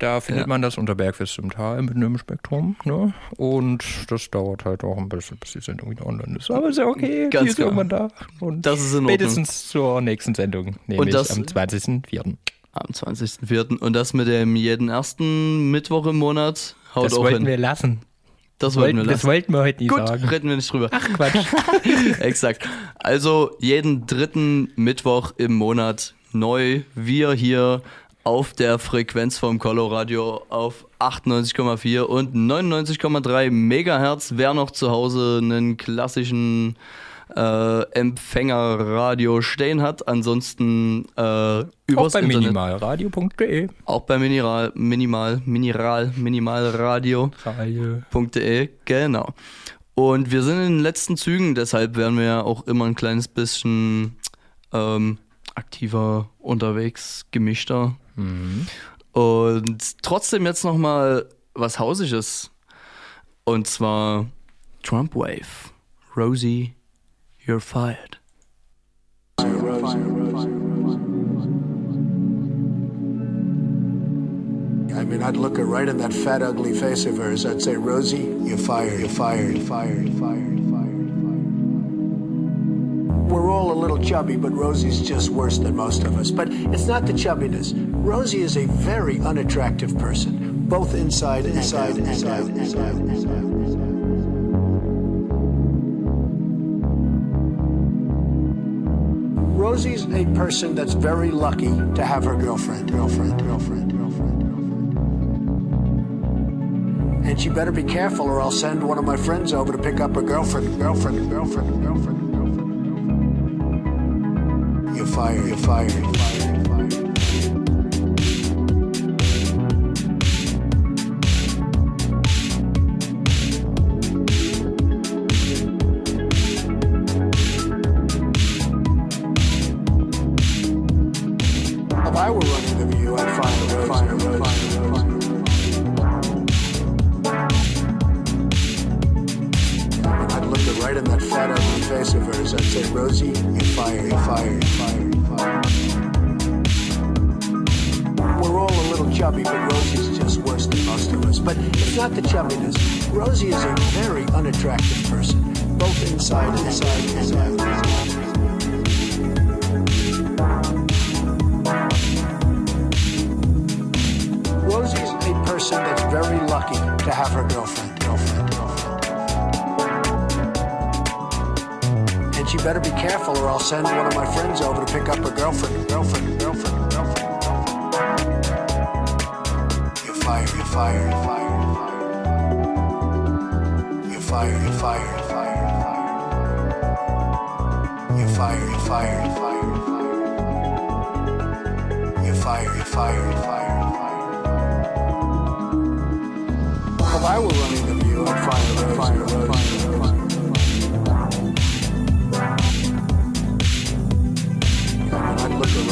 Da findet Ja. man das unter Bergfest im Tal mitten im Spektrum. Ne? Und das dauert halt auch ein bisschen, bis die Sendung wieder online ist. Aber ist ja okay, Ganz die ist klar. irgendwann da. Und Das ist in Ordnung. spätestens zur nächsten Sendung, nämlich das- am 20.04. Am 20.04. Und das mit dem jeden ersten Mittwoch im Monat haut Das wollten hin. wir lassen. Das wollten wir lassen. das wollten wir heute nie Gut, sagen. reden wir nicht drüber. Ach Quatsch. <laughs> Exakt. Also jeden dritten Mittwoch im Monat neu. Wir hier auf der Frequenz vom Coloradio auf 98,4 und 99,3 Megahertz. Wer noch zu Hause einen klassischen äh, Empfängerradio stehen hat, ansonsten äh, übers Auch bei minimalradio.de. Auch bei Mineral, Minimal, Mineral, Minimalradio.de, genau. Und wir sind in den letzten Zügen, deshalb werden wir ja auch immer ein kleines bisschen ähm, aktiver unterwegs, gemischter. Und trotzdem jetzt nochmal was Hausiges. Und zwar Trump Wave. Rosie, you're fired. I mean, I'd look her right in that fat, ugly face of hers. I'd say, Rosie, you're fired, you're fired, you're fired, you're fired, you're fired, fired. We're all a little chubby, but Rosie's just worse than most of us. But it's not the chubbiness. Rosie is a very unattractive person, both inside, inside, and out, and out, and out. Rosie's a person that's very lucky to have her girlfriend, girlfriend, girlfriend, girlfriend. girlfriend. And she better be careful or I'll send one of my friends over to pick up her girlfriend, girlfriend, girlfriend, girlfriend, girlfriend. You're fired, you're fired, you're fired,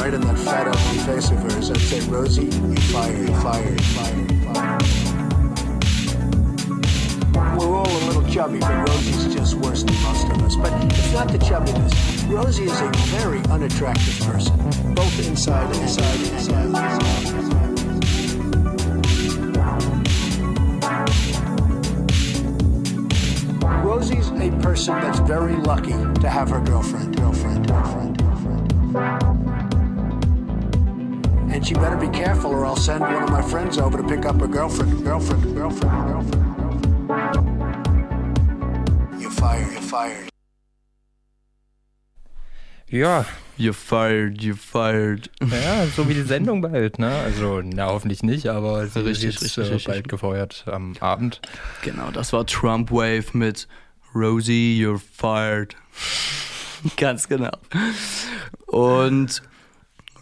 right in that fat ugly face of hers. I'd say, Rosie, you fire, you fire, you fire, fire. We're all a little chubby, but Rosie's just worse than most of us. But it's not the chubbiness. Rosie is a very unattractive person, both inside and inside inside. inside. Rosie's a person that's very lucky to have her girlfriend, girlfriend, girlfriend, girlfriend. And she better be careful or I'll send one of my friends over to pick up her girlfriend, girlfriend, girlfriend, girlfriend, girlfriend. You're fired, you're fired. Ja. You're fired, you're fired. Ja, so wie die Sendung bald, ne? Also, na, hoffentlich nicht, aber sie Richtig, ist richtig, äh, richtig. bald gefeuert am Abend. Genau, das war Trump Wave mit Rosie, you're fired. <laughs> Ganz genau. Und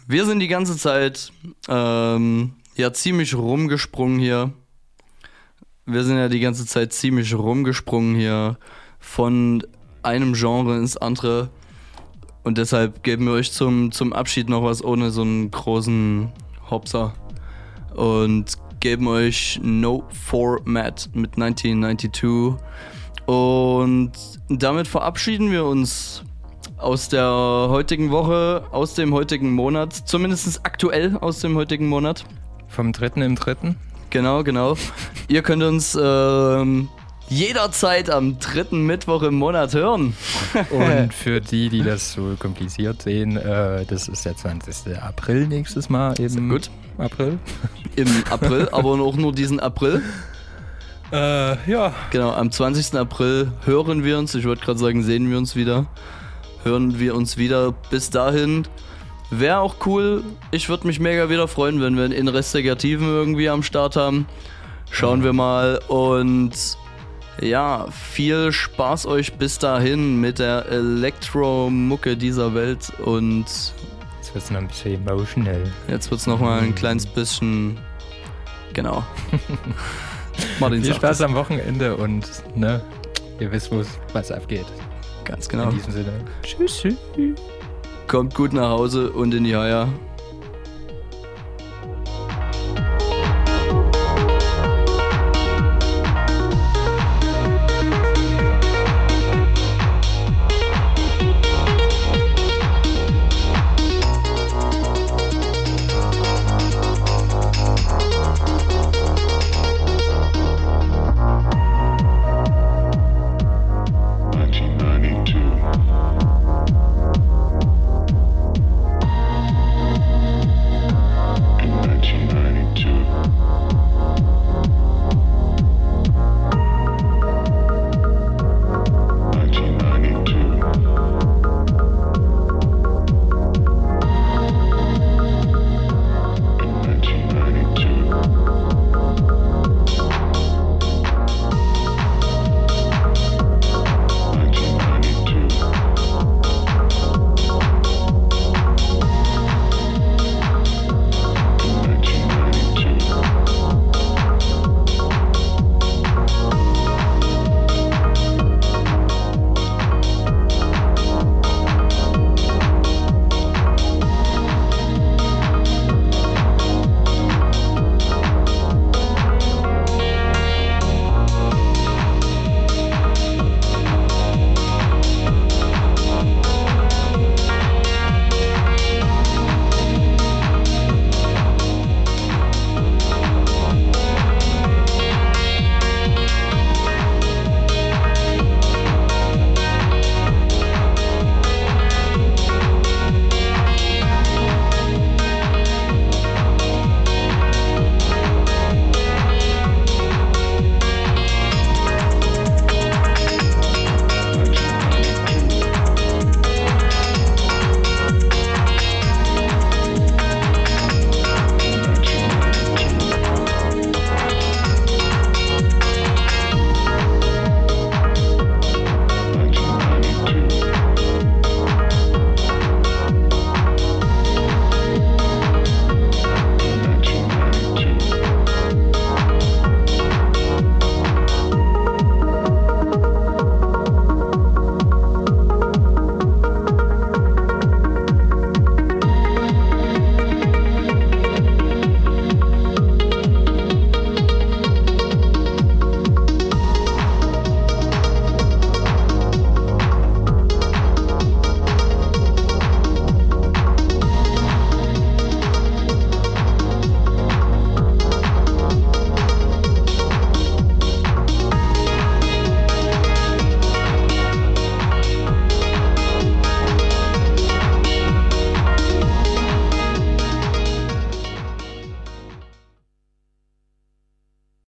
wir sind die ganze Zeit ähm, ja ziemlich rumgesprungen hier. Wir sind ja die ganze Zeit ziemlich rumgesprungen hier von einem Genre ins andere. Und deshalb geben wir euch zum, zum Abschied noch was ohne so einen großen Hopser. Und geben euch No Format mit 1992. Und damit verabschieden wir uns aus der heutigen Woche, aus dem heutigen Monat, zumindest aktuell aus dem heutigen Monat. Vom dritten im dritten? Genau, genau. Ihr könnt uns ähm, jederzeit am dritten Mittwoch im Monat hören. <laughs> Und für die, die das so kompliziert sehen, äh, das ist der 20. April nächstes Mal im gut. April. Im April, aber auch nur diesen April. Äh, ja. Genau, am 20. April hören wir uns, ich wollte gerade sagen, sehen wir uns wieder. Hören wir uns wieder. Bis dahin wäre auch cool. Ich würde mich mega wieder freuen, wenn wir einen Investigativen irgendwie am Start haben. Schauen wir mal und ja, viel Spaß euch bis dahin mit der Elektromucke dieser Welt und Jetzt wird es noch ein bisschen emotional. jetzt wird es nochmal ein kleines bisschen. Genau. <laughs> Martin Viel Spaß am Wochenende und ne, ihr wisst, was abgeht. Ganz genau. In diesem Sinne. Tschüss. Kommt gut nach Hause und in die Eier.